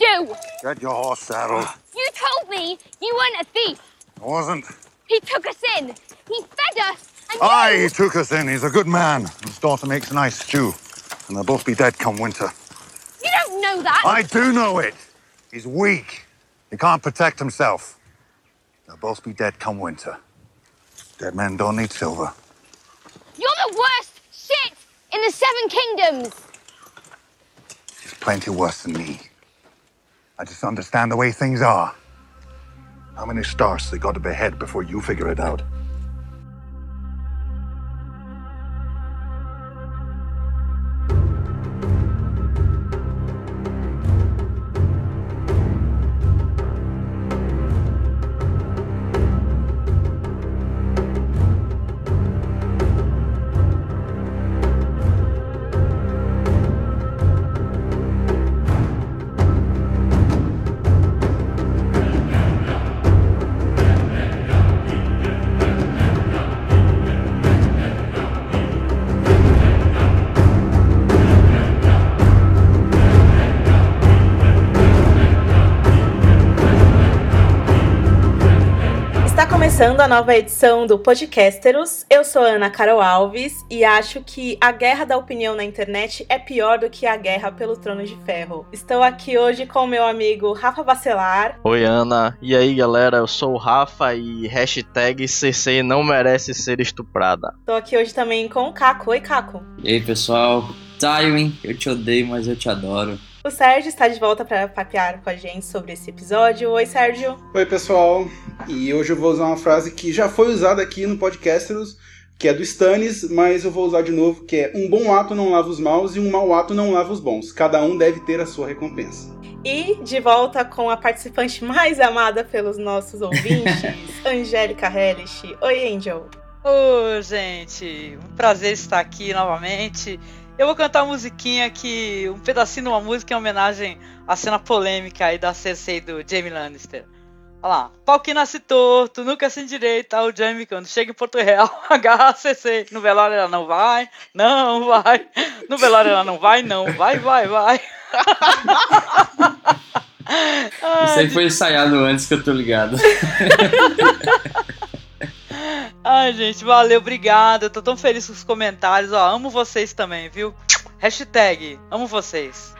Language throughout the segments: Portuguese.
you do? Get your horse saddled. You told me you weren't a thief. I wasn't. He took us in. He fed us. And Aye, he took us in. He's a good man. His daughter makes a nice stew. And they'll both be dead come winter. You don't know that. I do know it. He's weak. He can't protect himself. They'll both be dead come winter. Dead men don't need silver. You're the worst shit in the Seven Kingdoms. He's plenty worse than me. I just understand the way things are. How many stars they got to behead before you figure it out? Começando a nova edição do Podcasteros. Eu sou Ana Carol Alves e acho que a guerra da opinião na internet é pior do que a guerra pelo trono de ferro. Estou aqui hoje com meu amigo Rafa Bacelar. Oi, Ana. E aí, galera? Eu sou o Rafa e hashtag CC não merece ser estuprada. Estou aqui hoje também com o Caco. Oi, Caco. E aí, pessoal? Tywin, eu te odeio, mas eu te adoro. O Sérgio está de volta para papear com a gente sobre esse episódio. Oi, Sérgio. Oi, pessoal. E hoje eu vou usar uma frase que já foi usada aqui no Podcasteros, que é do Stannis, mas eu vou usar de novo, que é um bom ato não lava os maus e um mau ato não lava os bons. Cada um deve ter a sua recompensa. E de volta com a participante mais amada pelos nossos ouvintes, Angélica Hellish. Oi, Angel. Ô, gente, um prazer estar aqui novamente. Eu vou cantar uma musiquinha que. um pedacinho de uma música em homenagem à cena polêmica aí da Cersei do Jamie Lannister. Olha lá. Pau que nasce torto, nunca se endireita. O Jamie, quando chega em Porto Real, agarra a Cersei. No velório ela não vai, não vai. No velório ela não vai, não vai, vai, vai. Isso aí foi ensaiado antes que eu tô ligado. Ai, gente, valeu, obrigado. Eu tô tão feliz com os comentários. Ó, amo vocês também, viu? Hashtag, amo vocês.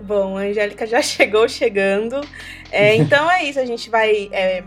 Bom, a Angélica já chegou chegando. É, então é isso, a gente vai é,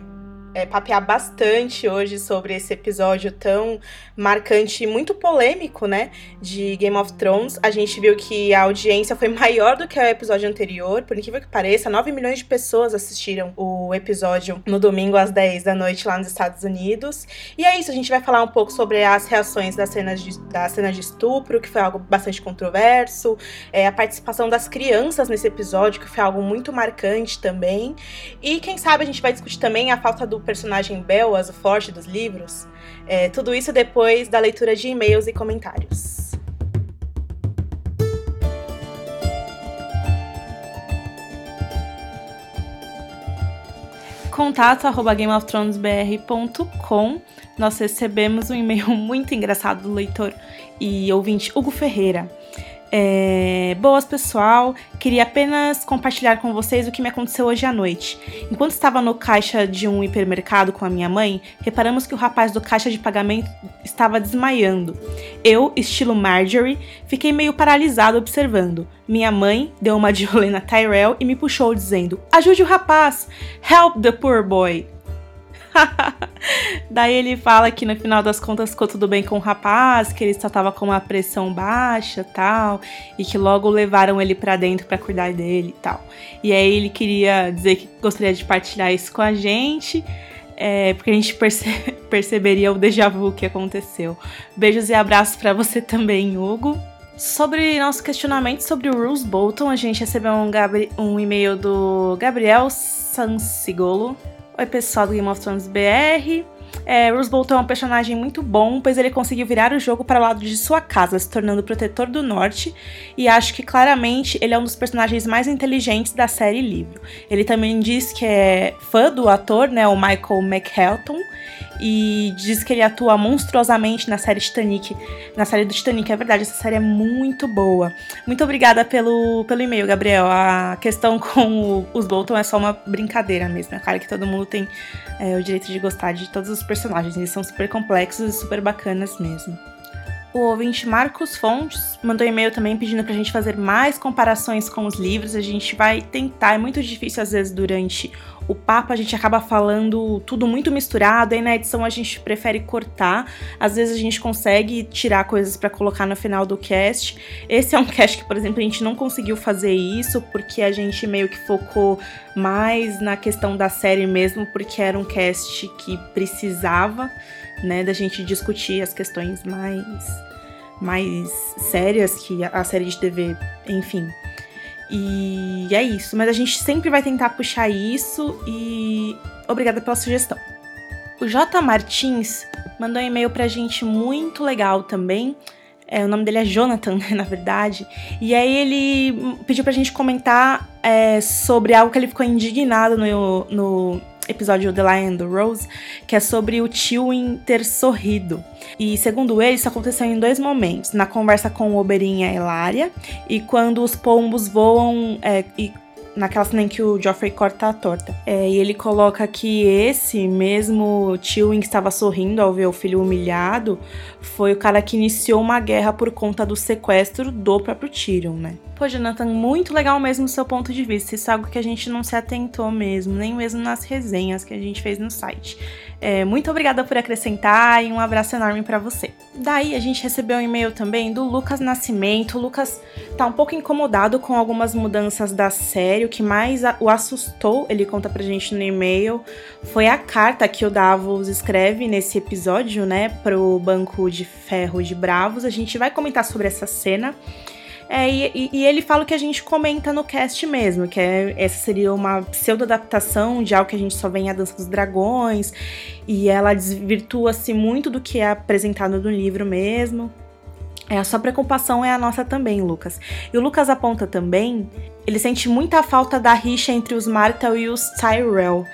é, papear bastante hoje sobre esse episódio tão marcante e muito polêmico, né? De Game of Thrones. A gente viu que a audiência foi maior do que o episódio anterior, por incrível que pareça, 9 milhões de pessoas assistiram o episódio no domingo às 10 da noite lá nos Estados Unidos. E é isso, a gente vai falar um pouco sobre as reações das cenas de, da cena de estupro, que foi algo bastante controverso, é, a participação das crianças nesse episódio, que foi algo muito marcante também. E quem sabe a gente vai discutir também a falta do personagem Bellas, o forte dos livros. É, tudo isso depois da leitura de e-mails e comentários. Contato arroba gameofthronesbr.com Nós recebemos um e-mail muito engraçado do leitor e ouvinte Hugo Ferreira. É... Boas, pessoal. Queria apenas compartilhar com vocês o que me aconteceu hoje à noite. Enquanto estava no caixa de um hipermercado com a minha mãe, reparamos que o rapaz do caixa de pagamento estava desmaiando. Eu, estilo Marjorie, fiquei meio paralisado observando. Minha mãe deu uma de Olena Tyrell e me puxou dizendo: Ajude o rapaz! Help the poor boy! Daí ele fala que no final das contas ficou tudo bem com o rapaz, que ele só tava com uma pressão baixa tal, e que logo levaram ele para dentro para cuidar dele e tal. E aí ele queria dizer que gostaria de partilhar isso com a gente. É, porque a gente perce perceberia o déjà vu que aconteceu. Beijos e abraços para você também, Hugo. Sobre nosso questionamento sobre o Bruce Bolton, a gente recebeu um, um e-mail do Gabriel Sansigolo. Oi, pessoal do Game of Thrones BR. É, Bruce Bolton é um personagem muito bom, pois ele conseguiu virar o jogo para o lado de sua casa, se tornando protetor do norte, e acho que claramente ele é um dos personagens mais inteligentes da série livro. Ele também diz que é fã do ator, né, o Michael McHelton, e diz que ele atua monstruosamente na série Titanic. Na série do Titanic, é verdade, essa série é muito boa. Muito obrigada pelo, pelo e-mail, Gabriel. A questão com o, os Bolton é só uma brincadeira mesmo. É claro que todo mundo tem é, o direito de gostar de todos os personagens. Eles são super complexos e super bacanas mesmo. O ouvinte Marcos Fontes mandou e-mail também pedindo pra gente fazer mais comparações com os livros. A gente vai tentar, é muito difícil às vezes durante o papo, a gente acaba falando tudo muito misturado, aí na edição a gente prefere cortar. Às vezes a gente consegue tirar coisas para colocar no final do cast. Esse é um cast que, por exemplo, a gente não conseguiu fazer isso porque a gente meio que focou mais na questão da série mesmo, porque era um cast que precisava né, da gente discutir as questões mais mais sérias que a série de TV, enfim. E é isso, mas a gente sempre vai tentar puxar isso e obrigada pela sugestão. O J Martins mandou um e-mail pra gente muito legal também. É, o nome dele é Jonathan, né, na verdade. E aí ele pediu pra gente comentar é, sobre algo que ele ficou indignado no, no episódio The Lion and the Rose, que é sobre o Tywin ter sorrido. E segundo ele, isso aconteceu em dois momentos: na conversa com Oberyn e a Elaria, e quando os pombos voam é, e naquela cena em que o Joffrey corta a torta. É, e ele coloca que esse mesmo Tywin que estava sorrindo ao ver o filho humilhado foi o cara que iniciou uma guerra por conta do sequestro do próprio Tyrion, né? Pô, Jonathan, muito legal mesmo o seu ponto de vista. Isso é algo que a gente não se atentou mesmo, nem mesmo nas resenhas que a gente fez no site. É, muito obrigada por acrescentar e um abraço enorme para você. Daí a gente recebeu um e-mail também do Lucas Nascimento. O Lucas tá um pouco incomodado com algumas mudanças da série. O que mais o assustou, ele conta pra gente no e-mail, foi a carta que o Davos escreve nesse episódio, né, pro Banco de Ferro de Bravos. A gente vai comentar sobre essa cena. É, e, e, ele fala o que a gente comenta no cast mesmo, que é, essa seria uma pseudo-adaptação de algo que a gente só vê em A Dança dos Dragões, e ela desvirtua-se muito do que é apresentado no livro mesmo. É, a sua preocupação é a nossa também, Lucas. E o Lucas aponta também, ele sente muita falta da rixa entre os Martel e os Tyrell.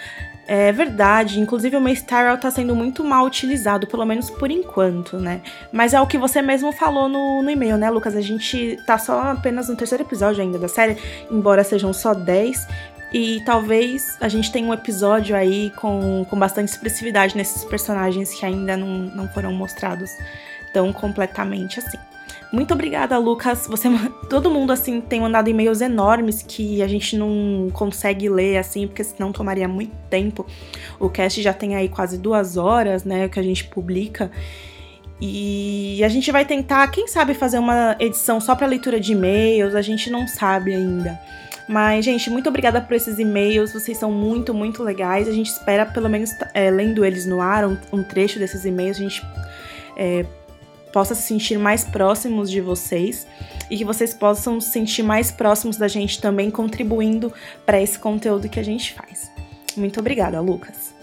É verdade, inclusive o Mace Tyrell tá sendo muito mal utilizado, pelo menos por enquanto, né? Mas é o que você mesmo falou no, no e-mail, né, Lucas? A gente tá só apenas no terceiro episódio ainda da série, embora sejam só 10. E talvez a gente tenha um episódio aí com, com bastante expressividade nesses personagens que ainda não, não foram mostrados tão completamente assim. Muito obrigada, Lucas. Você, todo mundo assim tem mandado e-mails enormes que a gente não consegue ler assim, porque senão tomaria muito tempo. O cast já tem aí quase duas horas, né, que a gente publica. E a gente vai tentar, quem sabe, fazer uma edição só para leitura de e-mails. A gente não sabe ainda. Mas, gente, muito obrigada por esses e-mails. Vocês são muito, muito legais. A gente espera, pelo menos, é, lendo eles no ar, um, um trecho desses e-mails, a gente é, possa se sentir mais próximos de vocês e que vocês possam se sentir mais próximos da gente também contribuindo para esse conteúdo que a gente faz. Muito obrigada, Lucas.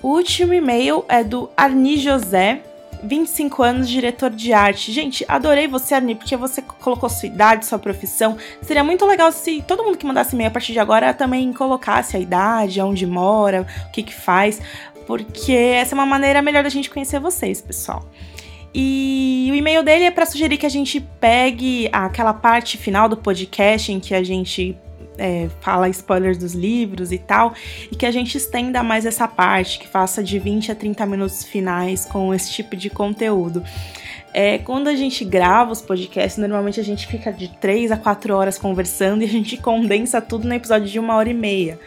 O último e-mail é do Arni José, 25 anos, diretor de arte. Gente, adorei você, Arni, porque você colocou sua idade, sua profissão. Seria muito legal se todo mundo que mandasse e-mail a partir de agora também colocasse a idade, onde mora, o que que faz, porque essa é uma maneira melhor da gente conhecer vocês, pessoal. E o e-mail dele é para sugerir que a gente pegue aquela parte final do podcast em que a gente é, fala spoilers dos livros e tal, e que a gente estenda mais essa parte, que faça de 20 a 30 minutos finais com esse tipo de conteúdo. É, quando a gente grava os podcasts, normalmente a gente fica de 3 a 4 horas conversando e a gente condensa tudo no episódio de uma hora e meia.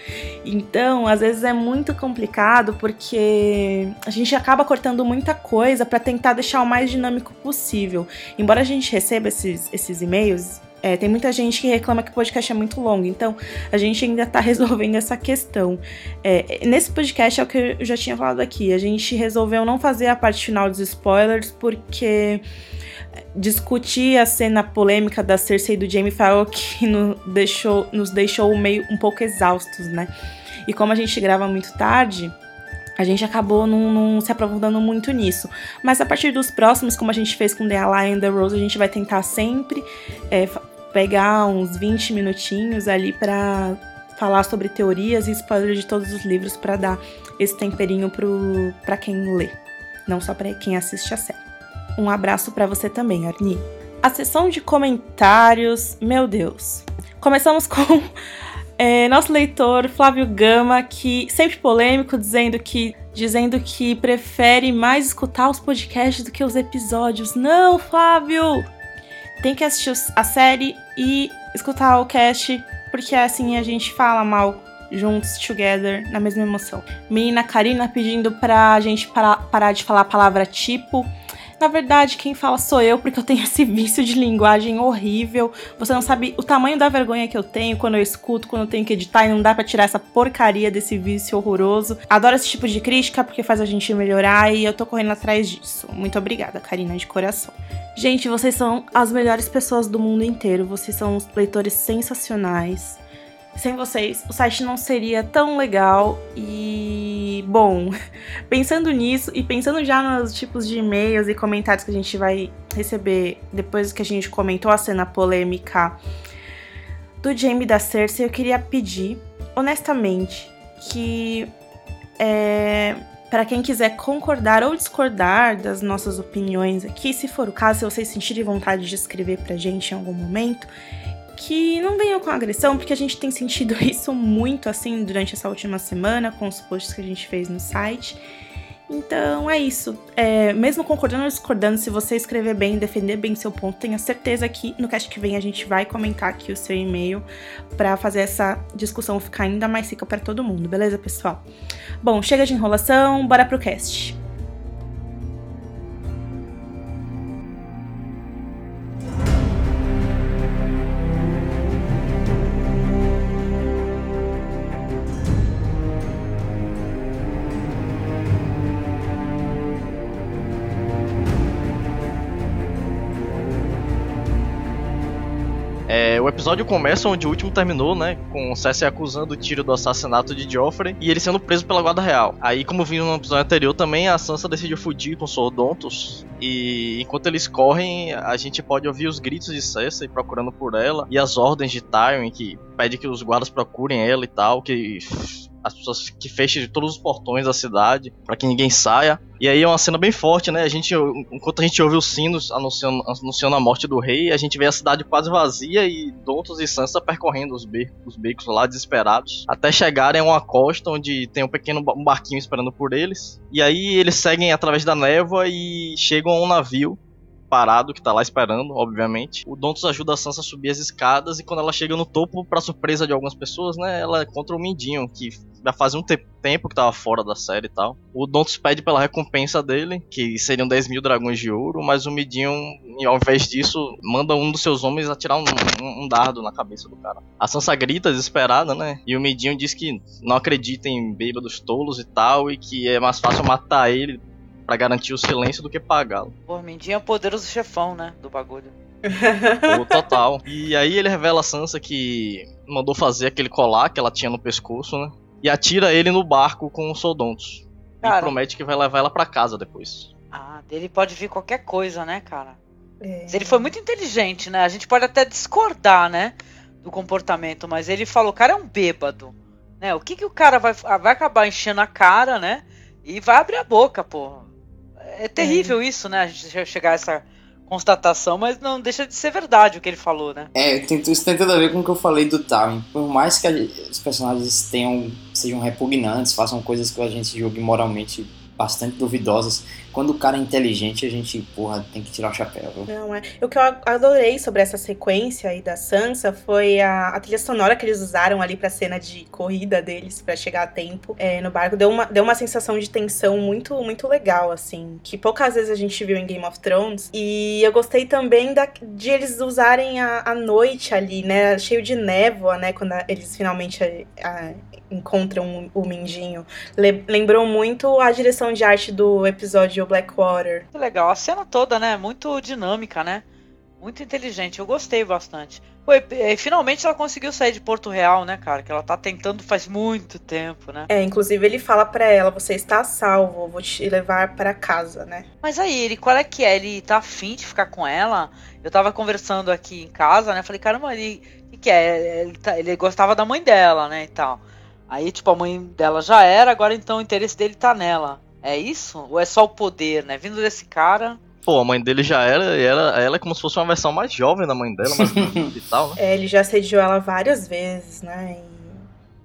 Então, às vezes é muito complicado porque a gente acaba cortando muita coisa para tentar deixar o mais dinâmico possível. Embora a gente receba esses, esses e-mails, é, tem muita gente que reclama que o podcast é muito longo, então a gente ainda tá resolvendo essa questão. É, nesse podcast é o que eu já tinha falado aqui, a gente resolveu não fazer a parte final dos spoilers porque discutir a cena polêmica da Cersei e do Jamie algo que no deixou, nos deixou meio um pouco exaustos, né? E como a gente grava muito tarde, a gente acabou não, não, se aprofundando muito nisso. Mas a partir dos próximos, como a gente fez com The Ally and the Rose, a gente vai tentar sempre é, pegar uns 20 minutinhos ali para falar sobre teorias e spoilers de todos os livros para dar esse temperinho para quem lê. não só para quem assiste a série. Um abraço para você também, Arni. A sessão de comentários, meu Deus. Começamos com é, nosso leitor Flávio Gama, que sempre polêmico, dizendo que dizendo que prefere mais escutar os podcasts do que os episódios. Não, Flávio! Tem que assistir a série e escutar o cast, porque assim a gente fala mal juntos, together, na mesma emoção. Menina Karina pedindo pra gente parar, parar de falar a palavra tipo. Na verdade, quem fala sou eu, porque eu tenho esse vício de linguagem horrível. Você não sabe o tamanho da vergonha que eu tenho quando eu escuto, quando eu tenho que editar e não dá para tirar essa porcaria desse vício horroroso. Adoro esse tipo de crítica porque faz a gente melhorar e eu tô correndo atrás disso. Muito obrigada, Karina, de coração. Gente, vocês são as melhores pessoas do mundo inteiro. Vocês são leitores sensacionais. Sem vocês, o site não seria tão legal. E, bom, pensando nisso e pensando já nos tipos de e-mails e comentários que a gente vai receber depois que a gente comentou a cena polêmica do Jamie da Cersei, eu queria pedir, honestamente, que é, para quem quiser concordar ou discordar das nossas opiniões aqui, se for o caso, se vocês sentirem vontade de escrever pra gente em algum momento, que não venham com agressão, porque a gente tem sentido isso muito assim durante essa última semana com os posts que a gente fez no site. Então é isso. É, mesmo concordando ou discordando, se você escrever bem, defender bem seu ponto, tenha certeza que no cast que vem a gente vai comentar aqui o seu e-mail para fazer essa discussão ficar ainda mais rica para todo mundo, beleza, pessoal? Bom, chega de enrolação, bora pro cast. O episódio começa onde o último terminou, né? Com Cersei acusando o tiro do assassinato de Joffrey e ele sendo preso pela guarda real. Aí, como viu no episódio anterior também, a Sansa decidiu fugir com os Sordontos. E enquanto eles correm, a gente pode ouvir os gritos de Cersei procurando por ela e as ordens de Tywin que pede que os guardas procurem ela e tal, que as pessoas que fechem todos os portões da cidade para que ninguém saia. E aí é uma cena bem forte, né? A gente, enquanto a gente ouve os sinos anunciando, anunciando a morte do rei, a gente vê a cidade quase vazia e Dontos e Sansa percorrendo os becos, os becos lá desesperados, até chegarem a uma costa onde tem um pequeno barquinho esperando por eles. E aí eles seguem através da névoa e chegam a um navio parado, que tá lá esperando, obviamente. O Dontos ajuda a Sansa a subir as escadas e quando ela chega no topo, para surpresa de algumas pessoas, né, ela encontra o Mindinho, que já fazia um tempo que tava fora da série e tal. O Dontos pede pela recompensa dele, que seriam 10 mil dragões de ouro, mas o Mindinho, ao invés disso, manda um dos seus homens atirar um, um, um dardo na cabeça do cara. A Sansa grita desesperada, né, e o Mindinho diz que não acredita em bêbados tolos e tal, e que é mais fácil matar ele para garantir o silêncio do que pagá-lo. Pô, Mindinho é o poderoso chefão, né? Do bagulho. Pô, total. E aí ele revela a Sansa que mandou fazer aquele colar que ela tinha no pescoço, né? E atira ele no barco com os soldontos. Cara, e promete que vai levar ela para casa depois. Ah, dele pode vir qualquer coisa, né, cara? É. Ele foi muito inteligente, né? A gente pode até discordar, né? Do comportamento, mas ele falou, o cara é um bêbado. Né? O que, que o cara vai, vai acabar enchendo a cara, né? E vai abrir a boca, porra. É terrível é. isso, né? A gente chegar a essa constatação, mas não deixa de ser verdade o que ele falou, né? É, isso tem tudo a ver com o que eu falei do Tywin. Por mais que os personagens tenham sejam repugnantes, façam coisas que a gente julgue moralmente bastante duvidosas. Quando o cara é inteligente, a gente, porra, tem que tirar o chapéu. Viu? Não, é. O que eu adorei sobre essa sequência aí da Sansa foi a, a trilha sonora que eles usaram ali pra cena de corrida deles, para chegar a tempo é, no barco. Deu uma, deu uma sensação de tensão muito, muito legal, assim, que poucas vezes a gente viu em Game of Thrones. E eu gostei também da, de eles usarem a, a noite ali, né, cheio de névoa, né, quando a, eles finalmente a, encontram o Mindinho. Le lembrou muito a direção de arte do episódio Blackwater. Muito legal, a cena toda, né? Muito dinâmica, né? Muito inteligente, eu gostei bastante. Pô, e, finalmente ela conseguiu sair de Porto Real, né, cara? Que ela tá tentando faz muito tempo, né? É, inclusive ele fala para ela: você está salvo, vou te levar para casa, né? Mas aí, ele, qual é que é? Ele tá afim de ficar com ela? Eu tava conversando aqui em casa, né? Falei, caramba, ele. O que, que é? Ele, tá, ele gostava da mãe dela, né? E tal. Aí, tipo, a mãe dela já era, agora então o interesse dele tá nela. É isso? Ou é só o poder, né? Vindo desse cara. Pô, a mãe dele já era, e ela, ela é como se fosse uma versão mais jovem da mãe dela, mais bonita e tal, né? É, ele já assediou ela várias vezes, né?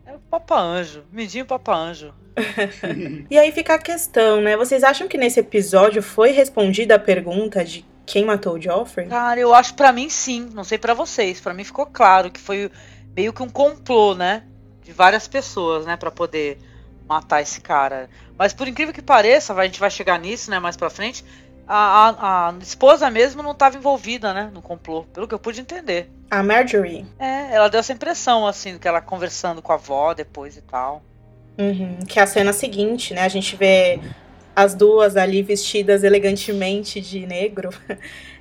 E... É o Papa Anjo. Midinho Papa Anjo. E aí fica a questão, né? Vocês acham que nesse episódio foi respondida a pergunta de quem matou o Joffrey? Cara, eu acho pra mim sim. Não sei pra vocês. Pra mim ficou claro que foi meio que um complô, né? De várias pessoas, né? Pra poder matar esse cara. Mas por incrível que pareça, a gente vai chegar nisso, né? Mais pra frente. A, a, a esposa mesmo não estava envolvida, né? No complô, pelo que eu pude entender. A Marjorie. É, ela deu essa impressão, assim, que ela conversando com a avó depois e tal. Uhum, que é a cena seguinte, né? A gente vê as duas ali vestidas elegantemente de negro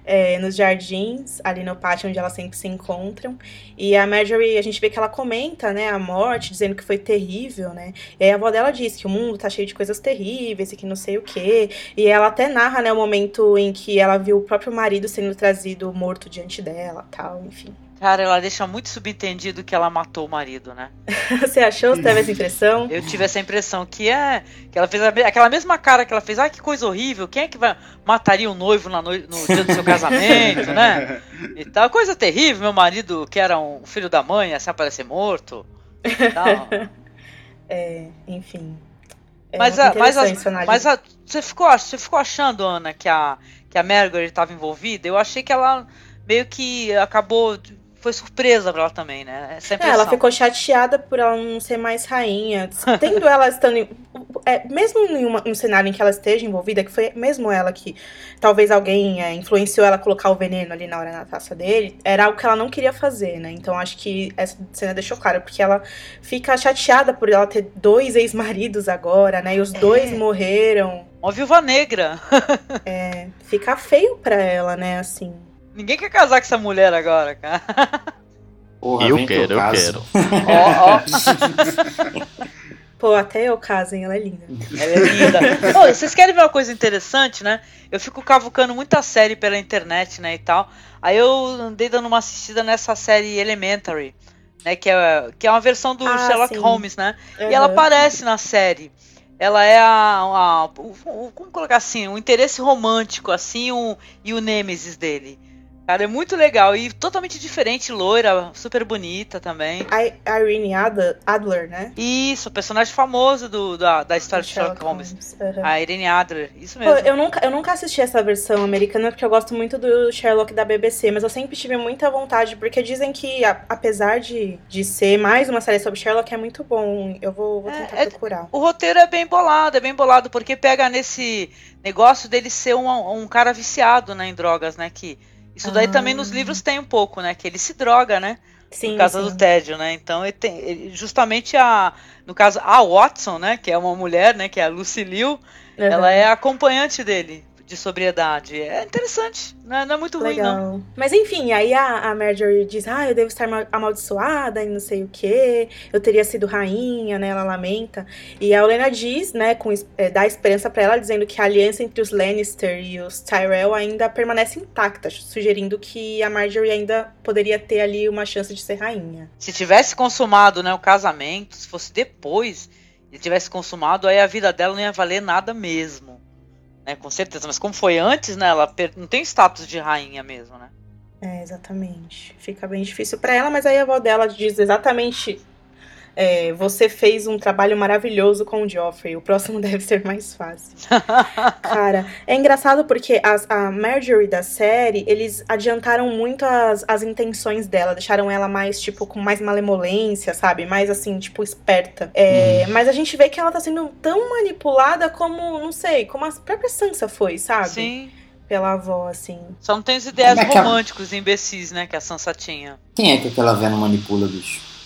é, nos jardins, ali no pátio onde elas sempre se encontram. E a Marjorie, a gente vê que ela comenta, né, a morte, dizendo que foi terrível, né? E aí a avó dela diz que o mundo tá cheio de coisas terríveis e que não sei o quê. E ela até narra, né, o momento em que ela viu o próprio marido sendo trazido morto diante dela, tal, enfim. Cara, ela deixa muito subentendido que ela matou o marido, né? Você achou? Você teve essa impressão? Eu tive essa impressão que é. Que ela fez aquela mesma cara que ela fez. Ah, que coisa horrível. Quem é que vai, mataria o noivo no, no dia do seu casamento, né? E tal. Coisa terrível. Meu marido, que era um filho da mãe, assim aparecer morto. Tal. é, enfim. É mas a, mas, a, mas a, você, ficou, você ficou achando, Ana, que a, que a Margaret estava envolvida? Eu achei que ela meio que acabou foi surpresa pra ela também, né? Essa é, ela ficou chateada por ela não ser mais rainha. Tendo ela estando. Em, é, mesmo em uma, um cenário em que ela esteja envolvida, que foi mesmo ela que talvez alguém é, influenciou ela a colocar o veneno ali na hora na taça dele, era algo que ela não queria fazer, né? Então acho que essa cena deixou claro, porque ela fica chateada por ela ter dois ex-maridos agora, né? E os é. dois morreram. Uma viúva negra. é, fica feio pra ela, né? Assim. Ninguém quer casar com essa mulher agora, cara. Porra, eu quero, eu, eu quero. Ó, ó. Pô, até eu caso, hein? Ela é linda. Ela é linda. Ô, vocês querem ver uma coisa interessante, né? Eu fico cavucando muita série pela internet, né, e tal. Aí eu andei dando uma assistida nessa série Elementary, né, que é, que é uma versão do ah, Sherlock sim. Holmes, né? Uhum. E ela aparece na série. Ela é a, a, o, o, como colocar assim, o interesse romântico, assim, o, e o nêmesis dele. Cara, é muito legal e totalmente diferente, loira, super bonita também. A Irene Adler, né? Isso, personagem famoso do, da, da história de Sherlock Holmes. Holmes. Uhum. A Irene Adler, isso mesmo. Pô, eu, nunca, eu nunca assisti essa versão americana porque eu gosto muito do Sherlock da BBC, mas eu sempre tive muita vontade, porque dizem que, a, apesar de, de ser mais uma série sobre Sherlock, é muito bom. Eu vou, vou tentar é, procurar. É, o roteiro é bem bolado, é bem bolado, porque pega nesse negócio dele ser um, um cara viciado né, em drogas, né? Que isso daí ah. também nos livros tem um pouco, né? Que ele se droga, né? Sim, por causa sim. do tédio, né? Então ele tem ele, justamente a no caso a Watson, né, que é uma mulher, né, que é a Lucy Liu, uhum. ela é acompanhante dele de sobriedade. É interessante, não é, não é muito Legal. ruim, não. Mas enfim, aí a, a Marjorie diz: Ah, eu devo estar amaldiçoada e não sei o que, eu teria sido rainha, né? Ela lamenta. E a Olena diz, né, com, é, dá esperança para ela, dizendo que a aliança entre os Lannister e os Tyrell ainda permanece intacta, sugerindo que a Marjorie ainda poderia ter ali uma chance de ser rainha. Se tivesse consumado, né, o casamento, se fosse depois e tivesse consumado, aí a vida dela não ia valer nada mesmo né? Com certeza. Mas como foi antes, né? Ela não tem status de rainha mesmo, né? É, exatamente. Fica bem difícil para ela, mas aí a avó dela diz exatamente é, você fez um trabalho maravilhoso com o Joffrey, o próximo deve ser mais fácil. Cara, é engraçado porque as, a Marjorie da série, eles adiantaram muito as, as intenções dela, deixaram ela mais, tipo, com mais malemolência, sabe? Mais assim, tipo, esperta. É, hum. Mas a gente vê que ela tá sendo tão manipulada como, não sei, como a própria Sansa foi, sabe? Sim pela avó, assim. Só não tem os ideais é românticos imbecis, né, que a Sansa tinha. Quem é que aquela velha manipula, bicho?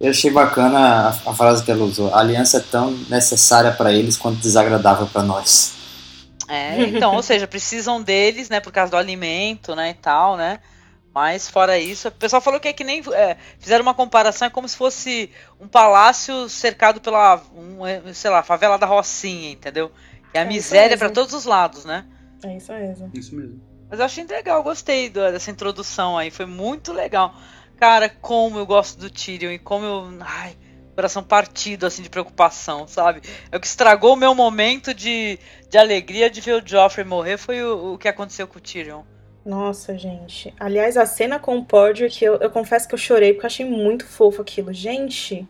Eu achei bacana a, a, frase que ela usou. A aliança é tão necessária para eles quanto desagradável para nós. É, então, ou seja, precisam deles, né, por causa do alimento, né, e tal, né? Mas fora isso, o pessoal falou que é que nem é, fizeram uma comparação, é como se fosse um palácio cercado pela, um, é, sei lá, favela da Rocinha, entendeu? É a é miséria para todos os lados, né? É isso mesmo. Isso mesmo. Mas eu achei legal, gostei dessa introdução aí, foi muito legal. Cara, como eu gosto do Tyrion e como eu. Ai, coração partido, assim, de preocupação, sabe? É o que estragou o meu momento de, de alegria de ver o Joffrey morrer foi o, o que aconteceu com o Tyrion. Nossa, gente. Aliás, a cena com o Pódio, que eu, eu confesso que eu chorei, porque eu achei muito fofo aquilo. Gente,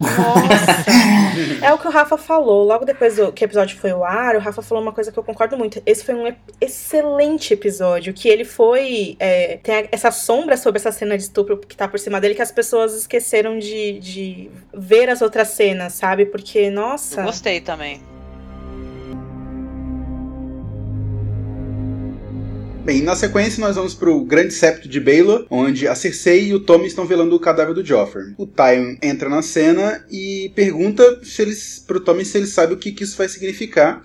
nossa! é o que o Rafa falou. Logo depois do, que o episódio foi ao ar, o Rafa falou uma coisa que eu concordo muito. Esse foi um excelente episódio. Que ele foi. É, tem essa sombra sobre essa cena de estupro que tá por cima dele, que as pessoas esqueceram de, de ver as outras cenas, sabe? Porque, nossa. Eu gostei também. Bem, na sequência nós vamos pro Grande Septo de Baelor, onde a Cersei e o Tommy estão velando o cadáver do Joffrey. O Tywin entra na cena e pergunta se eles, pro Tommy se ele sabe o que, que isso vai significar.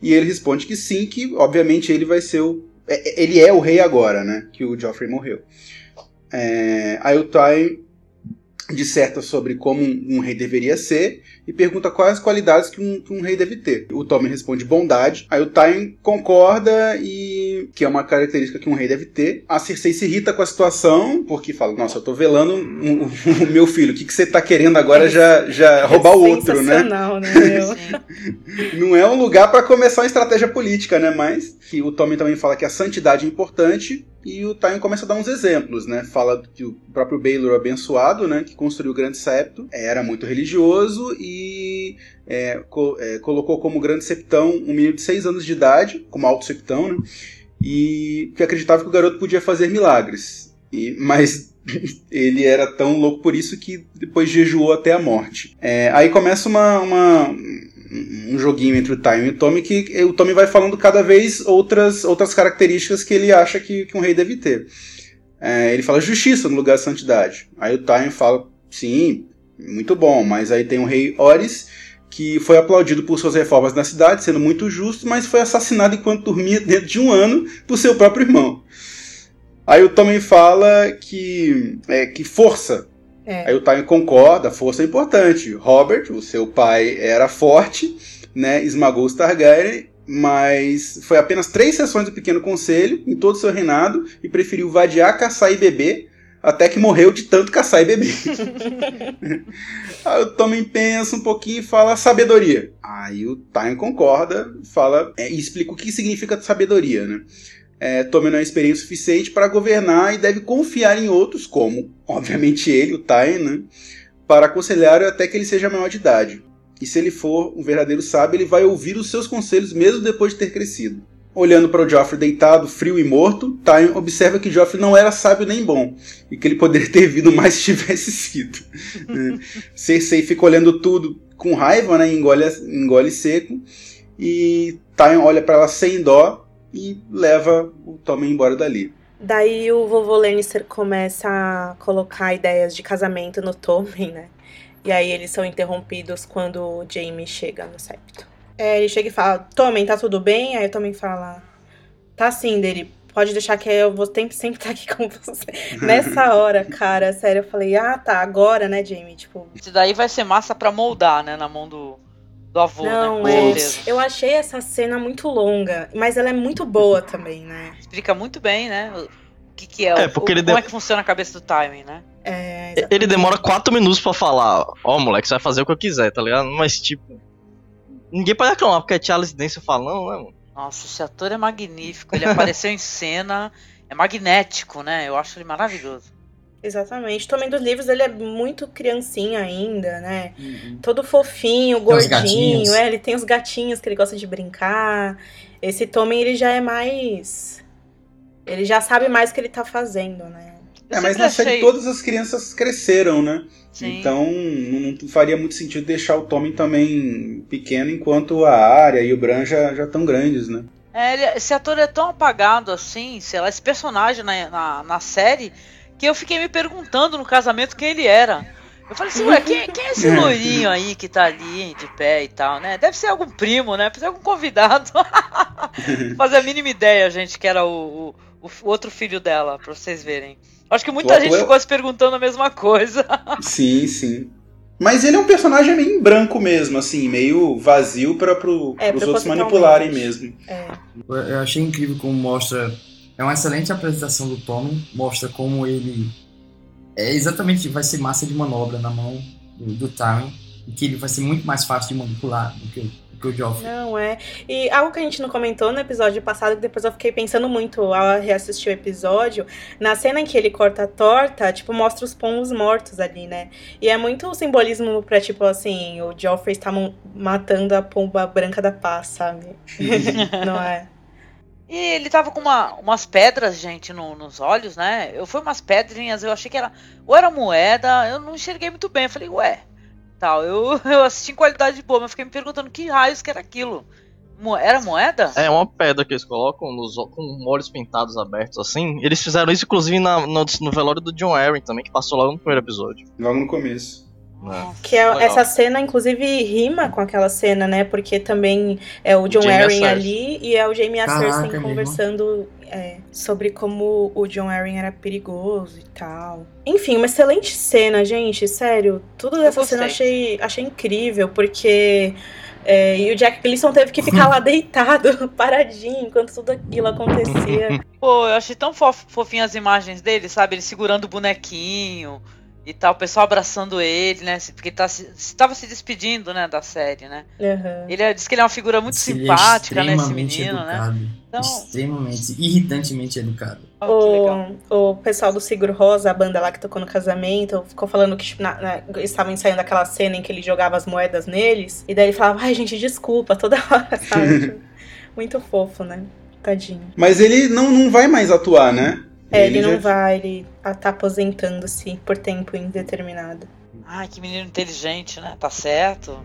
E ele responde que sim, que obviamente ele vai ser o. É, é, ele é o rei agora, né? Que o Joffrey morreu. É, aí o Tywin disserta sobre como um, um, rei deveria ser e pergunta quais as qualidades que um, que um rei deve ter. O Tommy responde bondade, aí o Tywin concorda e que é uma característica que um rei deve ter. A Cersei se irrita com a situação porque fala, nossa, eu tô velando o, o meu filho, o que, que você tá querendo agora já, já roubar o outro, né? né Não é um lugar para começar uma estratégia política, né? Mas que o Tommy também fala que a santidade é importante e o Tywin começa a dar uns exemplos, né? Fala que o próprio Baelor abençoado, né, que construiu o Grande Septo, era muito religioso e é, co é, colocou como Grande Septão um menino de 6 anos de idade, como Alto Septão, né? E que acreditava que o garoto podia fazer milagres. E, mas ele era tão louco por isso que depois jejuou até a morte. É, aí começa uma, uma um joguinho entre o Time e o Tommy que o Tommy vai falando cada vez outras, outras características que ele acha que, que um rei deve ter. É, ele fala justiça no lugar de santidade. Aí o Time fala, sim, muito bom, mas aí tem o rei Oris que foi aplaudido por suas reformas na cidade, sendo muito justo, mas foi assassinado enquanto dormia dentro de um ano por seu próprio irmão. Aí o Tommy fala que, é, que força é. Aí o Time concorda, força é importante. Robert, o seu pai, era forte, né? Esmagou os Targaryen, mas foi apenas três sessões do Pequeno Conselho em todo o seu reinado e preferiu vadiar, caçar e beber até que morreu de tanto caçar e beber. Aí o Tommen pensa um pouquinho e fala sabedoria. Aí o Time concorda, fala é, e explica o que significa sabedoria, né? É, não é experiência suficiente para governar e deve confiar em outros, como, obviamente, ele, o Tain, né, para aconselhar até que ele seja maior de idade. E se ele for um verdadeiro sábio, ele vai ouvir os seus conselhos mesmo depois de ter crescido. Olhando para o Joffrey deitado, frio e morto, Tain observa que Joffrey não era sábio nem bom, e que ele poderia ter vindo mais se tivesse sido. Cersei fica olhando tudo com raiva, né, engole, engole seco, e Tain olha para ela sem dó e leva o Tommen embora dali. Daí o vovô Lannister começa a colocar ideias de casamento no Tommen, né? E aí eles são interrompidos quando o Jaime chega no septo. É, ele chega e fala, Tommen, tá tudo bem? Aí o Tommen fala, tá sim, dele. Pode deixar que eu vou sempre, sempre estar aqui com você. Nessa hora, cara, sério, eu falei, ah, tá, agora, né, Jamie? Tipo. Isso daí vai ser massa pra moldar, né, na mão do, do avô, né, Não, né? É. Eu achei essa cena muito longa, mas ela é muito boa também, né? Explica muito bem, né? O que, que é, é porque o, ele como de... é que funciona a cabeça do timing, né? É, ele demora quatro minutos para falar, ó, oh, moleque, você vai fazer o que eu quiser, tá ligado? Mas, tipo, ninguém pode reclamar porque é Charles Dance falando, né, mano? Nossa, esse ator é magnífico, ele apareceu em cena, é magnético, né? Eu acho ele maravilhoso. Exatamente. Também dos livros ele é muito criancinha ainda, né? Uhum. Todo fofinho, gordinho. É, ele tem os gatinhos que ele gosta de brincar. Esse Tommen, ele já é mais. Ele já sabe mais o que ele tá fazendo, né? é, mas na série todas as crianças cresceram, né? Sim. Então não faria muito sentido deixar o Tommen também pequeno enquanto a área e o Bran já estão grandes, né? É, ele, esse ator é tão apagado assim, sei lá, esse personagem na, na, na série que eu fiquei me perguntando no casamento quem ele era. Eu falei assim, ué, quem, quem é esse loirinho aí que tá ali de pé e tal, né? Deve ser algum primo, né? Deve ser algum convidado. Fazer a mínima ideia, gente, que era o, o, o outro filho dela, pra vocês verem. Acho que muita gente ficou se perguntando a mesma coisa. sim, sim. Mas ele é um personagem meio em branco mesmo, assim, meio vazio para pro, é, os outros manipularem mesmo. É. Eu achei incrível como mostra é uma excelente apresentação do Tommy, mostra como ele é exatamente vai ser massa de manobra na mão do, do Tywin, e que ele vai ser muito mais fácil de manipular do que, do que o Joffrey. Não, é. E algo que a gente não comentou no episódio passado, que depois eu fiquei pensando muito ao reassistir o episódio, na cena em que ele corta a torta, tipo, mostra os pombos mortos ali, né? E é muito simbolismo pra, tipo, assim, o Joffrey está matando a pomba branca da paz, sabe? não é? E ele tava com uma- umas pedras, gente, no- nos olhos, né? Eu fui umas pedrinhas, eu achei que era. Ou era moeda, eu não enxerguei muito bem. Eu falei, ué, tal. Eu, eu assisti em qualidade boa, mas fiquei me perguntando que raios que era aquilo. Mo- Era moeda? É uma pedra que eles colocam nos, com olhos pintados abertos assim. Eles fizeram isso, inclusive, na- no, no velório do John Arryn também, que passou logo no primeiro episódio. Logo no começo. Né? Que é, Legal. essa cena, inclusive, rima com aquela cena, né? Porque também é o John e Arryn ali e é o Jamie a Cersei mesmo. conversando é, sobre como o John Arryn era perigoso e tal. Enfim, uma excelente cena, gente, sério. Tudo dessa cena eu achei, achei incrível, porque... é, e o Jack Gleason teve que ficar lá deitado, paradinho, enquanto tudo aquilo acontecia. Pô, eu achei tão fof, fofinho as imagens dele, sabe? Ele segurando o bonequinho e tal, o pessoal abraçando ele, né? Porque tá, se, estava se despedindo, né, da série, né? Uhum. Ele é- diz que ele é uma figura muito é simpática, né, esse extremamente menino, né? educado, Então, Extremamente, irritantemente educado. ó, que legal. O, o pessoal do Sigro Rosa, a banda lá que tocou no casamento, ficou falando que tipo, na- na- estavam ensaiando aquela cena em que ele jogava as moedas neles. E daí ele falava, ai gente, desculpa, toda hora, sabe? Muito fofo, né? Tadinho. Mas ele não, não vai mais atuar, né? É, ele, não já- vai, ele tá aposentando-se por tempo indeterminado. Ai, que menino inteligente, né? Tá certo.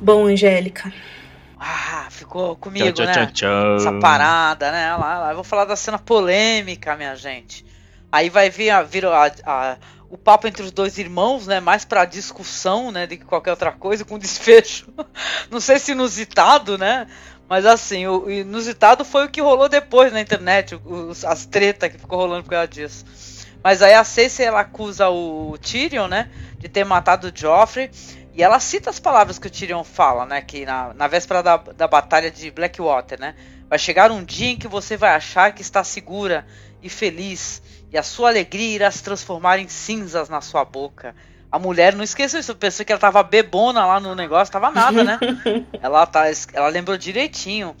Bom, Angélica. Ah, ficou comigo, Tchau, né? tchau, tchau, tchau. Essa parada, né? Lá, lá, eu vou falar da cena polêmica, minha gente. Aí vai vir, a, vir a- a- o papo entre os dois irmãos, né? Mais pra discussão, né? Do que qualquer outra coisa, com desfecho. Não sei se inusitado, né? Mas assim, o inusitado foi o que rolou depois na internet, os- as tretas que ficou rolando por causa disso. Mas aí a Cersei, ela acusa o Tyrion, né? De ter matado o Joffrey. E ela cita as palavras que o Tyrion fala, né? Que na, na véspera da, da batalha de Blackwater, né? Vai chegar um dia em que você vai achar que está segura e feliz, e a sua alegria irá se transformar em cinzas na sua boca. A mulher não esqueceu isso, pensou que ela tava bebona lá no negócio, tava nada, né? ela, tá, ela lembrou direitinho.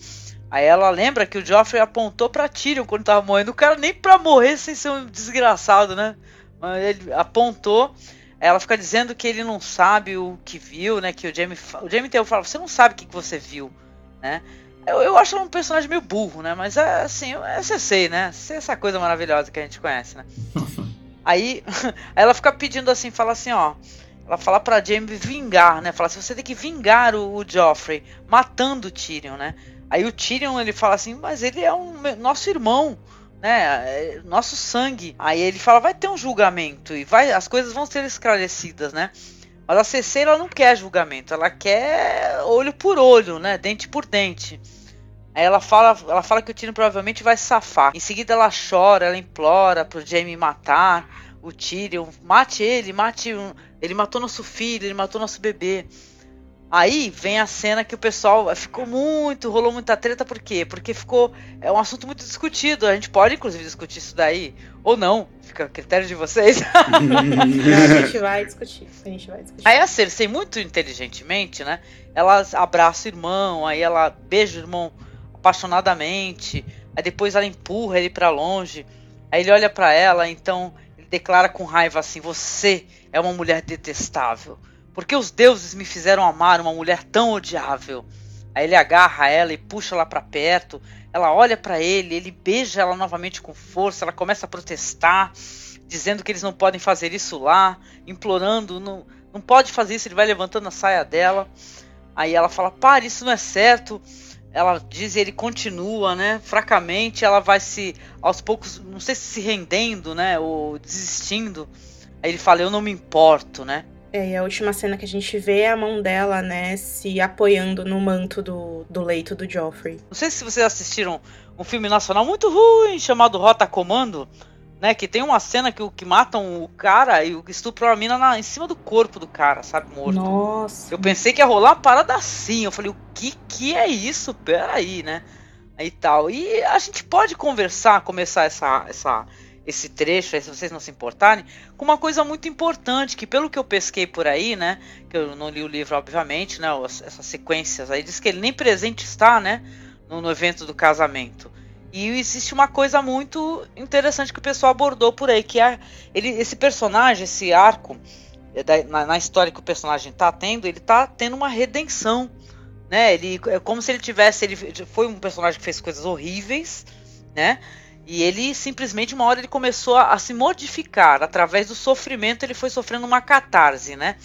Aí ela lembra que o Joffrey apontou pra Tyrion quando tava morrendo. O cara nem pra morrer sem ser um desgraçado, né? Mas ele apontou. Ela fica dizendo que ele não sabe o que viu, né? Que o Jamie, o Jamie Taylor fala, você não sabe o que, que você viu, né? Eu, eu acho ela um personagem meio burro, né? Mas é assim, é CC, né? CC é essa coisa maravilhosa que a gente conhece, né? Aí, ela fica pedindo assim, fala assim, ó. Ela fala pra Jamie vingar, né? Fala assim, você tem que vingar o, o Joffrey, matando o Tyrion, né? Aí o Tyrion ele fala assim, mas ele é um nosso irmão, né? É nosso sangue. Aí ele fala, vai ter um julgamento e vai, as coisas vão ser esclarecidas, né? Mas a CC ela não quer julgamento, ela quer olho por olho, né? Dente por dente. Aí ela fala, ela fala que o Tyrion provavelmente vai safar. Em seguida ela chora, ela implora pro Jaime matar o Tyrion, mate ele, mate um, ele matou nosso filho, ele matou nosso bebê. Aí vem a cena que o pessoal ficou muito, rolou muita treta, por quê? Porque ficou. É um assunto muito discutido. A gente pode, inclusive, discutir isso daí. Ou não. Fica a critério de vocês. a gente vai discutir. A gente vai discutir. Aí a Cersei, muito inteligentemente, né? Ela abraça o irmão, aí ela beija o irmão apaixonadamente. Aí depois ela empurra ele pra longe. Aí ele olha pra ela, então ele declara com raiva assim: Você é uma mulher detestável. Porque os deuses me fizeram amar uma mulher tão odiável. Aí ele agarra ela e puxa ela para perto. Ela olha para ele, ele beija ela novamente com força. Ela começa a protestar, dizendo que eles não podem fazer isso lá, implorando, não, não pode fazer isso. Ele vai levantando a saia dela. Aí ela fala: Pare, isso não é certo. Ela diz ele continua, né? Fracamente, ela vai se, aos poucos, não sei se se rendendo, né? Ou desistindo. Aí ele fala: Eu não me importo, né? É, e a última cena que a gente vê é a mão dela, né, se apoiando no manto do, do leito do Joffrey. Não sei se vocês assistiram um filme nacional muito ruim chamado Rota Comando, né? Que tem uma cena que, o- que matam o cara e estupram a mina na, em cima do corpo do cara, sabe? Morto. Nossa. Eu pensei que ia rolar uma parada assim. Eu falei, o que que é isso? Pera aí, né? Aí tal. E a gente pode conversar, começar essa, essa, esse trecho, aí, se vocês não se importarem, com uma coisa muito importante, que pelo que eu pesquei por aí, né? Que eu não li o livro, obviamente, né? Essas sequências aí, diz que ele nem presente está, né? No, no evento do casamento. E existe uma coisa muito interessante que o pessoal abordou por aí, que é ele, esse personagem, esse arco, é na, na, história que o personagem está tendo, ele está tendo uma redenção. Né? Ele, é como se ele tivesse. Ele foi um personagem que fez coisas horríveis, né? E ele simplesmente, uma hora, ele começou a, a se modificar. Através do sofrimento, ele foi sofrendo uma catarse, né?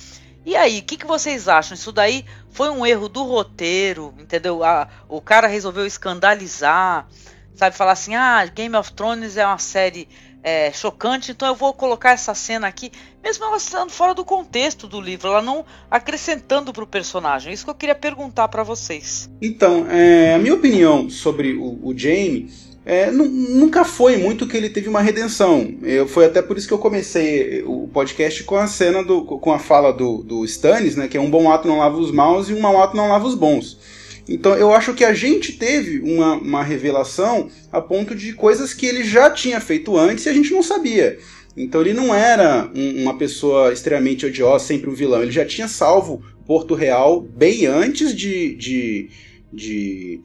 E aí, o que, que vocês acham? Isso daí foi um erro do roteiro, entendeu? A, o cara resolveu escandalizar, sabe? Falar assim: ah, Game of Thrones é uma série é, chocante, então eu vou colocar essa cena aqui, mesmo ela estando fora do contexto do livro, ela não acrescentando para o personagem. Isso que eu queria perguntar para vocês. Então, é, a minha opinião sobre o, o Jamie é, nunca foi muito que ele teve uma redenção. Eu, foi até por isso que eu comecei o podcast com a cena do, com a fala do, do Stannis, né, que é um bom ato não lava os maus e um mau ato não lava os bons. Então eu acho que a gente teve uma, uma revelação a ponto de coisas que ele já tinha feito antes e a gente não sabia. Então ele não era um, uma pessoa extremamente odiosa, sempre um vilão. Ele já tinha salvo Porto Real bem antes de, de, de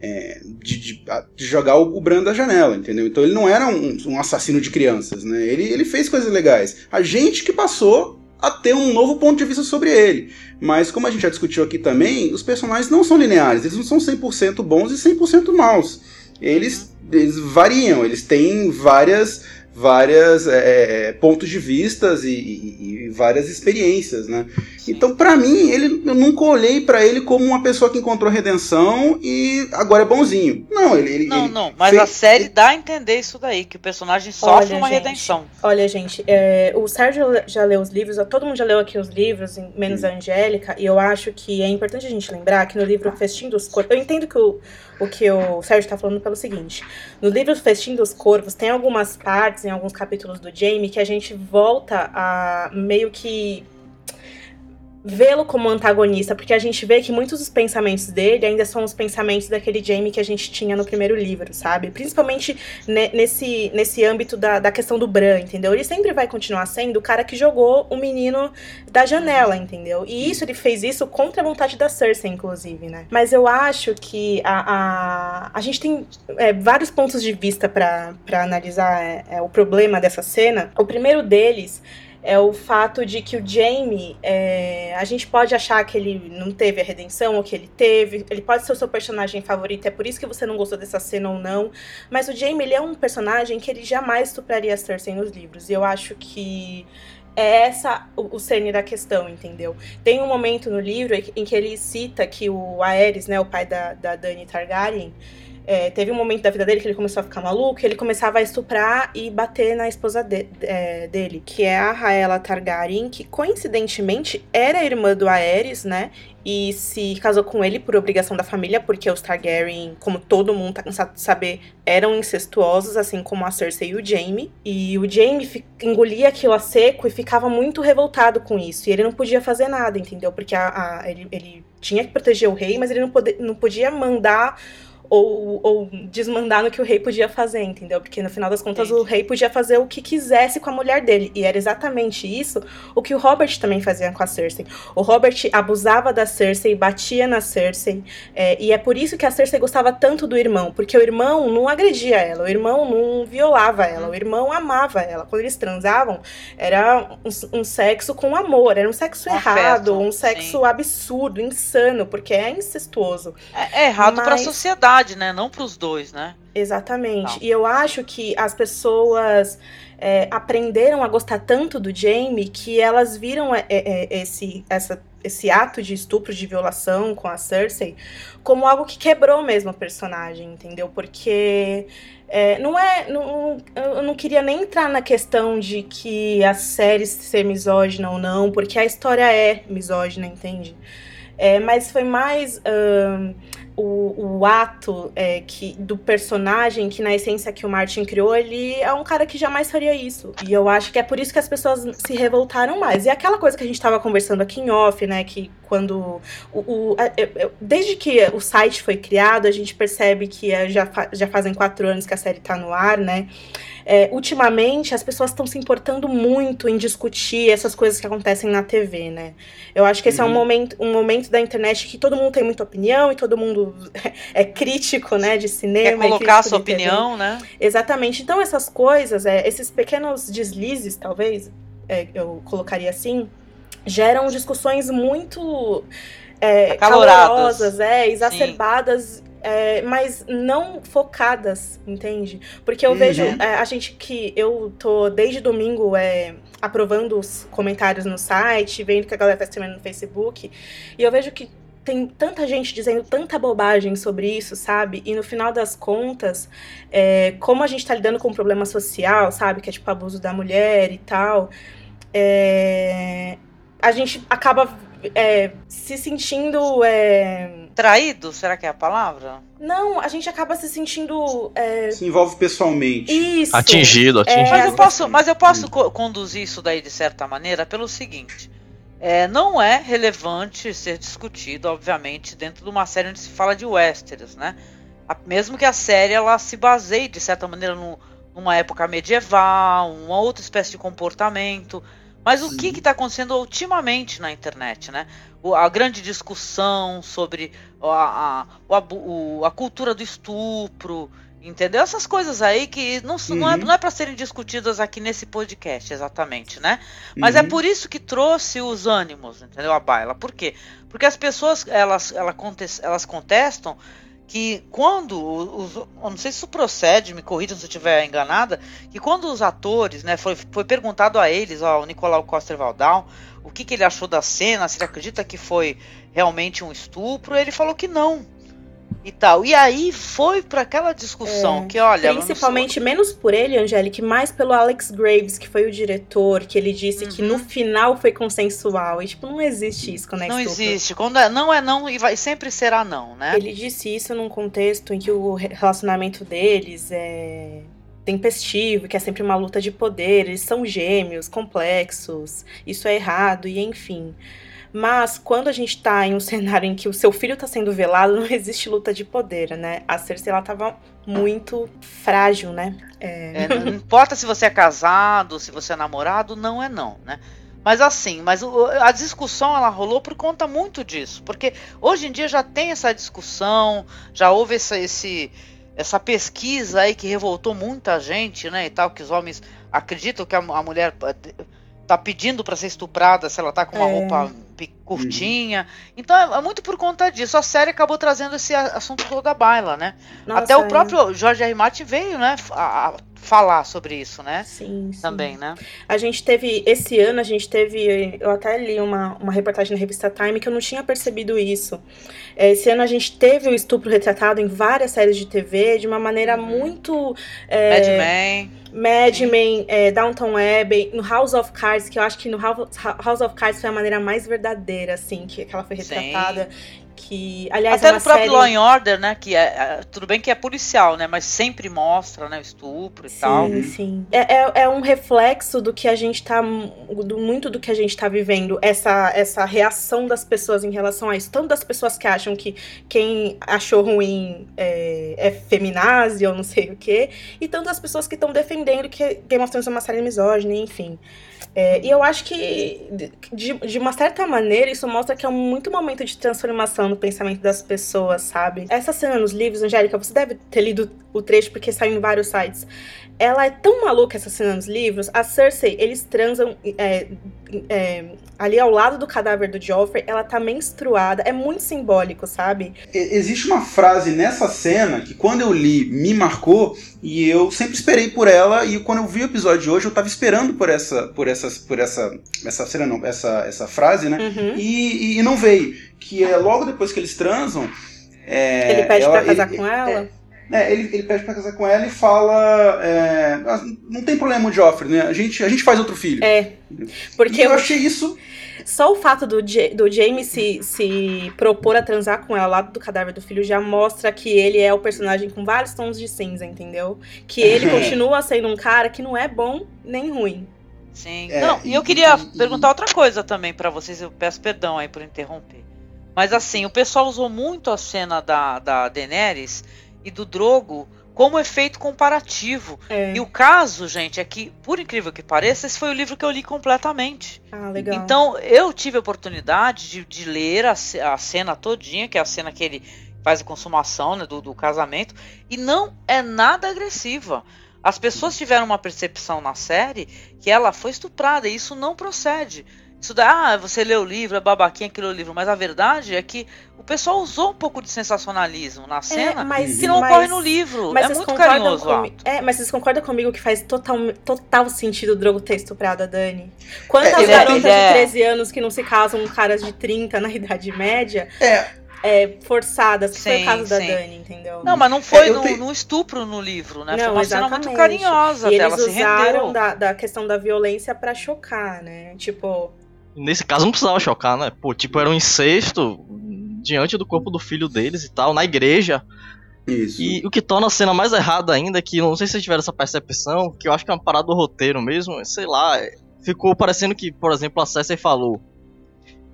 é, de, de, de, jogar o, o da janela, entendeu? Então ele não era um, um, assassino de crianças, né? Ele, ele fez coisas legais. A gente que passou a ter um novo ponto de vista sobre ele. Mas como a gente já discutiu aqui também, os personagens não são lineares, eles não são 100% bons e 100% maus. Eles, eles variam, eles têm várias várias é, é, pontos de vistas e, e, e, várias experiências, né? Então, para mim, ele, eu nunca olhei para ele como uma pessoa que encontrou redenção e agora é bonzinho. Não, ele, ele não, ele não. Mas fez... a série dá a entender isso daí, que o personagem sofre olha, uma gente, redenção. Olha, gente, é, o Sérgio já leu os livros, todo mundo já leu aqui os livros, menos a Angélica, e eu acho que é importante a gente lembrar que no livro Festim dos Corpos, eu entendo que o o que o Sérgio está falando pelo seguinte: no livro Festim dos Corvos tem algumas partes, em alguns capítulos do Jamie, que a gente volta a meio que vê-lo como antagonista, porque a gente vê que muitos dos pensamentos dele ainda são os pensamentos daquele Jamie que a gente tinha no primeiro livro, sabe? Principalmente nesse, nesse âmbito da, da questão do Bran, entendeu? Ele sempre vai continuar sendo o cara que jogou o menino da janela, entendeu? E isso, ele fez isso contra a vontade da Cersei, inclusive, né? Mas eu acho que a, a, a gente tem é, vários pontos de vista para analisar é, é, o problema dessa cena. O primeiro deles é o fato de que o Jamie, é, a gente pode achar que ele não teve a redenção ou que ele teve, ele pode ser o seu personagem favorito, é por isso que você não gostou dessa cena ou não, mas o Jamie, ele é um personagem que ele jamais estupraria a Cersei nos livros, e eu acho que é essa o, o cerne da questão, entendeu? Tem um momento no livro em que ele cita que o Aerys, né, o pai da, da Dany Targaryen, é, teve um momento da vida dele que ele começou a ficar maluco, ele começava a estuprar e bater na esposa de, é, dele, que é a Raela Targaryen, que coincidentemente era irmã do Aerys, né? E se casou com ele por obrigação da família, porque os Targaryen, como todo mundo tá cansado de saber, eram incestuosos, assim como a Cersei e o Jaime. E o Jaime engolia aquilo a seco e ficava muito revoltado com isso. E ele não podia fazer nada, entendeu? Porque a, a, ele, ele tinha que proteger o rei, mas ele não, pode, não podia mandar ou, ou desmandar no que o rei podia fazer, entendeu? Porque no final das contas Entendi. o rei podia fazer o que quisesse com a mulher dele. E era exatamente isso o que o Robert também fazia com a Cersei. O Robert abusava da Cersei, batia na Cersei. É, e é por isso que a Cersei gostava tanto do irmão. Porque o irmão não agredia ela, o irmão não violava ela, o irmão amava ela. Quando eles transavam, era um, um sexo com amor, era um sexo um errado, afeto, um sexo sim. absurdo, insano, porque é incestuoso. É, é errado Mas... para a sociedade verdade, né? Não para os dois, né? Exatamente. Não. E eu acho que as pessoas é, aprenderam a gostar tanto do Jamie que elas viram é, é, é, esse, essa, esse ato de estupro, de violação com a Cersei como algo que quebrou mesmo a personagem, entendeu? Porque é, não é. Não, eu não queria nem entrar na questão de que a série ser misógina ou não, porque a história é misógina, entende? É, mas foi mais o, o ato é, que, do personagem, que na essência que o Martin criou, ele é um cara que jamais faria isso. E eu acho que é por isso que as pessoas se revoltaram mais. E aquela coisa que a gente estava conversando aqui em off, né? Que quando. O, o a, desde que o site foi criado, a gente percebe que é, já, fa, já fazem quatro anos que a série está no ar, né? É, ultimamente as pessoas estão se importando muito em discutir essas coisas que acontecem na TV, né? Eu acho que esse é um Uhum. momento, um momento da internet que todo mundo tem muita opinião e todo mundo é crítico, né, de cinema. Quer colocar a sua opinião, né? Exatamente. Então, essas coisas, é, esses pequenos deslizes, talvez, é, eu colocaria assim, geram discussões muito é, calorosas, é, exacerbadas, é, mas não focadas, entende? Porque eu Uhum. vejo é, a gente que eu tô desde domingo é, aprovando os comentários no site, vendo que a galera tá escrevendo no Facebook, e eu vejo que tem tanta gente dizendo tanta bobagem sobre isso, sabe? E no final das contas, é, como a gente tá lidando com um problema social, sabe? Que é tipo abuso da mulher e tal, é, a gente acaba é, se sentindo. é, Traído, será que é a palavra? não, a gente acaba se sentindo. é, Se envolve pessoalmente. isso. Atingido, atingido. Mas eu posso, mas eu posso co- conduzir isso daí de certa maneira pelo seguinte. É, não é relevante ser discutido, obviamente, dentro de uma série onde se fala de Westeros, né? A- mesmo que a série ela se baseie, de certa maneira, no- numa época medieval, uma outra espécie de comportamento. Mas o que está acontecendo ultimamente na internet, né? O- a grande discussão sobre a, a, o a cultura do estupro, entendeu? Essas coisas aí que não, s- não é, Uhum. não é para serem discutidas aqui nesse podcast, exatamente, né? Mas é Uhum. por isso que trouxe os ânimos, entendeu? A baila. Por quê? Porque as pessoas, elas, elas contestam que quando os, não sei se isso procede, me corrijam se eu estiver enganada, que quando os atores, né, foi, foi perguntado a eles, ao Nicolau Coster Waldau, o que, que ele achou da cena, se ele acredita que foi realmente um estupro, ele falou que não. E tal. E aí foi para aquela discussão É, que, olha, Principalmente menos por ele, Angélica, e mais pelo Alex Graves, que foi o diretor, que ele disse que no Uhum. final foi consensual. E, tipo, não existe isso quando é não estupro. existe. Quando é não é não e vai sempre será não, né? Ele disse isso num contexto em que o re- relacionamento deles é tempestivo, que é sempre uma luta de poder, eles são gêmeos, complexos, isso é errado, e enfim. Mas quando a gente tá em um cenário em que o seu filho tá sendo velado, não existe luta de poder, né? A Cersei, ela tava muito frágil, né? É, É, não importa se você é casado, se você é namorado, não é não, né? Mas assim, mas a discussão ela rolou por conta muito disso, porque hoje em dia já tem essa discussão, já houve essa, esse, essa pesquisa aí que revoltou muita gente, né, e tal, que os homens acreditam que a, a mulher eh, tá pedindo para ser estuprada se ela tá com uma É. roupa curtinha. Então é, é muito por conta disso. A série acabou trazendo esse assunto todo da baila, né? nossa, Até o é, próprio Jorge R. Martin veio, né, a- a falar sobre isso, né? Sim, sim. Também, né? A gente teve, esse ano, a gente teve, eu até li uma, uma reportagem na revista Time que eu não tinha percebido isso. É, Esse ano a gente teve o estupro retratado em várias séries de TV de uma maneira Uhum. muito. Mad É, Men. Mad Men, é, Downton Abbey, no House of Cards, que eu acho que no House of Cards foi a maneira mais verdadeira, assim, que, que ela foi Sim. Que, aliás, Até é no próprio série... Law and Order, né? Que é, é- tudo bem que é policial, né? Mas sempre mostra, né? O estupro e tal. Sim, sim. É, é, é um reflexo do que a gente tá. Do, muito do que a gente tá vivendo. Essa, essa reação das pessoas em relação a isso. Tanto das pessoas que acham que quem achou ruim é, é feminazi ou não sei o quê. E tanto das pessoas que estão defendendo que Game of Thrones é uma série misógina, enfim. É, e eu acho que, de, de uma certa maneira, isso mostra que é muito momento de transformação no pensamento das pessoas, sabe? Essa cena nos livros, Angélica, você deve ter lido o trecho porque saiu em vários sites. Ela é tão maluca, essa cena nos livros. A Cersei, eles transam é, é, ali ao lado do cadáver do Joffrey. Ela tá menstruada. É muito simbólico, sabe? E- Existe uma frase nessa cena que quando eu li me marcou e eu sempre esperei por ela e quando eu vi o episódio de hoje eu tava esperando por essa por essas por essa essa cena não, essa essa frase, né? Uhum. E, e não veio, que é logo depois que eles transam, é, Ele pede ela- pra casar ele- com ela. É, ele, ele pede pra casar com ela e fala. é, "Ah, não tem problema o Joffrey, né? A gente, a gente faz outro filho. É. e Porque eu eu- achei isso. Só o fato do, do Jaime se, se propor a transar com ela ao lado do cadáver do filho já mostra que ele é o personagem com vários tons de cinza, entendeu? Que ele continua sendo um cara que não é bom nem ruim. Sim. É, não, e e- eu queria e- e- perguntar outra coisa também pra vocês. Eu peço perdão aí por interromper. Mas assim, o pessoal usou muito a cena da, da Daenerys e do Drogo como efeito comparativo. É. E o caso, gente, é que, por incrível que pareça, esse foi o livro que eu li completamente. Ah, legal. Então, eu tive a oportunidade de, de ler a, a cena todinha, que é a cena que ele faz a consumação né, do, do casamento, e não é nada agressiva. As pessoas tiveram uma percepção na série que ela foi estuprada, e isso não procede. Isso dá, ah, você leu o livro, é babaquinha que leu o livro, mas a verdade é que o pessoal usou um pouco de sensacionalismo na cena É, mas, que não mas- ocorre no livro. Mas é muito carinhoso. comigo? É, mas vocês concordam comigo que faz total, total sentido o Drogo ter estuprado a Dani? Quantas É, é- garotas é- de 13 anos que não se casam com caras de 30 na Idade Média É, é, forçadas, que foi Sim, o caso da sim. Dani, entendeu? Não, mas não foi É, no, tenho- no estupro no livro, né? foi Não, uma cena muito exatamente. carinhosa E dela, eles se usaram rendeu. da, da questão da violência pra chocar, né? Tipo, Nesse caso não precisava chocar, né? Pô, tipo, era um incesto diante do corpo do filho deles e tal, na igreja. isso. E o que torna a cena mais errada ainda é que, não sei se vocês tiveram essa percepção, que eu acho que é uma parada do roteiro mesmo, sei lá, ficou parecendo que, por exemplo, a Cersei falou,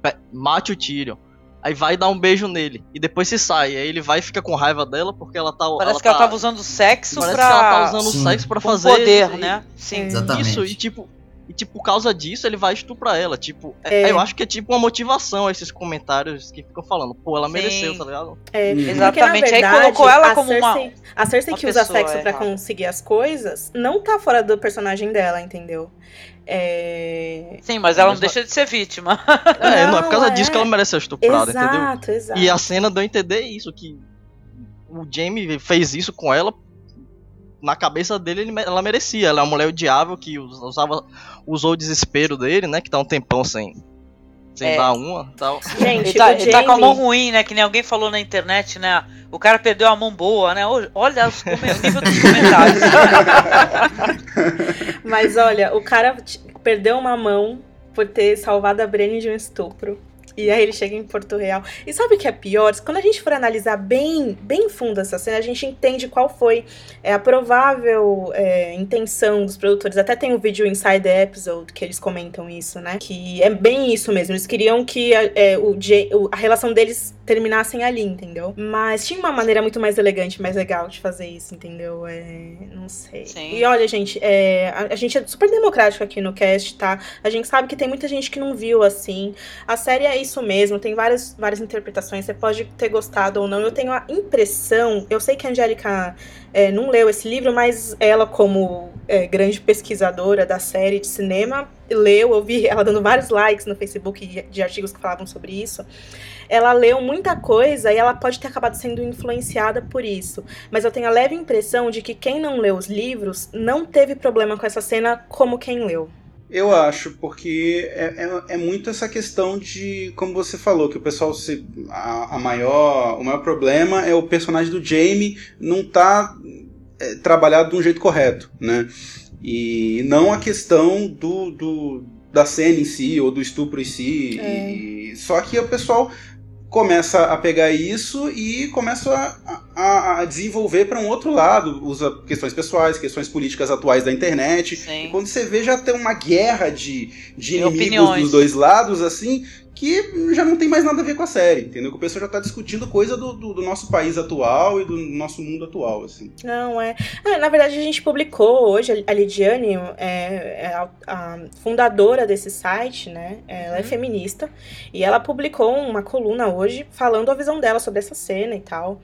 "Pe- mate o Tyrion. Aí vai dar um beijo nele, e depois se sai, aí ele vai e fica com raiva dela porque ela tá... Parece que ela tá- tava usando sexo Parece pra. que ela tá usando Sim. o sexo pra fazer... poder, e- né? Sim. Exatamente. Isso, e tipo, e tipo, por causa disso ele vai estuprar ela. Tipo, É. é, eu acho que é tipo uma motivação esses comentários que ficam falando, pô, ela Sim. mereceu, tá ligado? é, Hum. porque, na Exatamente. Aí verdade, colocou ela como uma- Cersei, A Cersei uma que usa sexo pra errada. conseguir as coisas não tá fora do personagem dela, entendeu? É... Sim, mas ela Mas não deixa de ser vítima. É, não, é por causa é. disso que ela merece ser estuprada, entendeu? Exato, exato. E a cena deu a entender isso, que o Jamie fez isso com ela. Na cabeça dele, ele ela merecia. Ela é uma mulher odiável que us- usava, usou o desespero dele, né? Que tá um tempão sem, sem É. dar uma tal. Gente, Ele tá, o ele tá com a mão ruim, né? Que nem alguém falou na internet, né? O cara perdeu a mão boa, né? Olha os nível dos comentários. Mas olha, o cara perdeu uma mão por ter salvado a Brienne de um estupro. E aí ele chega em Porto Real. E sabe o que é pior? Quando a gente for analisar bem, bem fundo essa cena, a gente entende qual foi é, a provável é, intenção dos produtores. Até tem um vídeo Inside the Episode que eles comentam isso, né? Que é bem isso mesmo. Eles queriam que a, é, o o- a relação deles terminassem ali, entendeu? Mas tinha uma maneira muito mais elegante, mais legal de fazer isso, entendeu? É, não sei. Sim. E olha, gente, é, a, a gente é super democrático aqui no cast, tá? A gente sabe que tem muita gente que não viu assim. A série é isso mesmo, tem várias, várias interpretações. Você pode ter gostado ou não. Eu tenho a impressão, eu sei que a Angélica é, não leu esse livro, mas ela, como é, grande pesquisadora da série de cinema, leu, eu vi ela dando vários likes no Facebook de- de artigos que falavam sobre isso. Ela leu muita coisa e ela pode ter acabado sendo influenciada por isso. Mas eu tenho a leve impressão de que quem não leu os livros não teve problema com essa cena como quem leu. Eu acho, porque é, é, é muito essa questão de, como você falou, que o pessoal se. A, a maior. O maior problema é o personagem do Jamie não tá é, trabalhado de um jeito correto, né? E não a questão do, do da cena em si, ou do estupro em si. É. E- só que o pessoal começa a pegar isso e começa a, a, a desenvolver para um outro lado, usa questões pessoais, questões políticas atuais da internet. Sim. E quando você vê já tem uma guerra de, de inimigos opiniões. dos dois lados, assim, que já não tem mais nada a ver com a série, entendeu? Que o pessoal já tá discutindo coisa do, do, do nosso país atual e do nosso mundo atual, assim. Não, é. Ah, na verdade, a gente publicou hoje, a Lidiane é, é a, a fundadora desse site, né? Ela é Uhum. feminista. E ela publicou uma coluna hoje falando a visão dela sobre essa cena e tal.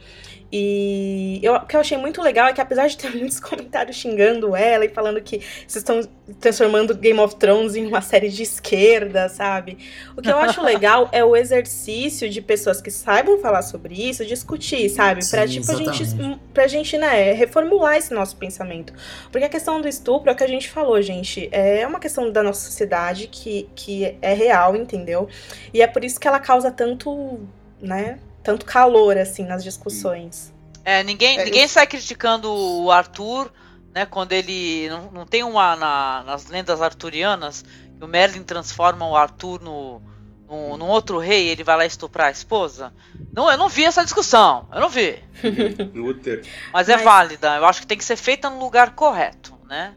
E eu, o que eu achei muito legal é que, apesar de ter muitos comentários xingando ela e falando que vocês estão transformando Game of Thrones em uma série de esquerda, sabe? O que eu acho legal é o exercício de pessoas que saibam falar sobre isso, discutir, sabe? Pra, Sim, tipo, a gente, exatamente. pra gente, né, reformular esse nosso pensamento. Porque a questão do estupro é o que a gente falou, gente. É uma questão da nossa sociedade que, que é real, entendeu? E é por isso que ela causa tanto, né? Tanto calor, assim, nas discussões. É, ninguém, É, ninguém sai criticando o Arthur, né? Quando ele. Não, não tem uma. na- nas lendas arturianas, que o Merlin transforma o Arthur no, no, num outro rei e ele vai lá estuprar a esposa. Não, eu não vi essa discussão. Eu não vi. Mas é Mas- válida. Eu acho que tem que ser feita no lugar correto, né?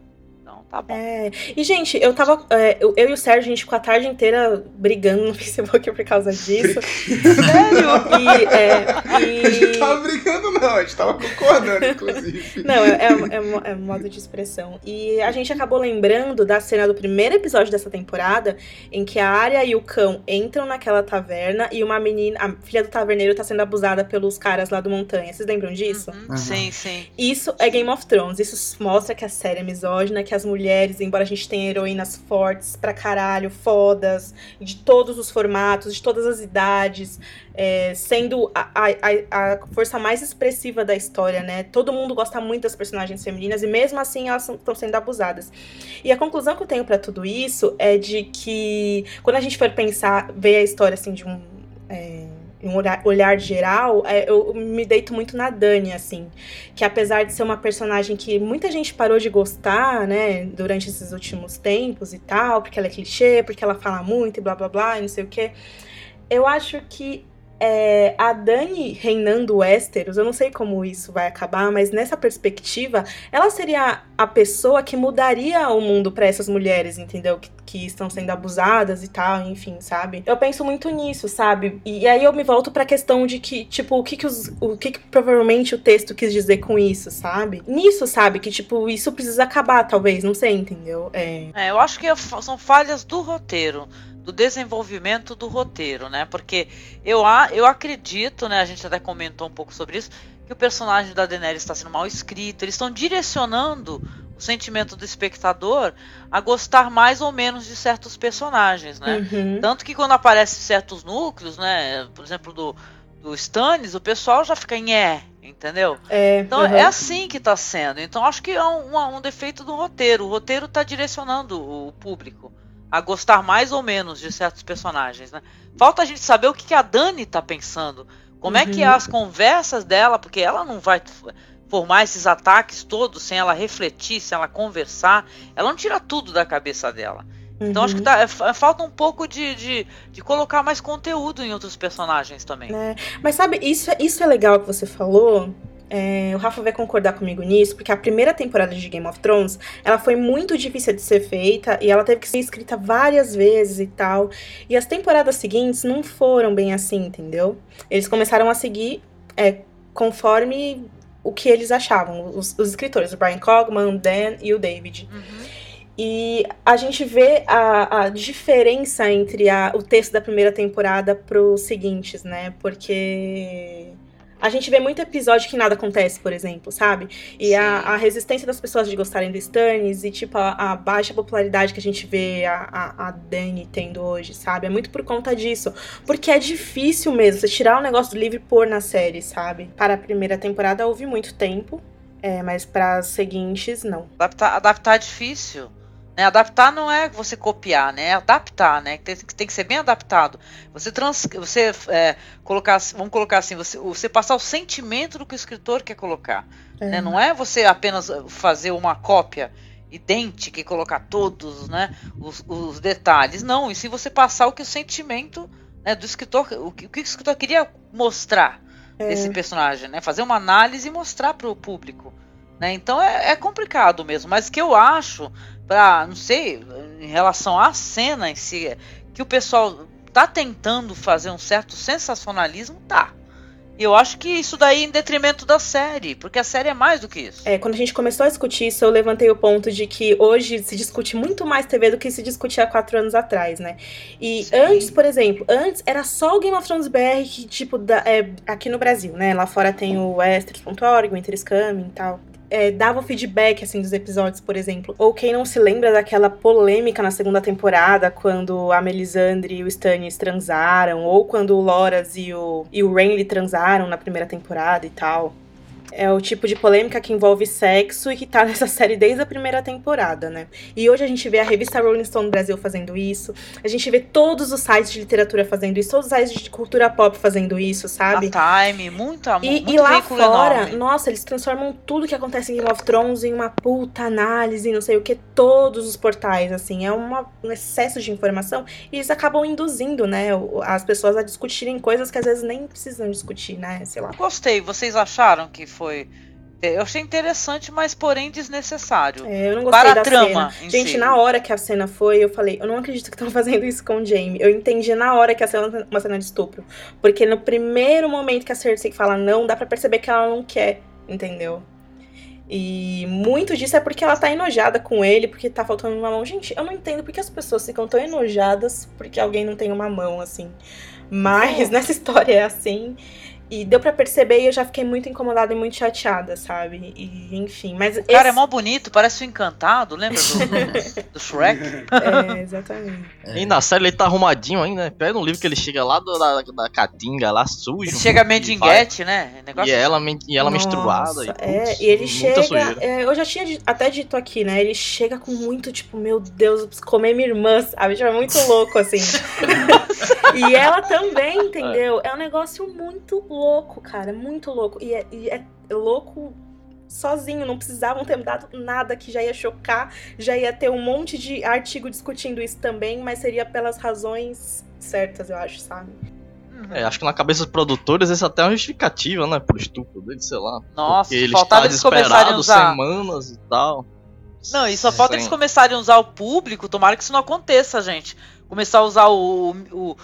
Tá bom. É, e, gente, eu tava. é, eu, eu e o Sérgio, a gente ficou a tarde inteira brigando no Facebook por causa disso. Sério? E, é, e- A gente tava brincando, não, a gente tava concordando, inclusive. Não, é, é, é, mo- é modo de expressão. E a gente acabou lembrando da cena do primeiro episódio dessa temporada, em que a Arya e o cão entram naquela taverna e uma menina, a filha do taverneiro, tá sendo abusada pelos caras lá do Montanha. Vocês lembram disso? Uhum, Aham. Sim, sim. Isso é Game of Thrones. Isso mostra que a série é misógina, que as mulheres, embora a gente tenha heroínas fortes pra caralho, fodas, de todos os formatos, de todas as idades, é, sendo a, a, a- força mais expressiva da história, né? Todo mundo gosta muito das personagens femininas e mesmo assim elas estão sendo abusadas. E a conclusão que eu tenho pra tudo isso é de que quando a gente for pensar, ver a história assim de um. é, um olhar, geral, é, eu me deito muito na Dani, assim que apesar de ser uma personagem que muita gente parou de gostar, né, durante esses últimos tempos e tal, porque ela é clichê, porque ela fala muito e blá blá blá e não sei o quê, eu acho que é, a Dani reinando Westeros, eu não sei como isso vai acabar, mas nessa perspectiva, ela seria a pessoa que mudaria o mundo pra essas mulheres, entendeu? Que, que estão sendo abusadas e tal, enfim, sabe? Eu penso muito nisso, sabe? E, e aí eu me volto pra questão de que, tipo, o que que, os, o que que provavelmente o texto quis dizer com isso, sabe? Nisso, sabe? Que, tipo, isso precisa acabar, talvez, não sei, entendeu? É. É, eu acho que é são falhas do roteiro, do desenvolvimento do roteiro, né? Porque eu, eu acredito, né? A gente até comentou um pouco sobre isso, que o personagem da Daenerys está sendo mal escrito. Eles estão direcionando o sentimento do espectador a gostar mais ou menos de certos personagens, né? Uhum. Tanto que quando aparecem certos núcleos, né? Por exemplo, do, do Stannis, o pessoal já fica em é, entendeu? É, Então uhum. é assim que tá sendo. Então acho que é um, um- um defeito do roteiro. O roteiro tá direcionando o público a gostar mais ou menos de certos personagens, né? Falta a gente saber o que, que a Dani tá pensando. Como é que é Uhum. as conversas dela, porque ela não vai formar esses ataques todos sem ela refletir, sem ela conversar. Ela não tira tudo da cabeça dela. Então acho que Uhum. tá- é, fa- falta um pouco de, de, de colocar mais conteúdo em outros personagens também. Né? Mas sabe, isso, é- isso é legal que você falou. É, o Rafa vai concordar comigo nisso, porque a primeira temporada de Game of Thrones, ela foi muito difícil de ser feita e ela teve que ser escrita várias vezes e tal. E as temporadas seguintes não foram bem assim, entendeu? Eles começaram a seguir é, conforme o que eles achavam, os, os escritores, o Brian Cogman, o Dan e o David. Uhum. E a gente vê a, a diferença entre a- o texto da primeira temporada pros seguintes, né? Porque a gente vê muito episódio que nada acontece, por exemplo, sabe? E a, a resistência das pessoas de gostarem do Stannis e, tipo, a, a baixa popularidade que a gente vê a, a, a Dani tendo hoje, sabe? É muito por conta disso. Porque é difícil mesmo você tirar o negócio do livro e pôr na série, sabe? Para a primeira temporada houve muito tempo. É, mas para as seguintes, não. Adaptar, adaptar é difícil. Né? Adaptar não é você copiar, né? É adaptar, né? Tem, tem que ser bem adaptado. Você, trans, você é, colocar, vamos colocar assim, você, você passar o sentimento do que o escritor quer colocar. É. Né? Não é você apenas fazer uma cópia idêntica e colocar todos né, os, os detalhes. Não, e sim você passar o que o sentimento né, do escritor, o que, o que o escritor queria mostrar É. desse personagem, né? Fazer uma análise e mostrar para o público. Né? Então é, é complicado mesmo. Mas o que eu acho, para não sei, em relação à cena em si, que o pessoal tá tentando fazer um certo sensacionalismo, tá. E eu acho que isso daí é em detrimento da série, porque a série é mais do que isso. É, quando a gente começou a discutir isso, eu levantei o ponto de que hoje se discute muito mais TV do que se discutia há quatro anos atrás, né? E Sim. antes, por exemplo, antes era só o Game of Thrones BR que, tipo, da- é, aqui no Brasil, né? Lá fora tem o Westeros.org, o Interscaming e tal. É, dava o feedback, assim, dos episódios, por exemplo. Ou quem não se lembra daquela polêmica na segunda temporada, quando a Melisandre e o Stannis transaram, ou quando o Loras e o, e o Renly transaram na primeira temporada e tal. É o tipo de polêmica que envolve sexo e que tá nessa série desde a primeira temporada, né? E hoje a gente vê a revista Rolling Stone Brasil fazendo isso, a gente vê todos os sites de literatura fazendo isso, todos os sites de cultura pop fazendo isso, sabe? A Time, muita, E, muito e lá fora, enorme. nossa, eles transformam tudo que acontece em Game of Thrones em uma puta análise, não sei o que, todos os portais, assim, é uma- um excesso de informação e eles acabam induzindo, né, as pessoas a discutirem coisas que às vezes nem precisam discutir, né, sei lá. Gostei. Vocês acharam que foi Eu achei interessante, mas porém desnecessário. É, eu não gostei Para a da trama cena. Gente, si. na hora que a cena foi, eu falei, eu não acredito que estão fazendo isso com o Jamie. Eu entendi na hora que a cena é uma cena de estupro. Porque no primeiro momento que a Cersei fala não, dá pra perceber que ela não quer, entendeu? E muito disso é porque ela tá enojada com ele, porque tá faltando uma mão. Gente, eu não entendo porque as pessoas ficam tão enojadas porque alguém não tem uma mão, assim. Mas nessa história é assim. E deu pra perceber e eu já fiquei muito incomodada e muito chateada, sabe? E, enfim, mas O cara esse- é mó bonito, parece o encantado, lembra do, do Shrek? É, exatamente. E na série ele tá arrumadinho ainda, né? Pega um livro que ele chega lá do- da, da Caatinga, lá sujo. Ele chega e mendiguete, né? Negócio E ela, men- e ela Nossa, menstruada. E, é, putz, e ele muita chega. sujeira. é, eu já tinha até dito aqui, né? Ele chega com muito, tipo, meu Deus, eu preciso comer minha irmã, sabe? Tipo, é muito louco, assim. e ela também, entendeu? É um negócio muito louco, cara. Muito louco. E é, e é louco sozinho, não precisavam ter dado nada que já ia chocar, já ia ter um monte de artigo discutindo isso também, mas seria pelas razões certas, eu acho, sabe? É, acho que na cabeça dos produtores isso até é uma justificativa, né? Pro estupro dele, sei lá. Nossa, Porque ele faltava está eles começarem a usar. semanas e tal. Não, e só falta Sim. eles começarem a usar o público, tomara que isso não aconteça, gente. Começar a usar o. o- o-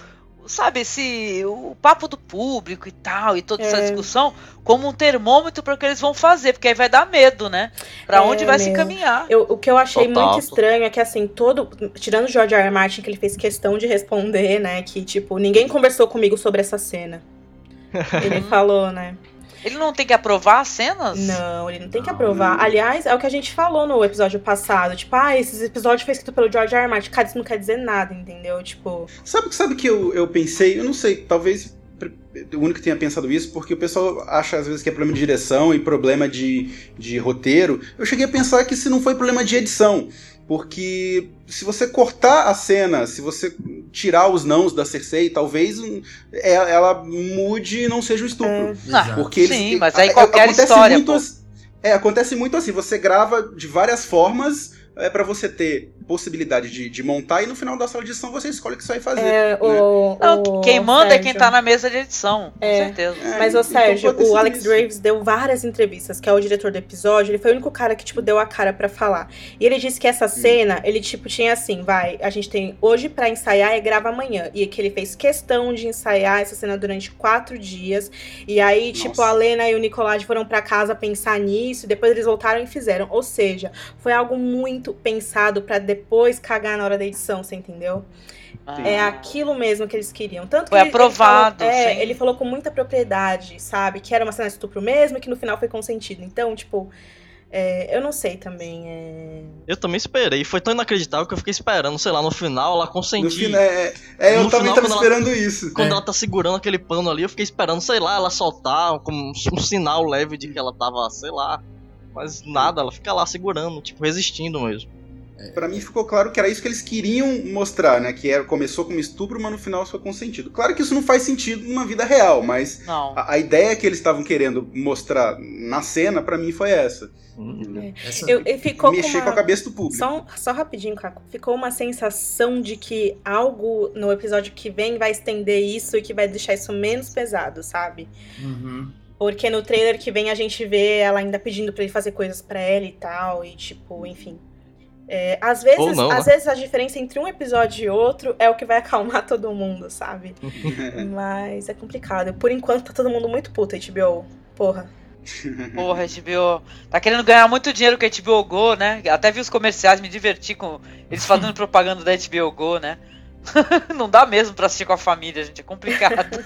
sabe, esse. O papo do público e tal, e toda essa É. discussão, como um termômetro para o que eles vão fazer, porque aí vai dar medo, né? Pra É, onde vai se encaminhar. Eu- o que eu achei Total. muito estranho é que, assim, todo. Tirando o George R. R. Martin, que ele fez questão de responder, né? Que, tipo, ninguém conversou comigo sobre essa cena. Ele falou, né? Ele não tem que aprovar as cenas? Não, ele não tem que aprovar. Aliás, é o que a gente falou no episódio passado. Tipo, ah, esse episódio foi escrito pelo George R. R. Martin. Cara, isso não quer dizer nada, entendeu? Tipo. Sabe sabe que eu, eu pensei? Eu não sei, talvez o único que tenha pensado isso, porque o pessoal acha às vezes que é problema de direção e problema de, de roteiro. Eu cheguei a pensar que se não foi problema de edição. Porque se você cortar a cena, se você tirar os nãos da Cersei, talvez hum, é- ela mude e não seja um estupro. É. Porque eles, Sim, mas aí qualquer acontece história, muito é, acontece muito assim. Você grava de várias formas é, para você ter possibilidade de, de montar e no final da sala de edição você escolhe o que você vai fazer. é, né? o, Não, o quem manda é quem Sérgio. tá na mesa de edição, com É. certeza. É, Mas, ô então Sérgio, pode ter o Alex isso. Graves deu várias entrevistas, que é o diretor do episódio. Ele foi o único cara que, tipo, deu a cara pra falar. E ele disse que essa cena, ele, tipo, tinha assim, vai, a gente tem hoje pra ensaiar e grava amanhã. E que ele fez questão de ensaiar essa cena durante quatro dias. E aí, tipo, Nossa. a Lena e o Nicolás foram pra casa pensar nisso. E depois eles voltaram e fizeram. Ou seja, foi algo muito pensado pra depois cagar na hora da edição, você entendeu? Ah. É aquilo mesmo que eles queriam. Tanto Foi que ele- ele aprovado, falou- é, sim. ele falou com muita propriedade, sabe? Que era uma cena de estupro mesmo e que no final foi consentido. Então, tipo, é, eu não sei também. é, Eu também esperei. Foi tão inacreditável que eu fiquei esperando, sei lá, no final ela No consentir. final, é, é, eu No também final, tava quando ela- esperando isso. Quando É. ela tá segurando aquele pano ali, eu fiquei esperando, sei lá, ela soltar como um sinal leve de que ela tava, sei lá. Mas nada, ela fica lá segurando, tipo, resistindo mesmo. Pra mim ficou claro que era isso que eles queriam mostrar, né? Que era, começou como estupro, mas no final foi consentido. Claro que isso não faz sentido numa vida real, mas a, a ideia que eles estavam querendo mostrar na cena, pra mim, foi essa. Essa- Eu, eu ficou com, Mexer uma... com a cabeça do público. Só, só rapidinho, Caco. Ficou uma sensação de que algo no episódio que vem vai estender isso e que vai deixar isso menos pesado, sabe? Uhum. Porque no trailer que vem a gente vê ela ainda pedindo pra ele fazer coisas pra ela e tal, e tipo, enfim. É, às vezes, não, às né? vezes a diferença entre um episódio e outro é o que vai acalmar todo mundo, sabe? Mas é complicado. Por enquanto tá todo mundo muito puto, HBO. Porra. Porra, HBO. Tá querendo ganhar muito dinheiro com a HBO Go, né? Até vi os comerciais, me diverti com eles fazendo propaganda da HBO Go, né? Não dá mesmo pra assistir com a família, gente. É complicado.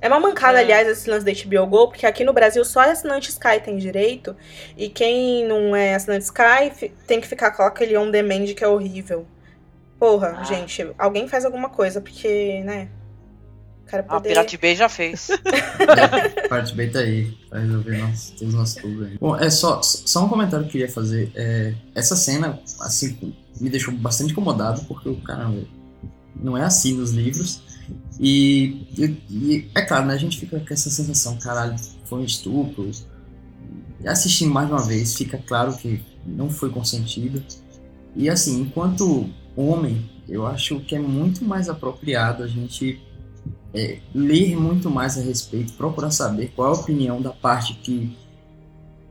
É uma mancada, É. aliás, esse lance da HBO Go, porque aqui no Brasil só assinante Sky tem direito. E quem não é assinante Sky tem que ficar com aquele on demand que é horrível. Porra, Ah. gente, alguém faz alguma coisa, porque, né? O cara A poder. Pirate Bay já fez. Parte bem tá aí, pra resolver nosso, todos os nossos problemas. Bom, é só, só um comentário que eu queria fazer. É, essa cena, assim, me deixou bastante incomodado, porque o cara não é assim nos livros. E, e- e é claro, né, a gente fica com essa sensação, caralho, foi um estupro. Assistindo mais uma vez, fica claro que não foi consentido. E assim, enquanto homem, eu acho que é muito mais apropriado a gente é, ler muito mais a respeito, procurar saber qual é a opinião da parte que